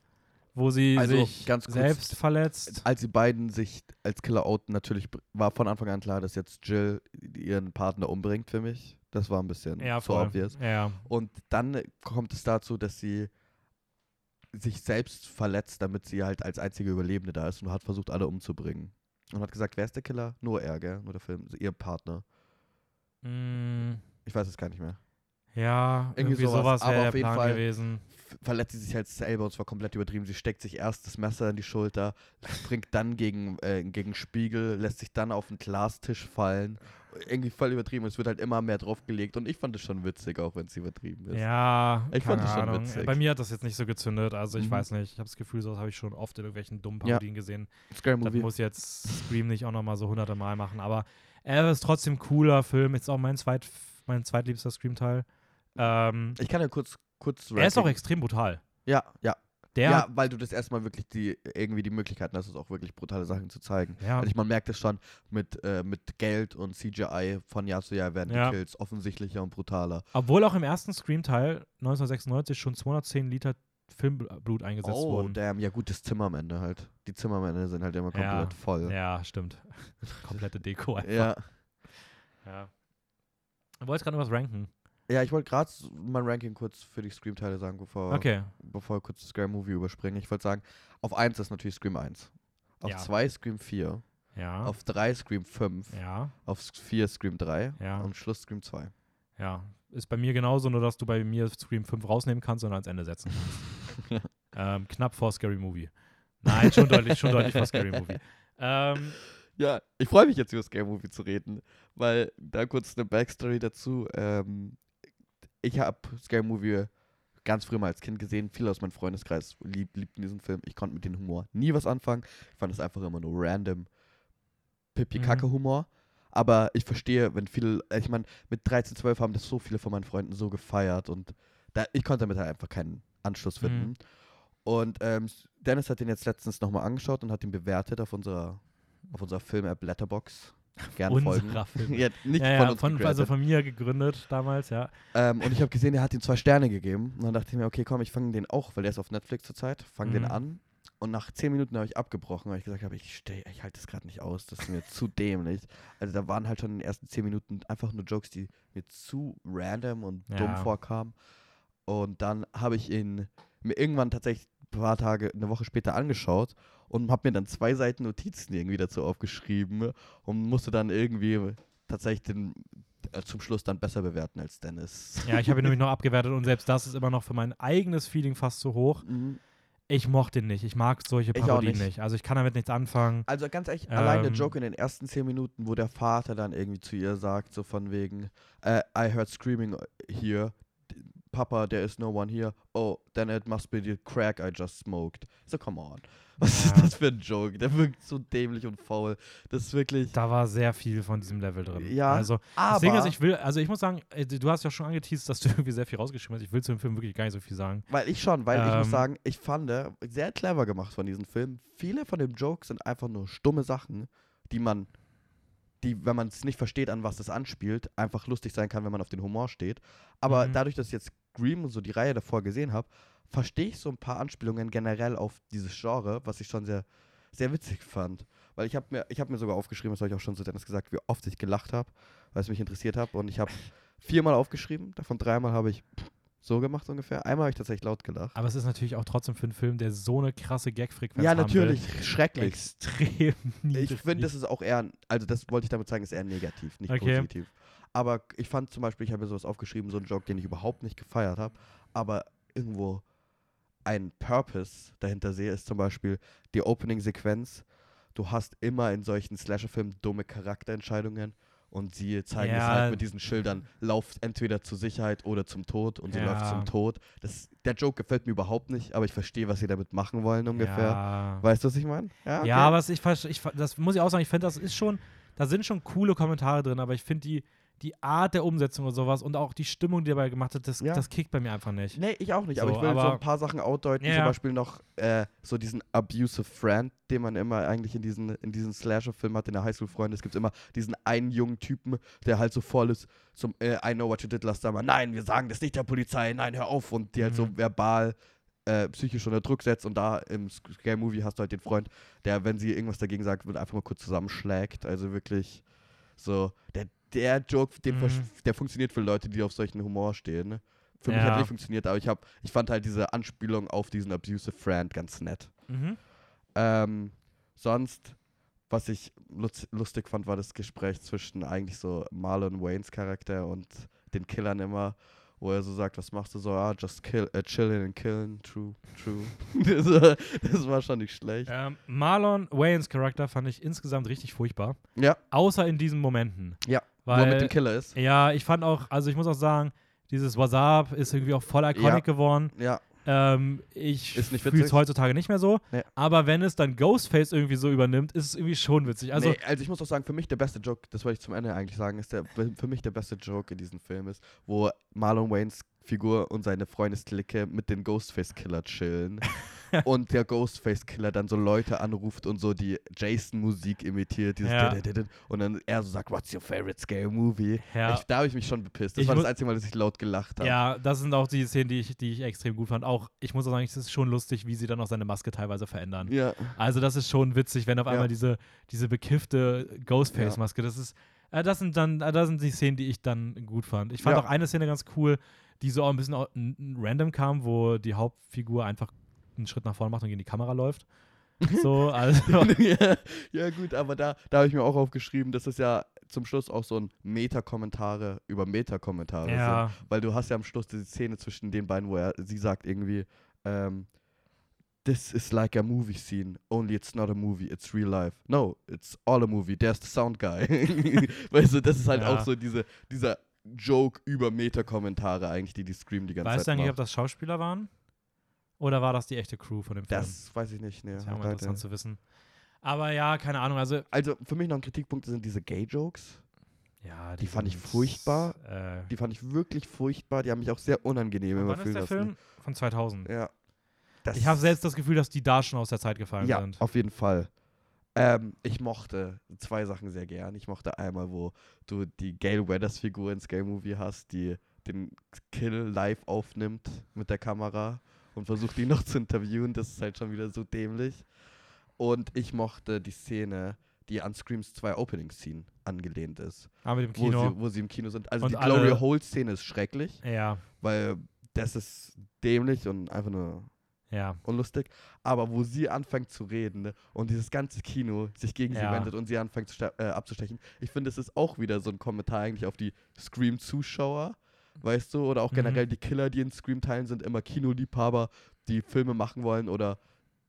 wo sie Also, sich ganz kurz, selbst verletzt. als die beiden sich als Killer outen, natürlich war von Anfang an klar, dass jetzt Jill ihren Partner umbringt für mich. Das war ein bisschen Ja, so obvious. Ja. Und dann kommt es dazu, dass sie sich selbst verletzt, damit sie halt als einzige Überlebende da ist und hat versucht, alle umzubringen. Und hat gesagt, wer ist der Killer? Nur er, gell? Nur der Film, also ihr Partner. Mm, Ich weiß es gar nicht mehr. ja, Irgendwie irgendwie, sowas, sowas aber auf jeden Plan Fall- gewesen. Verletzt sie sich halt selber und zwar komplett übertrieben. Sie steckt sich erst das Messer in die Schulter, springt dann gegen, äh, gegen Spiegel, lässt sich dann auf den Glastisch fallen. Irgendwie voll übertrieben. Es wird halt immer mehr draufgelegt und ich fand es schon witzig, auch wenn es übertrieben ist. Ja, Ich fand das schon witzig. Bei mir hat das jetzt nicht so gezündet. Also ich Mhm. weiß nicht. Ich habe das Gefühl, sowas habe ich schon oft in irgendwelchen dummen Ja. Parodien gesehen. Scary Das muss jetzt Scream nicht auch nochmal so hunderte Mal machen. Aber er ist trotzdem cooler Film. Ist auch mein, zweit, mein zweitliebster Scream-Teil. Ähm, Ich kann ja kurz, kurz er ist auch extrem brutal. Ja, ja. Der, ja, weil du das erstmal wirklich die, irgendwie die Möglichkeiten hast, es auch wirklich brutale Sachen zu zeigen. ja, Also ich, man merkt es schon, mit, äh, mit Geld und CGI von Jahr zu Jahr werden Ja. die Kills offensichtlicher und brutaler. obwohl auch im ersten Scream-Teil 1996 schon 210 Liter Filmblut eingesetzt oh, wurden. damn, ja gut, das Zimmer am Ende halt. Die Zimmer am Ende sind halt immer Ja. komplett voll. Ja, stimmt. Komplette Deko einfach. Ja, ja. Du wolltest gerade noch was ranken. Ja ich wollte gerade mein Ranking kurz für die Scream-Teile sagen, bevor, Okay. bevor wir kurz das Scary Movie überspringen. Ich wollte sagen, auf 1 ist natürlich Scream 1. Auf Ja. 2 Scream 4. Ja. Auf 3 Scream 5. ja. Auf 4 Scream 3. Ja. Und Schluss Scream 2. Ja. Ist bei mir genauso, nur dass du bei mir Scream 5 rausnehmen kannst und ans Ende setzen kannst. ähm, knapp vor Scary Movie. Nein, schon deutlich, schon deutlich vor Scary Movie. Ähm, Ja, ich freue mich jetzt über Scary Movie zu reden, weil da kurz eine Backstory dazu. Ähm, ich habe Scary Movie ganz früh mal als Kind gesehen. Viele aus meinem Freundeskreis lieb, liebten diesen Film. Ich konnte mit dem Humor nie was anfangen. Ich fand es einfach immer nur random Pipi-Kacke-Humor. Aber ich verstehe, wenn viele, äh, ich meine, mit 13, 12 haben das so viele von meinen Freunden so gefeiert und da, ich konnte damit halt einfach keinen Anschluss Mhm. finden. Und ähm, Dennis hat den jetzt letztens nochmal angeschaut und hat ihn bewertet auf unserer, auf unserer Film-App Letterbox. Gern folgen. unserer Film. Ja, nicht ja, von ja, uns von, also von mir gegründet damals, ja. ähm, Und ich habe gesehen, er hat ihm zwei Sterne gegeben. Und dann dachte ich mir, okay, komm, ich fange den auch, weil der ist auf Netflix zurzeit. Fange den Mhm. an. Und nach zehn Minuten habe ich abgebrochen, weil ich gesagt habe, ich, steh- ich halte das gerade nicht aus. Das ist mir zu dämlich. Also da waren halt schon in den ersten zehn Minuten einfach nur Jokes, die mir zu random und dumm Ja. vorkamen. Und dann habe ich ihn mir irgendwann tatsächlich ein paar Tage, eine Woche später angeschaut und habe mir dann zwei Seiten Notizen irgendwie dazu aufgeschrieben und musste dann irgendwie tatsächlich den äh, zum Schluss dann besser bewerten als Dennis. Ja, ich habe ihn nämlich noch abgewertet und selbst das ist immer noch für mein eigenes Feeling fast zu hoch. Mhm. Ich mochte ihn nicht. Ich mag solche Ich auch Parodien nicht. nicht. Also ich kann damit nichts anfangen. Also ganz ehrlich, allein der Ähm. Joke in den ersten zehn Minuten, wo der Vater dann irgendwie zu ihr sagt, so von wegen, äh, I heard screaming here, Papa, there is no one here. Oh, then it must be the crack I just smoked. So, come on. Was Ja. ist das für ein Joke? Der wirkt so dämlich und faul. Das ist wirklich. Da war sehr viel von diesem Level drin. Ja, Also Aber, das Ding ist, ich will, also ich muss sagen, äh, du hast ja schon angeteased, dass du irgendwie sehr viel rausgeschrieben hast. Ich will zu dem Film wirklich gar nicht so viel sagen. weil ich schon, weil ich muss Ähm. sagen, ich fand, äh, sehr clever gemacht von diesem Film. Viele von den Jokes sind einfach nur stumme Sachen, die man, die, wenn man es nicht versteht, an was es anspielt, einfach lustig sein kann, wenn man auf den Humor steht. Aber Mhm. dadurch, dass jetzt Scream und so die Reihe davor gesehen habe, verstehe ich so ein paar Anspielungen generell auf dieses Genre, was ich schon sehr, sehr witzig fand. Weil ich habe mir, ich habe mir sogar aufgeschrieben, das habe ich auch schon zu Dennis gesagt, wie oft ich gelacht habe, weil es mich interessiert hat. Und ich habe viermal aufgeschrieben, davon dreimal habe ich so gemacht ungefähr. Einmal habe ich tatsächlich laut gelacht. Aber es ist natürlich auch trotzdem für einen Film, der so eine krasse Gag-Frequenz Ja, haben natürlich, will, schrecklich. extrem niedrig. Ich finde, das ist auch eher, also das wollte ich damit sagen, ist eher negativ, nicht Okay. positiv. Aber ich fand zum Beispiel, ich habe mir sowas aufgeschrieben, so einen Joke, den ich überhaupt nicht gefeiert habe, aber irgendwo ein Purpose dahinter sehe, ist zum Beispiel die Opening-Sequenz. Du hast immer in solchen Slasher-Filmen dumme Charakterentscheidungen und sie zeigen es Ja. halt mit diesen Schildern, lauf entweder zur Sicherheit oder zum Tod und sie läuft Ja. zum Tod. Das, der Joke gefällt mir überhaupt nicht, aber ich verstehe, was sie damit machen wollen ungefähr. Ja. Weißt du, was ich meine? Ja, okay. Ja, was ich, ich das muss ich auch sagen, ich finde, das ist schon, da sind schon coole Kommentare drin, aber ich finde die, die Art der Umsetzung und sowas und auch die Stimmung, die dabei gemacht hat, das, Ja. das kickt bei mir einfach nicht. Nee, ich auch nicht, aber So, ich will so aber- ein paar Sachen outdeuten, Ja, zum. Beispiel noch äh, so diesen abusive Friend, den man immer eigentlich in diesen, in diesen Slasher-Filmen hat, in der Highschool-Freunde. Es gibt immer diesen einen jungen Typen, der halt so voll ist zum äh, I know what you did last summer. Nein, wir sagen das nicht der Polizei, nein, hör auf. Und die halt so Mhm. verbal äh, psychisch unter Druck setzt. Und da im Scare-Movie hast du halt den Freund, der, wenn sie irgendwas dagegen sagt, wird einfach mal kurz zusammenschlägt. Also wirklich so, der, der Joke, den Mhm. der funktioniert für Leute, die auf solchen Humor stehen. Ne? Für mich hat Ja. er nicht funktioniert, aber ich, hab, ich fand halt diese Anspielung auf diesen abusive Friend ganz nett. Mhm. Ähm, sonst, was ich lustig fand, war das Gespräch zwischen eigentlich so Marlon Waynes Charakter und den Killern immer, wo er so sagt, was machst du so? Ah, just kill, äh, chilling and killing, true, true. das, war, das war schon nicht schlecht. Ähm, Marlon Wayans Charakter fand ich insgesamt richtig furchtbar. Ja, Außer in diesen Momenten. Ja, wo er mit Weil, dem Killer ist. ja, ich fand auch, also ich muss auch sagen, dieses WhatsApp ist irgendwie auch voll iconic Ja. geworden. Ja, Ähm, ich fühle es heutzutage nicht mehr so. Nee. Aber wenn es dann Ghostface irgendwie so übernimmt, ist es irgendwie schon witzig. Also, nee, also ich muss auch sagen, für mich der beste Joke, das wollte ich zum Ende eigentlich sagen, ist der für mich der beste Joke in diesem Film ist, wo Marlon Waynes Figur und seine Freundesklicke mit den Ghostface-Killer chillen und der Ghostface-Killer dann so Leute anruft und so die Jason-Musik imitiert, dieses Ja. Und dann er so sagt, what's your favorite scary movie? ja, Ich, da habe ich mich schon bepisst. Das Ich war das einzige Mal, dass ich laut gelacht habe. ja, das sind auch die Szenen, die ich, die ich extrem gut fand. Auch, ich muss auch sagen, es ist schon lustig, wie sie dann auch seine Maske teilweise verändern. Ja. Also das ist schon witzig, wenn auf einmal diese, diese bekiffte Ghostface-Maske, das ist, äh, das sind dann, äh, das sind die Szenen, die ich dann gut fand. Ich fand Ja. auch eine Szene ganz cool, die so auch ein bisschen random kam, wo die Hauptfigur einfach einen Schritt nach vorne macht und gegen die Kamera läuft. So, also. ja, ja, gut, aber da, da habe ich mir auch aufgeschrieben, dass es ja zum Schluss auch so ein Meta-Kommentare über Meta-Kommentare sind. ja, Weil du hast ja am Schluss diese Szene zwischen den beiden, wo er, sie sagt irgendwie, ähm, This is like a movie scene, only it's not a movie, it's real life. No, it's all a movie, there's the sound guy. weißt du, das ist halt Ja. auch so diese, dieser Joke über Meta-Kommentare eigentlich, die die Scream die ganze weißt du Zeit eigentlich, macht. ob das Schauspieler waren? Oder war das die echte Crew von dem Film? Das weiß ich nicht, ne. das wäre mal interessant zu wissen. Aber ja, keine Ahnung, also Also für mich noch ein Kritikpunkt sind diese Gay-Jokes. ja, Die fand ich furchtbar. Äh, Die fand ich wirklich furchtbar. Die haben mich auch sehr unangenehm immer fühlen lassen. Film? Von 2000. Ja. Das Ich habe selbst das Gefühl, dass die da schon aus der Zeit gefallen Ja, sind. auf jeden Fall. Ähm, ich mochte zwei Sachen sehr gern. Ich mochte einmal, wo du die Gail Weathers Figur ins Scale Movie hast, die den Kill live aufnimmt mit der Kamera und versucht ihn noch zu interviewen. Das ist halt schon wieder so dämlich. Und ich mochte die Szene, die an Screams 2 Opening Scene angelehnt ist, Aber mit dem wo Kino. sie, wo sie im Kino sind. Also Und die Gloria Hole Szene ist schrecklich, ja, weil das ist dämlich und einfach nur ja. unlustig, aber wo sie anfängt zu reden ne, und dieses ganze Kino sich gegen sie Ja. wendet und sie anfängt äh, abzustechen, ich finde, es ist auch wieder so ein Kommentar eigentlich auf die Scream-Zuschauer, weißt du, oder auch Mhm. generell die Killer, die in Scream teilen, sind immer Kinoliebhaber, die Filme machen wollen oder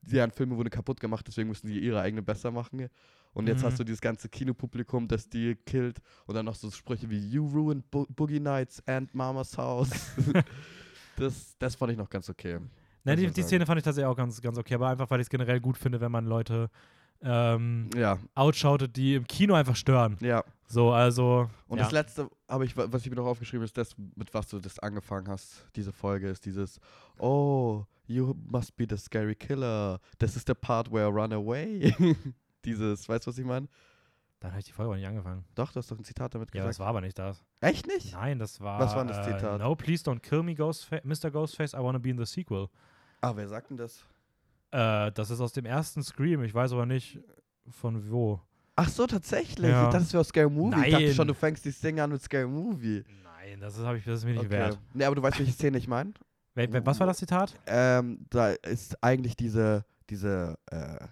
deren Filme wurden kaputt gemacht, deswegen müssen sie ihre eigene besser machen. Und jetzt Mhm. hast du dieses ganze Kinopublikum, das die killt und dann noch so Sprüche wie You ruined Bo Boogie Nights and Mama's House. das, das fand ich noch ganz okay. Ne, die, man die. Szene fand ich tatsächlich auch ganz, ganz okay, aber einfach, weil ich es generell gut finde, wenn man Leute ähm, Ja, outshoutet, die im Kino einfach stören. ja. So, also. Und ja. das letzte, habe ich, was ich mir noch aufgeschrieben ist, das, mit was du das angefangen hast, diese Folge, ist dieses, oh, you must be the scary killer. Das ist der Part where I run away. dieses, weißt du, was ich meine? Dann habe ich die Folge auch nicht angefangen. Doch, du hast doch ein Zitat damit Ja, gesagt. das war aber nicht das. Echt nicht? Nein, das war. Was war das äh, Zitat? No, please don't kill me, Ghostfa Mr. Ghostface. I wanna be in the sequel. Ah, wer sagt denn das? Äh, das ist aus dem ersten Scream. Ich weiß aber nicht von wo. Ach so, tatsächlich. Ja. Ich dachte, das wäre aus Scary Movie. Ich dachte Nein. schon, du fängst die Szene an mit Scary Movie. Nein, das ist, ich, das ist mir nicht Okay. wert. Nee, aber du weißt, welche Szene ich meine? Was war das Zitat? Ähm, da ist eigentlich diese, diese äh,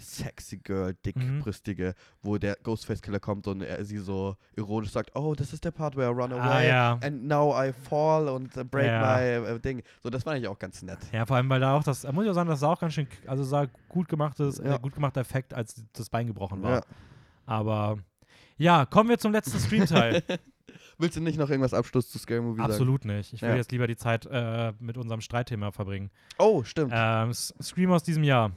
sexy Girl, dickbrüstige, wo der Ghostface-Killer kommt und er sie so ironisch sagt, oh, das ist der Part, where I run Ah, away ja. and now I fall und uh, break Ja. my äh, Ding. So, das fand ich auch ganz nett. Ja, vor allem, weil da auch das, da muss ich auch sagen, das sah auch ganz schön, also sah gut gemachtes, Ja. äh, gut gemachter Effekt, als das Bein gebrochen war. Aber ja, kommen wir zum letzten Stream-Teil. Willst du nicht noch irgendwas Abschluss zu Scary Movie sagen? Absolut nicht. Ich will jetzt lieber die Zeit äh, mit unserem Streitthema verbringen. Oh, stimmt. Ähm, Scream aus diesem Jahr.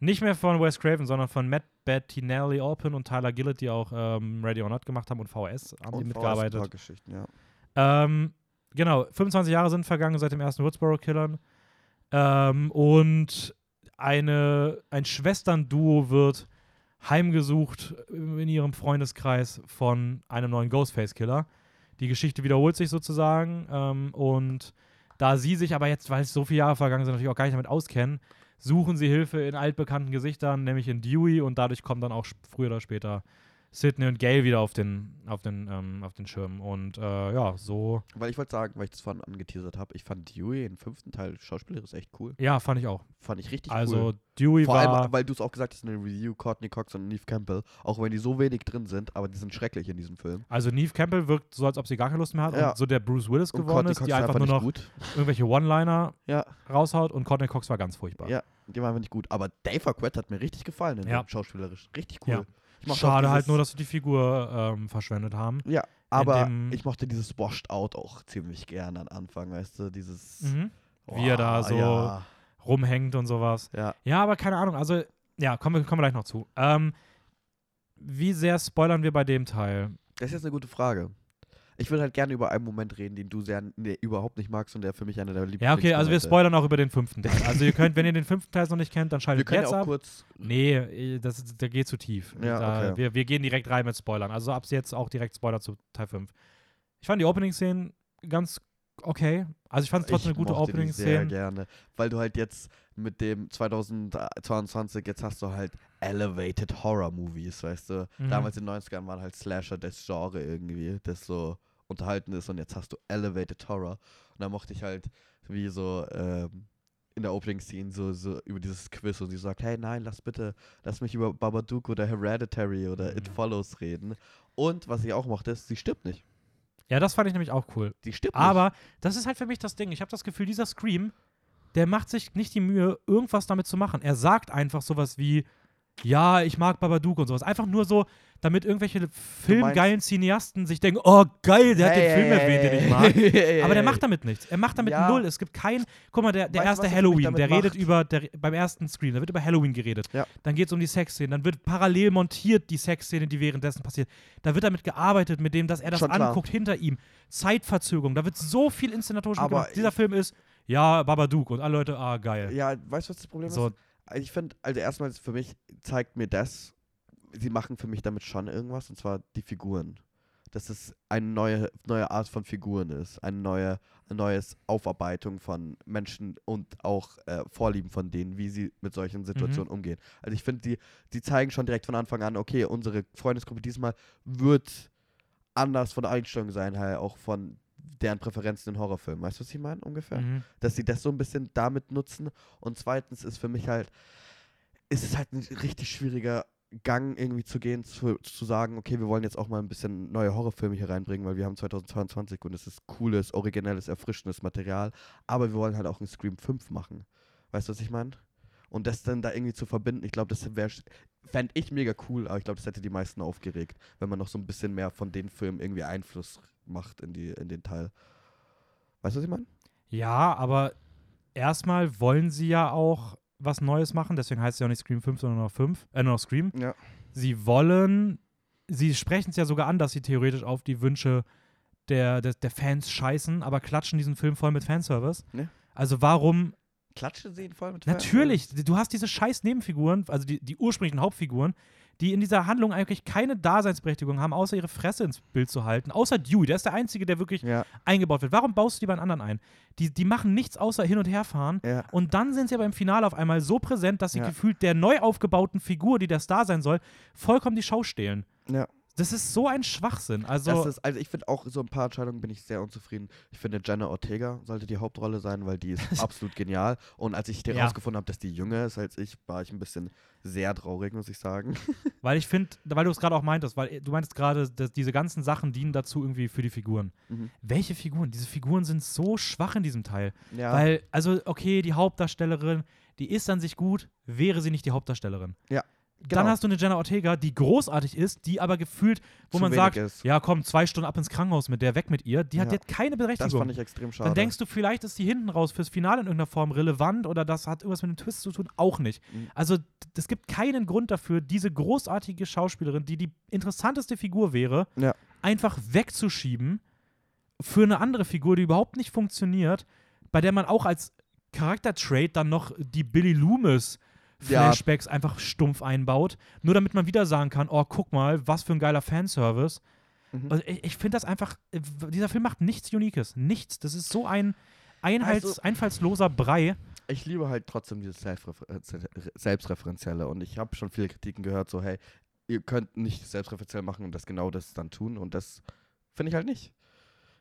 Nicht mehr von Wes Craven, sondern von Matt Bettinelli Alpin und Tyler Gillett, die auch ähm, Ready or Not gemacht haben und VS haben die Und mitgearbeitet. VS Geschichten, ja. Ähm, genau, 25 Jahre sind vergangen seit dem ersten Woodsboro-Killern. Ähm, und eine, ein Schwesternduo wird heimgesucht in ihrem Freundeskreis von einem neuen Ghostface-Killer. Die Geschichte wiederholt sich sozusagen. Ähm, und da sie sich aber jetzt, weil es so viele Jahre vergangen sind, natürlich auch gar nicht damit auskennen, suchen sie Hilfe in altbekannten Gesichtern, nämlich in Dewey. Und dadurch kommen dann auch früher oder später Sidney und Gail wieder auf den, auf den, ähm, auf den Schirm. Und äh, ja, so, Weil ich wollte sagen, weil ich das vorhin angeteasert habe, ich fand Dewey im fünften Teil schauspielerisch echt cool. ja, fand ich auch. Fand ich richtig Also cool. Dewey Vor war. allem, weil du es auch gesagt hast in der Review, Courtney Cox und Neve Campbell, auch wenn die so wenig drin sind, aber die sind schrecklich in diesem Film. also Neve Campbell wirkt so, als ob sie gar keine Lust mehr hat Ja. und so der Bruce Willis Und geworden Courtney ist, Cox die war einfach nur noch gut. irgendwelche One-Liner Ja, raushaut und Courtney Cox war ganz furchtbar. ja, die war einfach nicht gut. Aber Dave Arquette hat mir richtig gefallen in Ja. dem schauspielerisch. Richtig cool. Ja. Schade halt nur, dass sie die Figur ähm, verschwendet haben. Ja, aber ich mochte dieses Washed Out auch ziemlich gern am Anfang, weißt du, dieses... Mhm. Wie er da so- Ja, Rumhängt und sowas. ja. Ja, aber keine Ahnung. Also, ja, kommen wir, kommen wir gleich noch zu. Ähm, wie sehr spoilern wir bei dem Teil? Das ist jetzt eine gute Frage. Ich würde halt gerne über einen Moment reden, den du sehr nee, überhaupt nicht magst und der für mich einer der Lieblings Ja, okay, also wir spoilern auch über den fünften Teil. Also ihr könnt, wenn ihr den fünften Teil noch nicht kennt, dann Wir schaltet können jetzt ja auch ab. kurz... Nee, äh, das, ist- der geht zu tief. Ja, da, okay. wir, wir gehen direkt rein mit Spoilern. Also ab jetzt auch direkt Spoiler zu Teil 5. Ich fand die Opening-Szenen ganz okay. Also ich fand es trotzdem ich eine gute die sehr Opening-Szene. gerne, weil du halt jetzt mit dem 2022, jetzt hast du halt Elevated Horror Movies, weißt du. Mhm. Damals in den 90ern waren halt Slasher das Genre irgendwie, das so unterhalten ist und jetzt hast du Elevated Horror. Und da mochte ich halt, wie so ähm, in der Opening-Scene so, so über dieses Quiz und sie sagt, hey nein, lass bitte, lass mich über Babadook oder Hereditary oder It Mhm. Follows reden. Und was ich auch mochte, ist, sie stirbt nicht. Ja, das fand ich nämlich auch cool. Die stirbt Aber das ist halt für mich das Ding. Ich habe das Gefühl, dieser Scream, der macht sich nicht die Mühe, irgendwas damit zu machen. Er sagt einfach sowas wie, ja, ich mag Babadook und sowas. Einfach nur so, damit irgendwelche filmgeilen Cineasten sich denken, oh geil, der hat den Film erwähnt, den ich mag. Aber der macht damit nichts. Er macht damit Ja. null. Es gibt kein. Guck mal, der, der Weißt erste er Halloween, der redet macht? über. Der, beim ersten Screen, da wird über Halloween geredet. Ja. Dann geht es um die Sexszene. Dann wird parallel montiert die Sexszene, die währenddessen passiert. Da wird damit gearbeitet, mit dem, dass er das Schon klar. anguckt hinter ihm. Zeitverzögerung. Da wird so viel inszenatorisch gemacht. Dieser Film ist, ja, Babadook. Und alle Leute, ah, geil. Ja, weißt du, was das Problem So, ist? Also Ich finde, also erstmal ist für mich zeigt mir das, sie machen für mich damit schon irgendwas, und zwar die Figuren. Dass es eine neue, neue Art von Figuren ist, eine neue, eine neues Aufarbeitung von Menschen und auch äh, Vorlieben von denen, wie sie mit solchen Situationen umgehen. Also ich finde, die, die zeigen schon direkt von Anfang an, okay, unsere Freundesgruppe diesmal wird anders von der Einstellung sein, halt auch von deren Präferenzen in Horrorfilmen. Weißt du, was ich meine, ungefähr? mhm. dass sie das so ein bisschen damit nutzen. Und zweitens ist für mich halt, ist es halt ein richtig schwieriger Gang irgendwie zu gehen, zu, zu sagen, okay, wir wollen jetzt auch mal ein bisschen neue Horrorfilme hier reinbringen, weil wir haben 2022 und es ist cooles, originelles, erfrischendes Material, aber wir wollen halt auch einen Scream 5 machen. Weißt du, was ich meine? Und das dann da irgendwie zu verbinden, ich glaube, das wäre, fände ich mega cool, aber ich glaube, das hätte die meisten aufgeregt, wenn man noch so ein bisschen mehr von den Filmen irgendwie Einfluss macht in, die, in den Teil. Weißt du, was ich meine? Ja, aber erstmal wollen sie ja auch was Neues machen. Deswegen heißt es ja auch nicht Scream 5, sondern nur noch 5. Äh, nur noch Scream. Ja. sie wollen, sie sprechen es ja sogar an, dass sie theoretisch auf die Wünsche der, der, der Fans scheißen, aber klatschen diesen Film voll mit Fanservice. Ne. Also warum? Klatsche sehen voll mit Natürlich, du hast diese scheiß Nebenfiguren, also die, die ursprünglichen Hauptfiguren, die in dieser Handlung eigentlich keine Daseinsberechtigung haben, außer ihre Fresse ins Bild zu halten. Außer Dewey, der ist der Einzige, der wirklich Ja, eingebaut wird. Warum baust du die bei den anderen ein? Die, die machen nichts außer hin und her fahren. ja. Und dann sind sie aber im Finale auf einmal so präsent, dass sie Ja. gefühlt der neu aufgebauten Figur, die der Star sein soll, vollkommen die Show stehlen. Ja. Das ist so ein Schwachsinn. Also, ist, also ich finde auch so ein paar Entscheidungen bin ich sehr unzufrieden. Ich finde Jenna Ortega sollte die Hauptrolle sein, weil die ist absolut genial. Und als ich Ja. herausgefunden habe, dass die jünger ist als ich, war ich ein bisschen sehr traurig, muss ich sagen. weil ich finde, weil du es gerade auch meintest, weil du meintest gerade, dass diese ganzen Sachen dienen dazu irgendwie für die Figuren. Mhm. Welche Figuren? Diese Figuren sind so schwach in diesem Teil. Ja, Weil, also, okay, die Hauptdarstellerin, die ist an sich gut, wäre sie nicht die Hauptdarstellerin. Ja, Dann genau. hast du eine Jenna Ortega, die großartig ist, die aber gefühlt, wo Zu man sagt, ist. ja komm, zwei Stunden ab ins Krankenhaus mit der, weg mit ihr, die hat Ja. jetzt keine das Berechtigung. fand ich extrem schade. Dann denkst du, vielleicht ist die hinten raus fürs Finale in irgendeiner Form relevant oder das hat irgendwas mit dem Twist zu tun. Auch nicht. Mhm. Also, es gibt keinen Grund dafür, diese großartige Schauspielerin, die die interessanteste Figur wäre, Ja. einfach wegzuschieben für eine andere Figur, die überhaupt nicht funktioniert, bei der man auch als Charaktertrait dann noch die Billy Loomis Ja. Flashbacks einfach stumpf einbaut, nur damit man wieder sagen kann, oh, guck mal, was für ein geiler Fanservice. Mhm. Also ich ich finde das einfach, äh, dieser Film macht nichts Uniques, nichts. Das ist so ein Einheits Also- einfallsloser Brei. ich liebe halt trotzdem dieses Selbstrefer äh, Selbstreferenzielle und ich habe schon viele Kritiken gehört, so hey, ihr könnt nicht selbstreferenziell machen und das genau das dann tun und das finde ich halt nicht.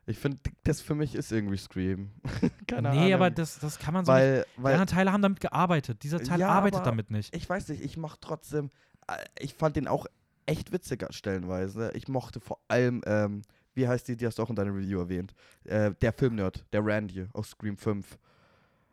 Ich finde, das für mich ist irgendwie Scream. Keine Ahnung. nee, aber das, das kann man so nicht. weil, Die weil anderen Teile haben damit gearbeitet. Dieser Teil Ja, arbeitet damit nicht. ich weiß nicht, ich mochte trotzdem, äh, ich fand den auch echt witzig stellenweise. Ich mochte vor allem, ähm, wie heißt die, die hast du auch in deiner Review erwähnt, äh, der Filmnerd, der Randy aus Scream 5.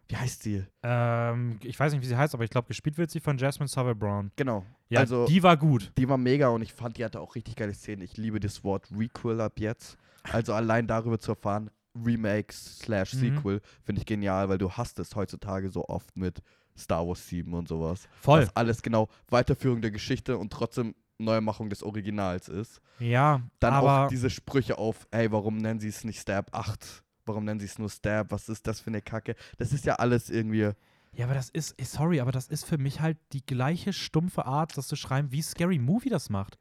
Wie heißt die? Ähm, ich weiß nicht, wie sie heißt, aber ich glaube, gespielt wird sie von Jasmine Savile Brown. Genau. Ja, also, die war gut. Die war mega und ich fand, die hatte auch richtig geile Szenen. Ich liebe das Wort Requel ab jetzt. Also allein darüber zu erfahren, Remake slash Mhm. Sequel, finde ich genial, weil du hast es heutzutage so oft mit Star Wars 7 und sowas. Voll. Dass alles genau Weiterführung der Geschichte und trotzdem Neumachung des Originals ist. Ja, Dann aber auch diese Sprüche auf, hey, warum nennen sie es nicht Stab 8? Warum nennen sie es nur Stab? Was ist das für eine Kacke? Das ist ja alles irgendwie. Ja, aber das ist, sorry, aber das ist für mich halt die gleiche stumpfe Art, das zu schreiben, wie Scary Movie das macht.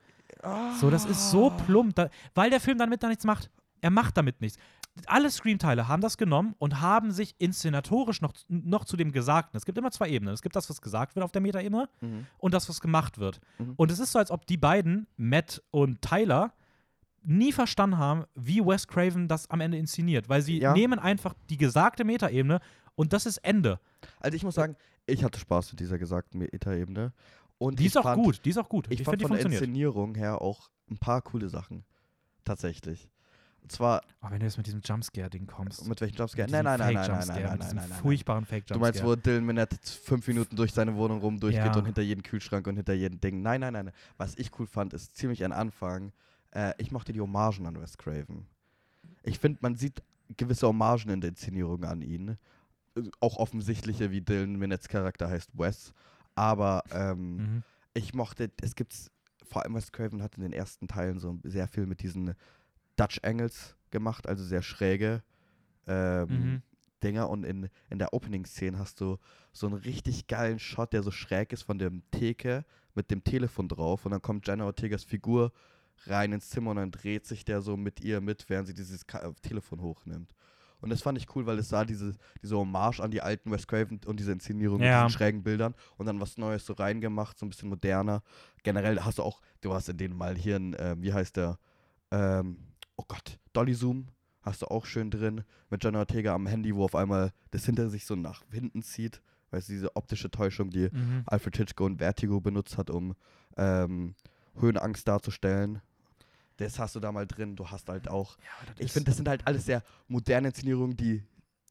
So, das ist so plump, da, weil der Film damit da nichts macht. Er macht damit nichts. Alle Scream-Teile haben das genommen und haben sich inszenatorisch noch, noch zu dem Gesagten. Es gibt immer zwei Ebenen. Es gibt das, was gesagt wird auf der Metaebene Mhm. und das, was gemacht wird. Mhm. Und es ist so, als ob die beiden, Matt und Tyler, nie verstanden haben, wie Wes Craven das am Ende inszeniert. Weil sie Ja. nehmen einfach die gesagte Metaebene und das ist Ende. Also ich muss sagen, ich hatte Spaß mit dieser gesagten Meta-Ebene. Und Die ist auch fand, gut, die ist auch gut. Ich, Ich, fand finde, die von der. Inszenierung her auch ein paar coole Sachen. Tatsächlich. Zwar, Aber wenn du jetzt mit diesem Jumpscare-Ding kommst. mit welchem Jumpscare? Nein, nein, nein, nein, nein, Fake-Jumpscare, nein, mit nein, diesem nein, nein. furchtbaren Fake-Jumpscare. Du meinst, wo Dylan Minette fünf Minuten durch seine Wohnung rum durchgeht Ja. und hinter jedem Kühlschrank und hinter jedem Ding. Nein, nein, nein. nein. Was ich cool fand, ist ziemlich ein Anfang. Äh, ich mochte die Hommagen an Wes Craven. Ich finde, man sieht gewisse Hommagen in der Inszenierung an ihn. Auch offensichtliche, wie Dylan Minettes Charakter heißt Wes. Aber ähm, Mhm. ich mochte, es gibt vor allem Wes Craven hat in den ersten Teilen so sehr viel mit diesen Dutch Angles gemacht, also sehr schräge ähm, Mhm. Dinger. Und in, in der Opening-Szene hast du so einen richtig geilen Shot, der so schräg ist von der Theke mit dem Telefon drauf. Und dann kommt Jenna Ortegas Figur rein ins Zimmer und dann dreht sich der so mit ihr mit, während sie dieses Ka äh, Telefon hochnimmt. Und das fand ich cool, weil es sah diese, diese Hommage an die alten Wes Craven und diese Inszenierung Ja. mit diesen schrägen Bildern und dann was Neues so reingemacht, so ein bisschen moderner. Generell hast du auch, du hast in denen mal hier ein, ähm, wie heißt der, ähm, oh Gott, Dolly Zoom hast du auch schön drin mit Jenna Ortega am Handy, wo auf einmal das hinter sich so nach hinten zieht. Weißt du, diese optische Täuschung, die Mhm. Alfred Hitchcock und Vertigo benutzt hat, um ähm, Höhenangst darzustellen. Das hast du da mal drin. Du hast halt auch. Ja, Ich finde, das sind halt alles sehr moderne Inszenierungen, die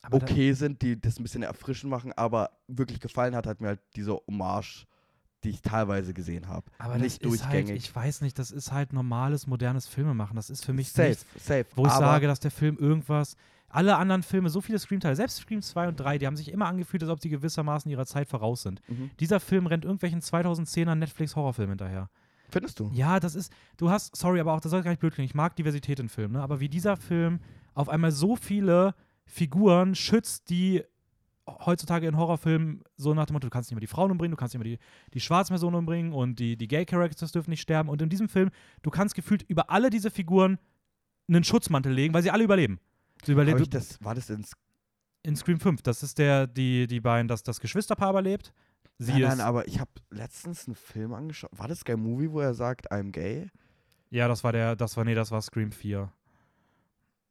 aber okay sind, die das ein bisschen erfrischend machen, aber wirklich gefallen hat, hat mir halt diese Hommage, die ich teilweise gesehen habe. Aber nicht halt, durchgängig. ich weiß nicht, das ist halt normales, modernes Filmemachen. Das ist für mich safe, nichts, safe. wo ich aber sage, dass der Film irgendwas. Alle anderen Filme, so viele Scream-Teile, selbst Scream 2 und 3, die haben sich immer angefühlt, als ob sie gewissermaßen ihrer Zeit voraus sind. Mhm. Dieser Film rennt irgendwelchen 2010er Netflix-Horrorfilmen hinterher. Findest du? Ja, das ist, du hast, sorry, aber auch, das soll gar nicht blöd klingen, ich mag Diversität in Filmen, ne? aber wie dieser Film auf einmal so viele Figuren schützt, die heutzutage in Horrorfilmen so nach dem Motto, du kannst nicht mehr die Frauen umbringen, du kannst nicht mehr die, die schwarzen Personen umbringen und die, die Gay-Characters dürfen nicht sterben. Und in diesem Film, du kannst gefühlt über alle diese Figuren einen Schutzmantel legen, weil sie alle überleben. Sie überleben ich das, war das ins. in Scream 5. Das ist der, die, die beiden, das, das Geschwisterpaar überlebt. Sie nein, nein, aber ich habe letztens einen Film angeschaut. War das Gay Movie, wo er sagt, I'm gay? ja, das war der, das war, nee, das war Scream 4.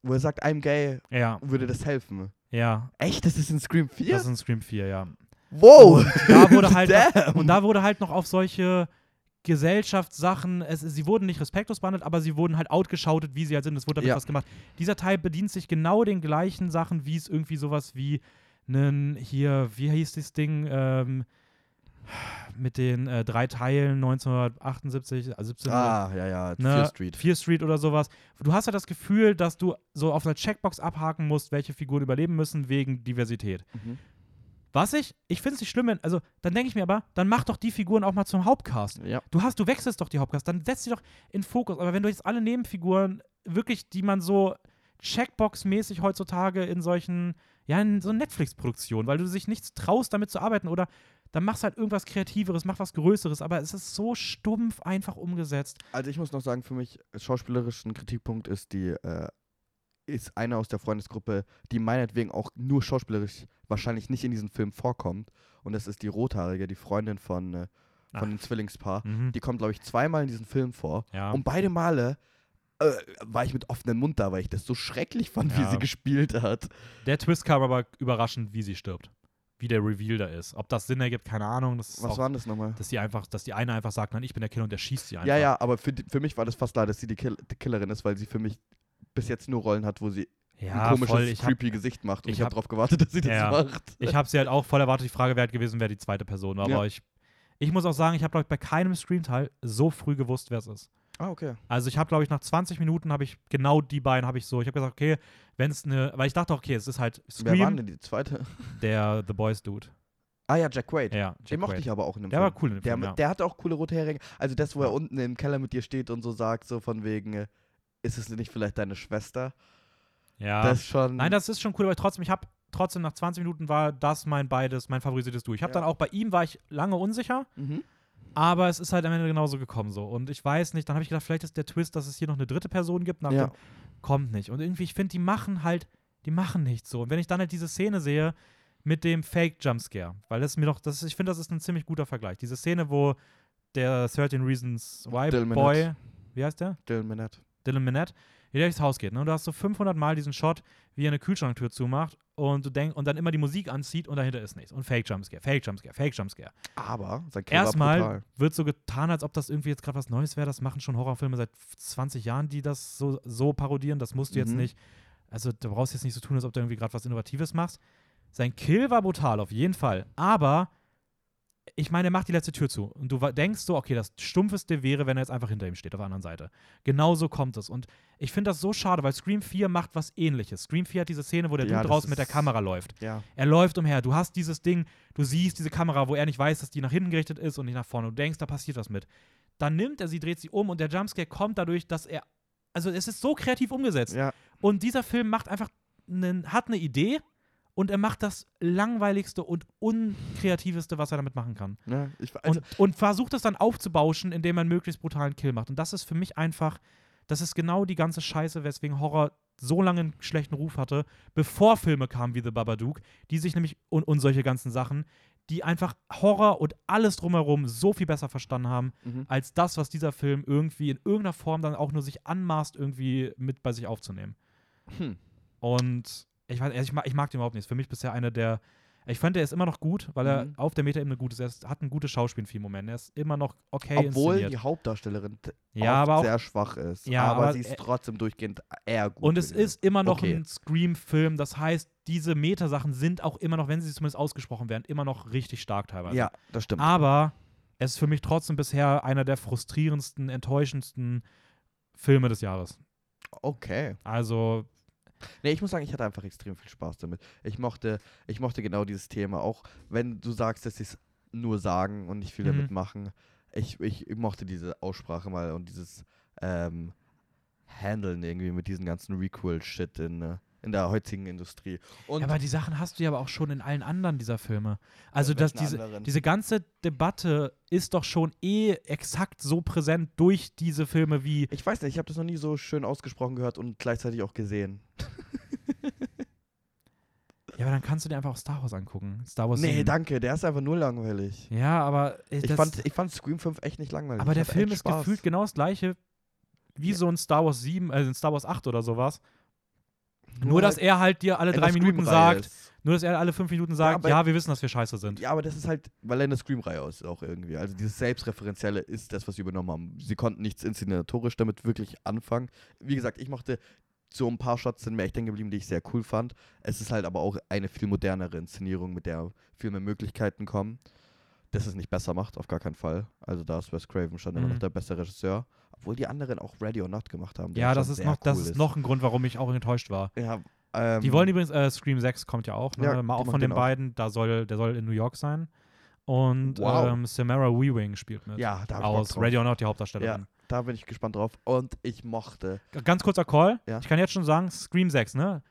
Wo er sagt, I'm gay, Ja, würde das helfen? Ja, Echt? Das ist in Scream 4? das ist in Scream 4, ja. wow! Da wurde halt Damn. Und da wurde halt noch auf solche Gesellschaftssachen, es, sie wurden nicht respektlos behandelt, aber sie wurden halt outgeschautet, wie sie halt sind. Es wurde damit Ja. was gemacht. Dieser Teil bedient sich genau den gleichen Sachen, wie es irgendwie sowas wie einen, hier, wie hieß das Ding, ähm, mit den äh, drei Teilen 1978, also 17, ah, ja, ja, ne, Fear Street. Fear Street oder sowas. Du hast ja das Gefühl, dass du so auf einer Checkbox abhaken musst, welche Figuren überleben müssen wegen Diversität. Mhm. Was ich, ich finde es nicht schlimm, wenn, also dann denke ich mir aber, dann mach doch die Figuren auch mal zum Hauptcast. Ja. Du hast, du wechselst doch die Hauptcast, dann setz die doch in Fokus. Aber wenn du jetzt alle Nebenfiguren wirklich, die man so Checkbox-mäßig heutzutage in solchen, ja, in so Netflix-Produktionen, weil du sich nichts traust, damit zu arbeiten oder dann machst halt irgendwas Kreativeres, mach was Größeres, aber es ist so stumpf einfach umgesetzt. Also ich muss noch sagen, für mich schauspielerischen Kritikpunkt ist die, äh, ist eine aus der Freundesgruppe, die meinetwegen auch nur schauspielerisch wahrscheinlich nicht in diesem Film vorkommt. Und das ist die Rothaarige, die Freundin von, äh, von dem Zwillingspaar. Mhm. Die kommt, glaube ich, zweimal in diesem Film vor. Ja. Und beide Male äh, war ich mit offenem Mund da, weil ich das so schrecklich fand, wie Ja. sie gespielt hat. Der Twist kam aber überraschend, wie sie stirbt. Wie der Reveal da ist. Ob das Sinn ergibt, keine Ahnung. Das Was auch, war denn das nochmal? dass die einfach, dass die eine einfach sagt, nein, ich bin der Killer und der schießt sie einfach. Ja, ja, aber für, die, für mich war das fast klar, dass sie die, Kill die Killerin ist, weil sie für mich bis jetzt nur Rollen hat, wo sie ja ein komisches, voll. Ich hab, creepy Gesicht macht. Und ich ich, habe hab- darauf gewartet, dass sie das Ja. macht. ich habe sie halt auch voll erwartet. Die Frage wäre halt gewesen, wer die zweite Person war. Aber Ja. ich, ich muss auch sagen, ich habe, glaube ich, bei keinem Scream-Teil so früh gewusst, wer es ist. Ah, okay. Also ich habe, glaube ich, nach 20 Minuten habe ich genau die beiden, habe ich so, ich habe gesagt, okay, wenn es eine, weil ich dachte, okay, es ist halt Wer war Scream, denn die zweite? der The Boys Dude. Ah ja, Jack Quaid. Ja, Den Jack mochte Quaid. ich aber auch in dem Der Film. war cool in dem der, Film, ja. der hatte auch coole rote Heringe. Also das, wo er unten im Keller mit dir steht und so sagt, so von wegen, äh, ist es nicht vielleicht deine Schwester? ja. Das schon. Nein, das ist schon cool, aber trotzdem, ich habe trotzdem nach 20 Minuten war das mein beides, mein favorisiertes Du. Ich habe Ja. dann auch bei ihm war ich lange unsicher, Mhm. Aber es ist halt am Ende genauso gekommen so. Und ich weiß nicht, dann habe ich gedacht, vielleicht ist der Twist, dass es hier noch eine dritte Person gibt. Nach Ja. kommt nicht. Und irgendwie, ich finde, die machen halt, die machen nicht so. Und wenn ich dann halt diese Szene sehe mit dem Fake-Jumpscare, weil das mir doch, das ist, ich finde, das ist ein ziemlich guter Vergleich. Diese Szene, wo der 13 Reasons Why Dylan Boy, Minnette. wie heißt der? Dylan Minette. Dylan Minette, wie der durchs Haus geht. Ne? Und du hast so 500 Mal diesen Shot, wie er eine Kühlschranktür zumacht und du denkst und dann immer die Musik anzieht und dahinter ist nichts. Und Fake Jumpscare, Fake Jumpscare, Fake Jumpscare. Aber sein Kill war Erstmal wird so getan, als ob das irgendwie jetzt gerade was Neues wäre. Das machen schon Horrorfilme seit 20 Jahren, die das so, so parodieren. Das musst du jetzt Mhm. nicht. Also, du brauchst jetzt nicht so tun, als ob du irgendwie gerade was Innovatives machst. Sein Kill war brutal, auf jeden Fall. Aber ich meine, er macht die letzte Tür zu. Und du denkst so, okay, das Stumpfeste wäre, wenn er jetzt einfach hinter ihm steht, auf der anderen Seite. Genauso kommt es. Und ich finde das so schade, weil Scream 4 macht was ähnliches. Scream 4 hat diese Szene, wo der Ja, Dude draußen mit der Kamera läuft. Ja. Er läuft umher. Du hast dieses Ding, du siehst diese Kamera, wo er nicht weiß, dass die nach hinten gerichtet ist und nicht nach vorne. Du denkst, da passiert was mit. Dann nimmt er sie, dreht sie um und der Jumpscare kommt dadurch, dass er. Also, es ist so kreativ umgesetzt. Ja. Und dieser Film macht einfach einen, hat eine Idee und er macht das langweiligste und unkreativeste, was er damit machen kann. ja. Ich, also, und, und versucht es dann aufzubauschen, indem man einen möglichst brutalen Kill macht. Und das ist für mich einfach, das ist genau die ganze Scheiße, weswegen Horror so lange einen schlechten Ruf hatte, bevor Filme kamen wie The Babadook, die sich nämlich und, und solche ganzen Sachen, die einfach Horror und alles drumherum so viel besser verstanden haben, mhm. als das, was dieser Film irgendwie in irgendeiner Form dann auch nur sich anmaßt, irgendwie mit bei sich aufzunehmen. hm. Und ich weiß, also ich mag, ich mag den überhaupt nicht. Ist für mich bisher einer der. Ich fand, er ist immer noch gut, weil er Mhm. auf der Metaebene gut ist. Er ist, hat ein gutes Schauspiel in vielen Momenten. Er ist immer noch okay Obwohl inszeniert. die Hauptdarstellerin Ja, auch- sehr schwach ist. Ja, aber, aber sie ist trotzdem durchgehend eher gut. Und es ist immer noch Okay. ein Scream-Film. Das heißt, diese Metasachen sind auch immer noch, wenn sie zumindest ausgesprochen werden, immer noch richtig stark teilweise. Ja, das stimmt. Aber es ist für mich trotzdem bisher einer der frustrierendsten, enttäuschendsten Filme des Jahres. Okay. Also, Nee, ich muss sagen, ich hatte einfach extrem viel Spaß damit. Ich mochte, ich mochte genau dieses Thema. Auch wenn du sagst, dass sie es nur sagen und nicht viel Mhm. damit machen. Ich, ich, ich mochte diese Aussprache mal und dieses ähm, Handeln irgendwie mit diesem ganzen Requel-Shit in, äh, in der heutigen Industrie. Ja, aber die Sachen hast du ja aber auch schon in allen anderen dieser Filme. Also dass diese, anderen? diese ganze Debatte ist doch schon eh exakt so präsent durch diese Filme wie. ich weiß nicht, ich habe das noch nie so schön ausgesprochen gehört und gleichzeitig auch gesehen. Ja, aber dann kannst du dir einfach auch Star Wars angucken. Star Wars Nee, 7. danke, der ist einfach nur langweilig. Ja, aber äh, Ich fand, ich fand Scream 5 echt nicht langweilig. aber Ich der Film ist Spaß. gefühlt genau das gleiche wie Ja. so ein Star Wars 7, also ein Star Wars 8 oder sowas. Nur, Nur dass er halt dir alle drei Minuten sagt, ist. nur dass er alle fünf Minuten sagt, aber- ja, wir wissen, dass wir scheiße sind. Ja, aber das ist halt, weil er eine Scream-Reihe ist auch irgendwie. Also dieses Selbstreferenzielle ist das, was sie übernommen haben. Sie konnten nichts inszenatorisch damit wirklich anfangen. Wie gesagt, ich mochte so ein paar Shots sind mir echt hängen geblieben, die ich sehr cool fand. Es ist halt aber auch eine viel modernere Inszenierung, mit der viel mehr Möglichkeiten kommen. Das es nicht besser macht, auf gar keinen Fall. Also da ist Wes Craven schon immer Mhm. noch der beste Regisseur. Obwohl die anderen auch Ready or Not gemacht haben. Ja, das ist, noch, das cool ist noch ein Grund, warum ich auch enttäuscht war. Ja, ähm, Die wollen übrigens, äh, Scream 6 kommt ja auch, ne? Ja, mal auch von den auch. beiden, da soll, der soll in New York sein. Und Wow. ähm, Samara Weaving spielt mit. Ja, da ich aus drauf. Radio Not, die Hauptdarstellerin. Da bin ich gespannt drauf. Und ich mochte. Ganz kurzer Call. Ja. Ich kann jetzt schon sagen, Scream 6, ne?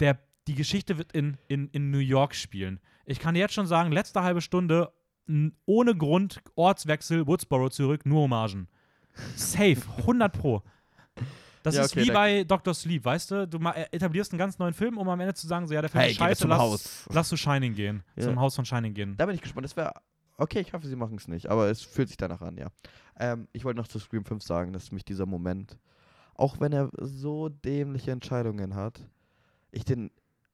Der, die Geschichte wird in, in, in New York spielen. Ich kann jetzt schon sagen, letzte halbe Stunde, ohne Grund, Ortswechsel, Woodsboro zurück, nur Hommagen. Safe, 100 Pro. Das Ja, ist okay, wie bei Dr. Sleep, weißt du? Du äh, etablierst einen ganz neuen Film, um am Ende zu sagen, so, ja, der Film ist geh scheiße, lass, Haus. lass zu Shining gehen. Ja. Zum Haus von Shining gehen. Da bin ich gespannt. Das wäre. Okay, ich hoffe, sie machen es nicht, aber es fühlt sich danach an, ja. Ähm, ich wollte noch zu Scream 5 sagen, dass mich dieser Moment, auch wenn er so dämliche Entscheidungen hat, ich den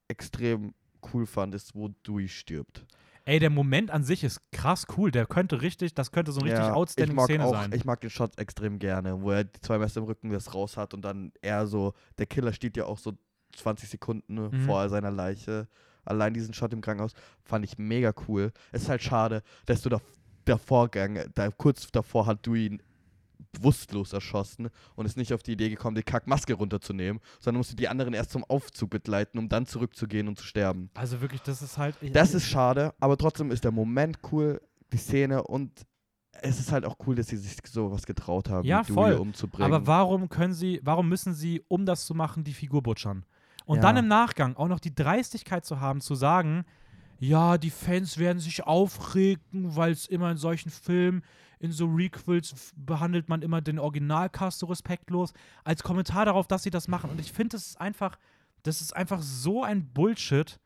extrem cool fand, ist, wo Dewey stirbt. Ey, der Moment an sich ist krass cool. Der könnte richtig, das könnte so eine richtig Ja, ich outstanding mag Szene auch, sein. Ich mag den Shot extrem gerne, wo er die zwei Messer im Rücken das raus hat und dann er so, der Killer steht ja auch so 20 Sekunden Mhm. vor seiner Leiche. Allein diesen Shot im Krankenhaus fand ich mega cool. Es ist halt schade, dass du da, der Vorgang, da, kurz davor hat du ihn bewusstlos erschossen und ist nicht auf die Idee gekommen, die Kackmaske runterzunehmen, sondern musste die anderen erst zum Aufzug begleiten, um dann zurückzugehen und zu sterben. Also wirklich, das ist halt. Das ist schade, aber trotzdem ist der Moment cool, die Szene und es ist halt auch cool, dass sie sich sowas getraut haben, Ja, Dewey voll. umzubringen. Aber warum können sie, warum müssen sie, um das zu machen, die Figur butschern? Und Ja. dann im Nachgang auch noch die Dreistigkeit zu haben, zu sagen, ja, die Fans werden sich aufregen, weil es immer in solchen Filmen, in so Requels behandelt man immer den Originalcast so respektlos, als Kommentar darauf, dass sie das machen. Und ich finde, das ist einfach, das ist einfach so ein Bullshit.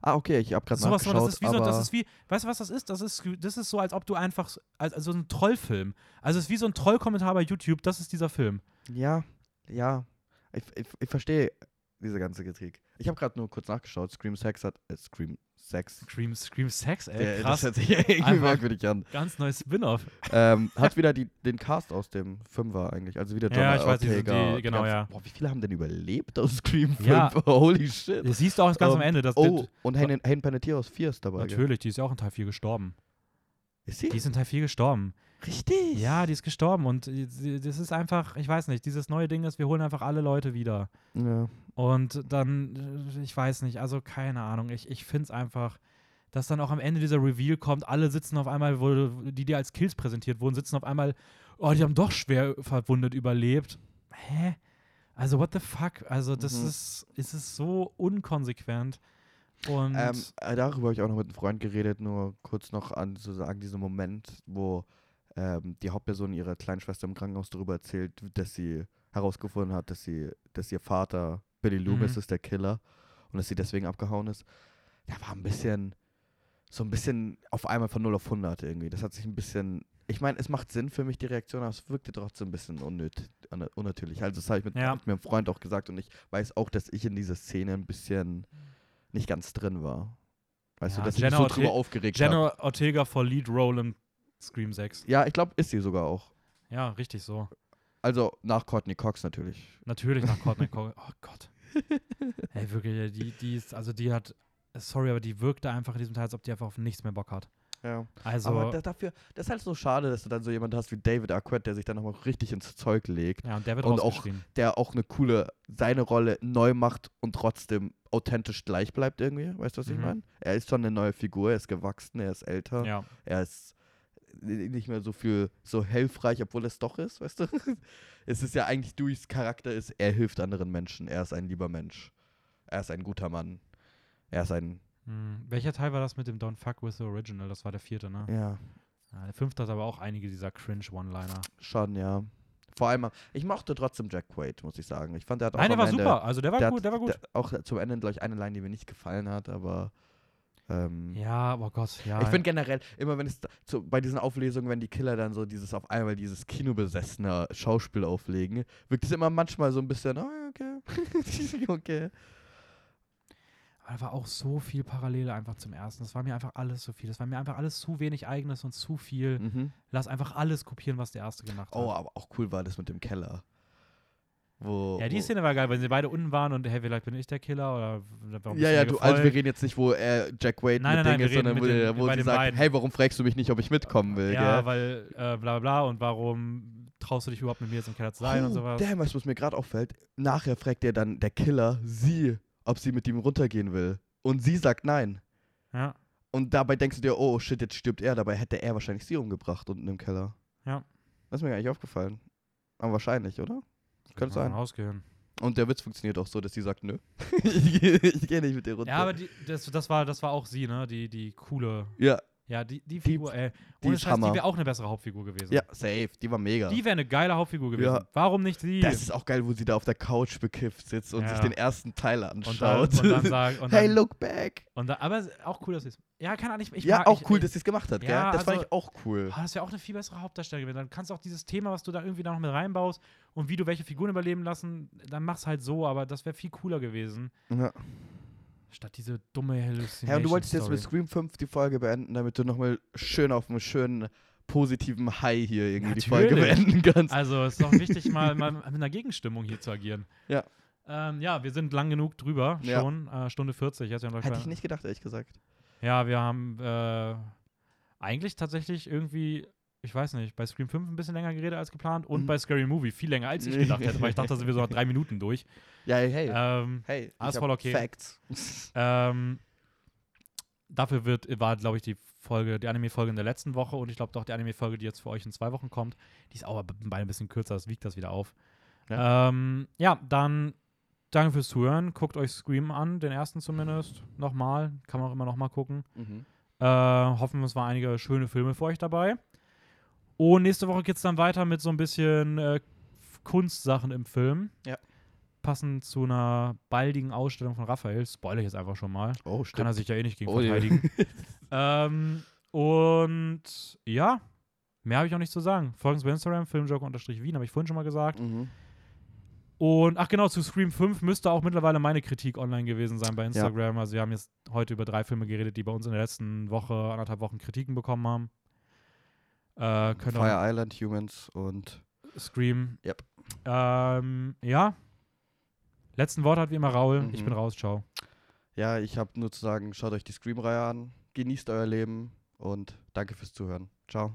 ah, okay, ich habe gerade Sowas, nachgeschaut, das ist wie so, das ist wie, weißt du, was das ist? Das ist, das ist so, als ob du einfach, so- als, also so ein Trollfilm. Also es ist wie so ein Trollkommentar bei YouTube, das ist dieser Film. ja, ja, ich, ich, ich verstehe diese ganze Kritik. Ich habe gerade nur kurz nachgeschaut, Scream Sex hat, äh, Scream Sex, Scream, Scream Sex, ey, der, krass. das hört sich irgendwie Einfach- merkwürdig an, Ganz neues Spin-off. ähm, hat wieder die, den Cast aus dem Fünfer eigentlich, also wieder John Ja, ich weiß, die- Ortega. die- genau, ja. Boah, wie viele haben denn überlebt aus Scream 5? Ja. Holy shit. Das siehst du auch ganz am Ähm, Ende. Das, Oh, und Hayden, Panettiere aus 4 ist dabei. gell? natürlich, die ist ja auch in Teil 4 gestorben. Ist sie? Die ist in Teil 4 gestorben. Richtig. Ja, die ist gestorben und das ist einfach, ich weiß nicht, dieses neue Ding ist, wir holen einfach alle Leute wieder. ja. Und dann, ich weiß nicht, also keine Ahnung, ich, ich finde es einfach, dass dann auch am Ende dieser Reveal kommt, alle sitzen auf einmal, wo, die dir als Kills präsentiert wurden, sitzen auf einmal, oh, die haben doch schwer verwundet überlebt. Hä? Also, what the fuck? Also, das Mhm. ist, es ist so unkonsequent. Und Ähm, äh, darüber habe ich auch noch mit einem Freund geredet, nur kurz noch an zu sagen, diesen Moment, wo ähm, die Hauptperson ihrer kleinen Schwester im Krankenhaus darüber erzählt, dass sie herausgefunden hat, dass sie, dass ihr Vater Billy Loomis Mhm. ist, der Killer, und dass sie deswegen abgehauen ist. Da war ein bisschen, so ein bisschen auf einmal von 0 auf 100 irgendwie. Das hat sich ein bisschen, ich meine, es macht Sinn für mich, die Reaktion, aber es wirkte trotzdem ein bisschen unnötig, un- unnatürlich. Also das habe ich mit, Ja. mit meinem Freund auch gesagt und ich weiß auch, dass ich in dieser Szene ein bisschen nicht ganz drin war. Weißt Ja, du, dass ich Jenna mich so drüber aufgeregt habe. Jenna Ortega for Lead Role in Scream 6. Ja, ich glaube, ist sie sogar auch. Ja, richtig so. Also nach Courtney Cox natürlich. Natürlich nach Courtney Cox. Oh Gott. Ey, wirklich, die, die ist, also die hat, sorry, aber die wirkte einfach in diesem Teil, als ob die einfach auf nichts mehr Bock hat. Ja. Also, Aber da, dafür, das ist halt so schade, dass du dann so jemanden hast wie David Arquette, der sich dann nochmal richtig ins Zeug legt, ja, und der wird und auch- der auch eine coole, seine Rolle neu macht und trotzdem authentisch gleich bleibt irgendwie. Weißt du, was ich Mhm. meine? Er ist schon eine neue Figur, er ist gewachsen, er ist älter, Ja. er ist nicht mehr so viel so hilfreich, obwohl es doch ist, weißt du? es ist ja eigentlich Deweys Charakter ist, er hilft anderen Menschen, er ist ein lieber Mensch. er ist ein guter Mann. Er ist ein, Hm. Welcher Teil war das mit dem Don't Fuck with the Original? Das war der vierte, ne? ja, Ja, der fünfte hat aber auch einige dieser Cringe-One-Liner. schon, ja. Vor allem, ich mochte trotzdem Jack Quaid, muss ich sagen. Ich fand, der hat auch Nein, der war Ende, super. Also der war der gut, hat, der war gut. Der, auch zum Ende, glaube ich, eine Line, die mir nicht gefallen hat, aber ähm, ja, oh Gott, ja. Ich finde generell, immer wenn es so, bei diesen Auflesungen, wenn die Killer dann so dieses auf einmal dieses kinobesessene Schauspiel auflegen, wirkt es immer manchmal so ein bisschen, oh, ja, okay. okay. Aber da war auch so viel Parallele einfach zum ersten. Das war mir einfach alles so viel. Das war mir einfach alles zu wenig eigenes und zu viel. Mhm. Lass einfach alles kopieren, was der erste gemacht hat. Oh, aber auch cool war das mit dem Keller. Wo, ja, die wo, Szene war geil, weil sie beide unten waren und hey, vielleicht bin ich der Killer oder warum Ja, ja, du, also wir reden jetzt nicht, wo er Jack Wade Nein, mit nein, nein, Ding wir ist, sondern wo, den- wo sie sagt, beiden. hey, warum fragst du mich nicht, ob ich mitkommen will, Ja, gell? weil äh, bla bla und warum traust du dich überhaupt mit mir jetzt im Keller zu sein und oh, sowas. damn, weißt du, was mir gerade auffällt? Nachher fragt er dann der Killer sie, ob sie mit ihm runtergehen will. Und sie sagt nein. Ja, Und dabei denkst du dir, oh shit, jetzt stirbt er. Dabei hätte er wahrscheinlich sie umgebracht unten im Keller. Ja. Das ist mir gar nicht aufgefallen. Aber wahrscheinlich, oder? Könnte sein. Rausgehen. Und der Witz funktioniert auch so, dass sie sagt, nö. ich gehe ich geh nicht mit dir runter. Ja, aber die, das, das, war, das war auch sie, ne? Die, die coole. ja, Ja, die, die Figur, ey. die Ohne ist Scheiß, die Hammer. wäre auch eine bessere Hauptfigur gewesen. ja, safe. Die war mega. Die wäre eine geile Hauptfigur gewesen. Ja. Warum nicht sie? das ist auch geil, wo sie da auf der Couch bekifft sitzt und Ja. sich den ersten Teil und dann, anschaut. und dann sagt. Und hey, dann, look back. Und dann, aber auch cool, dass sie es. Ja, kann nicht. Ich ja, mag, auch ich, cool, dass sie es gemacht hat, Ja, gell? Das fand also- ich auch cool. Ah, das wäre auch eine viel bessere Hauptdarstellerin gewesen. Dann kannst du auch dieses Thema, was du da irgendwie da noch mit reinbaust und wie du welche Figuren überleben lassen, dann mach's halt so, aber das wäre viel cooler gewesen. Ja. Statt diese dumme Hallucination Ja, und du wolltest jetzt Story. mit Scream 5 die Folge beenden, damit du nochmal schön auf einem schönen positiven High hier irgendwie die Folge Natürlich. beenden kannst. Also es ist auch wichtig, mal, mal mit einer Gegenstimmung hier zu agieren. Ja. Ähm, ja, wir sind lang genug drüber Ja. schon. Äh, Stunde 40. Jetzt ja, noch Hätte ich nicht gedacht, ehrlich gesagt. ja, wir haben äh, eigentlich tatsächlich irgendwie, ich weiß nicht, bei Scream 5 ein bisschen länger geredet als geplant und Mhm. bei Scary Movie viel länger als ich gedacht hätte, weil ich dachte, da sind wir so nach drei Minuten durch. Ja, hey, hey. Ähm, hey, alles voll okay. Facts. ähm, dafür wird, war, glaube ich, die Folge, die Anime-Folge in der letzten Woche und ich glaube doch die Anime-Folge, die jetzt für euch in zwei Wochen kommt, die ist auch beide ein bisschen kürzer, das wiegt das wieder auf. Ja, ähm, ja dann danke fürs Zuhören. Guckt euch Scream an, den ersten zumindest. Nochmal. Kann man auch immer nochmal gucken. Mhm. Äh, hoffen, es waren einige schöne Filme für euch dabei. Und nächste Woche geht es dann weiter mit so ein bisschen äh, Kunstsachen im Film. Ja. Passend zu einer baldigen Ausstellung von Raphael. Spoiler ich jetzt einfach schon mal. Oh, Kann er stimmt. sich ja eh nicht gegen Oh, ja. verteidigen. ähm, und ja, mehr habe ich auch nicht zu sagen. Folgen uns bei Instagram, filmjoker-wien, habe ich vorhin schon mal gesagt. Mhm. Und ach genau, zu Scream 5 müsste auch mittlerweile meine Kritik online gewesen sein bei Instagram. Also wir haben jetzt heute über drei Filme geredet, die bei uns in der letzten Woche, anderthalb Wochen Kritiken bekommen haben. Äh, Fire ihr Island, Humans und Scream. Yep. Ähm, ja. Letzten Wort hat wie immer Raul. Ich Mhm. bin raus, ciao. ja, ich habe nur zu sagen, schaut euch die Scream-Reihe an, genießt euer Leben und danke fürs Zuhören. Ciao.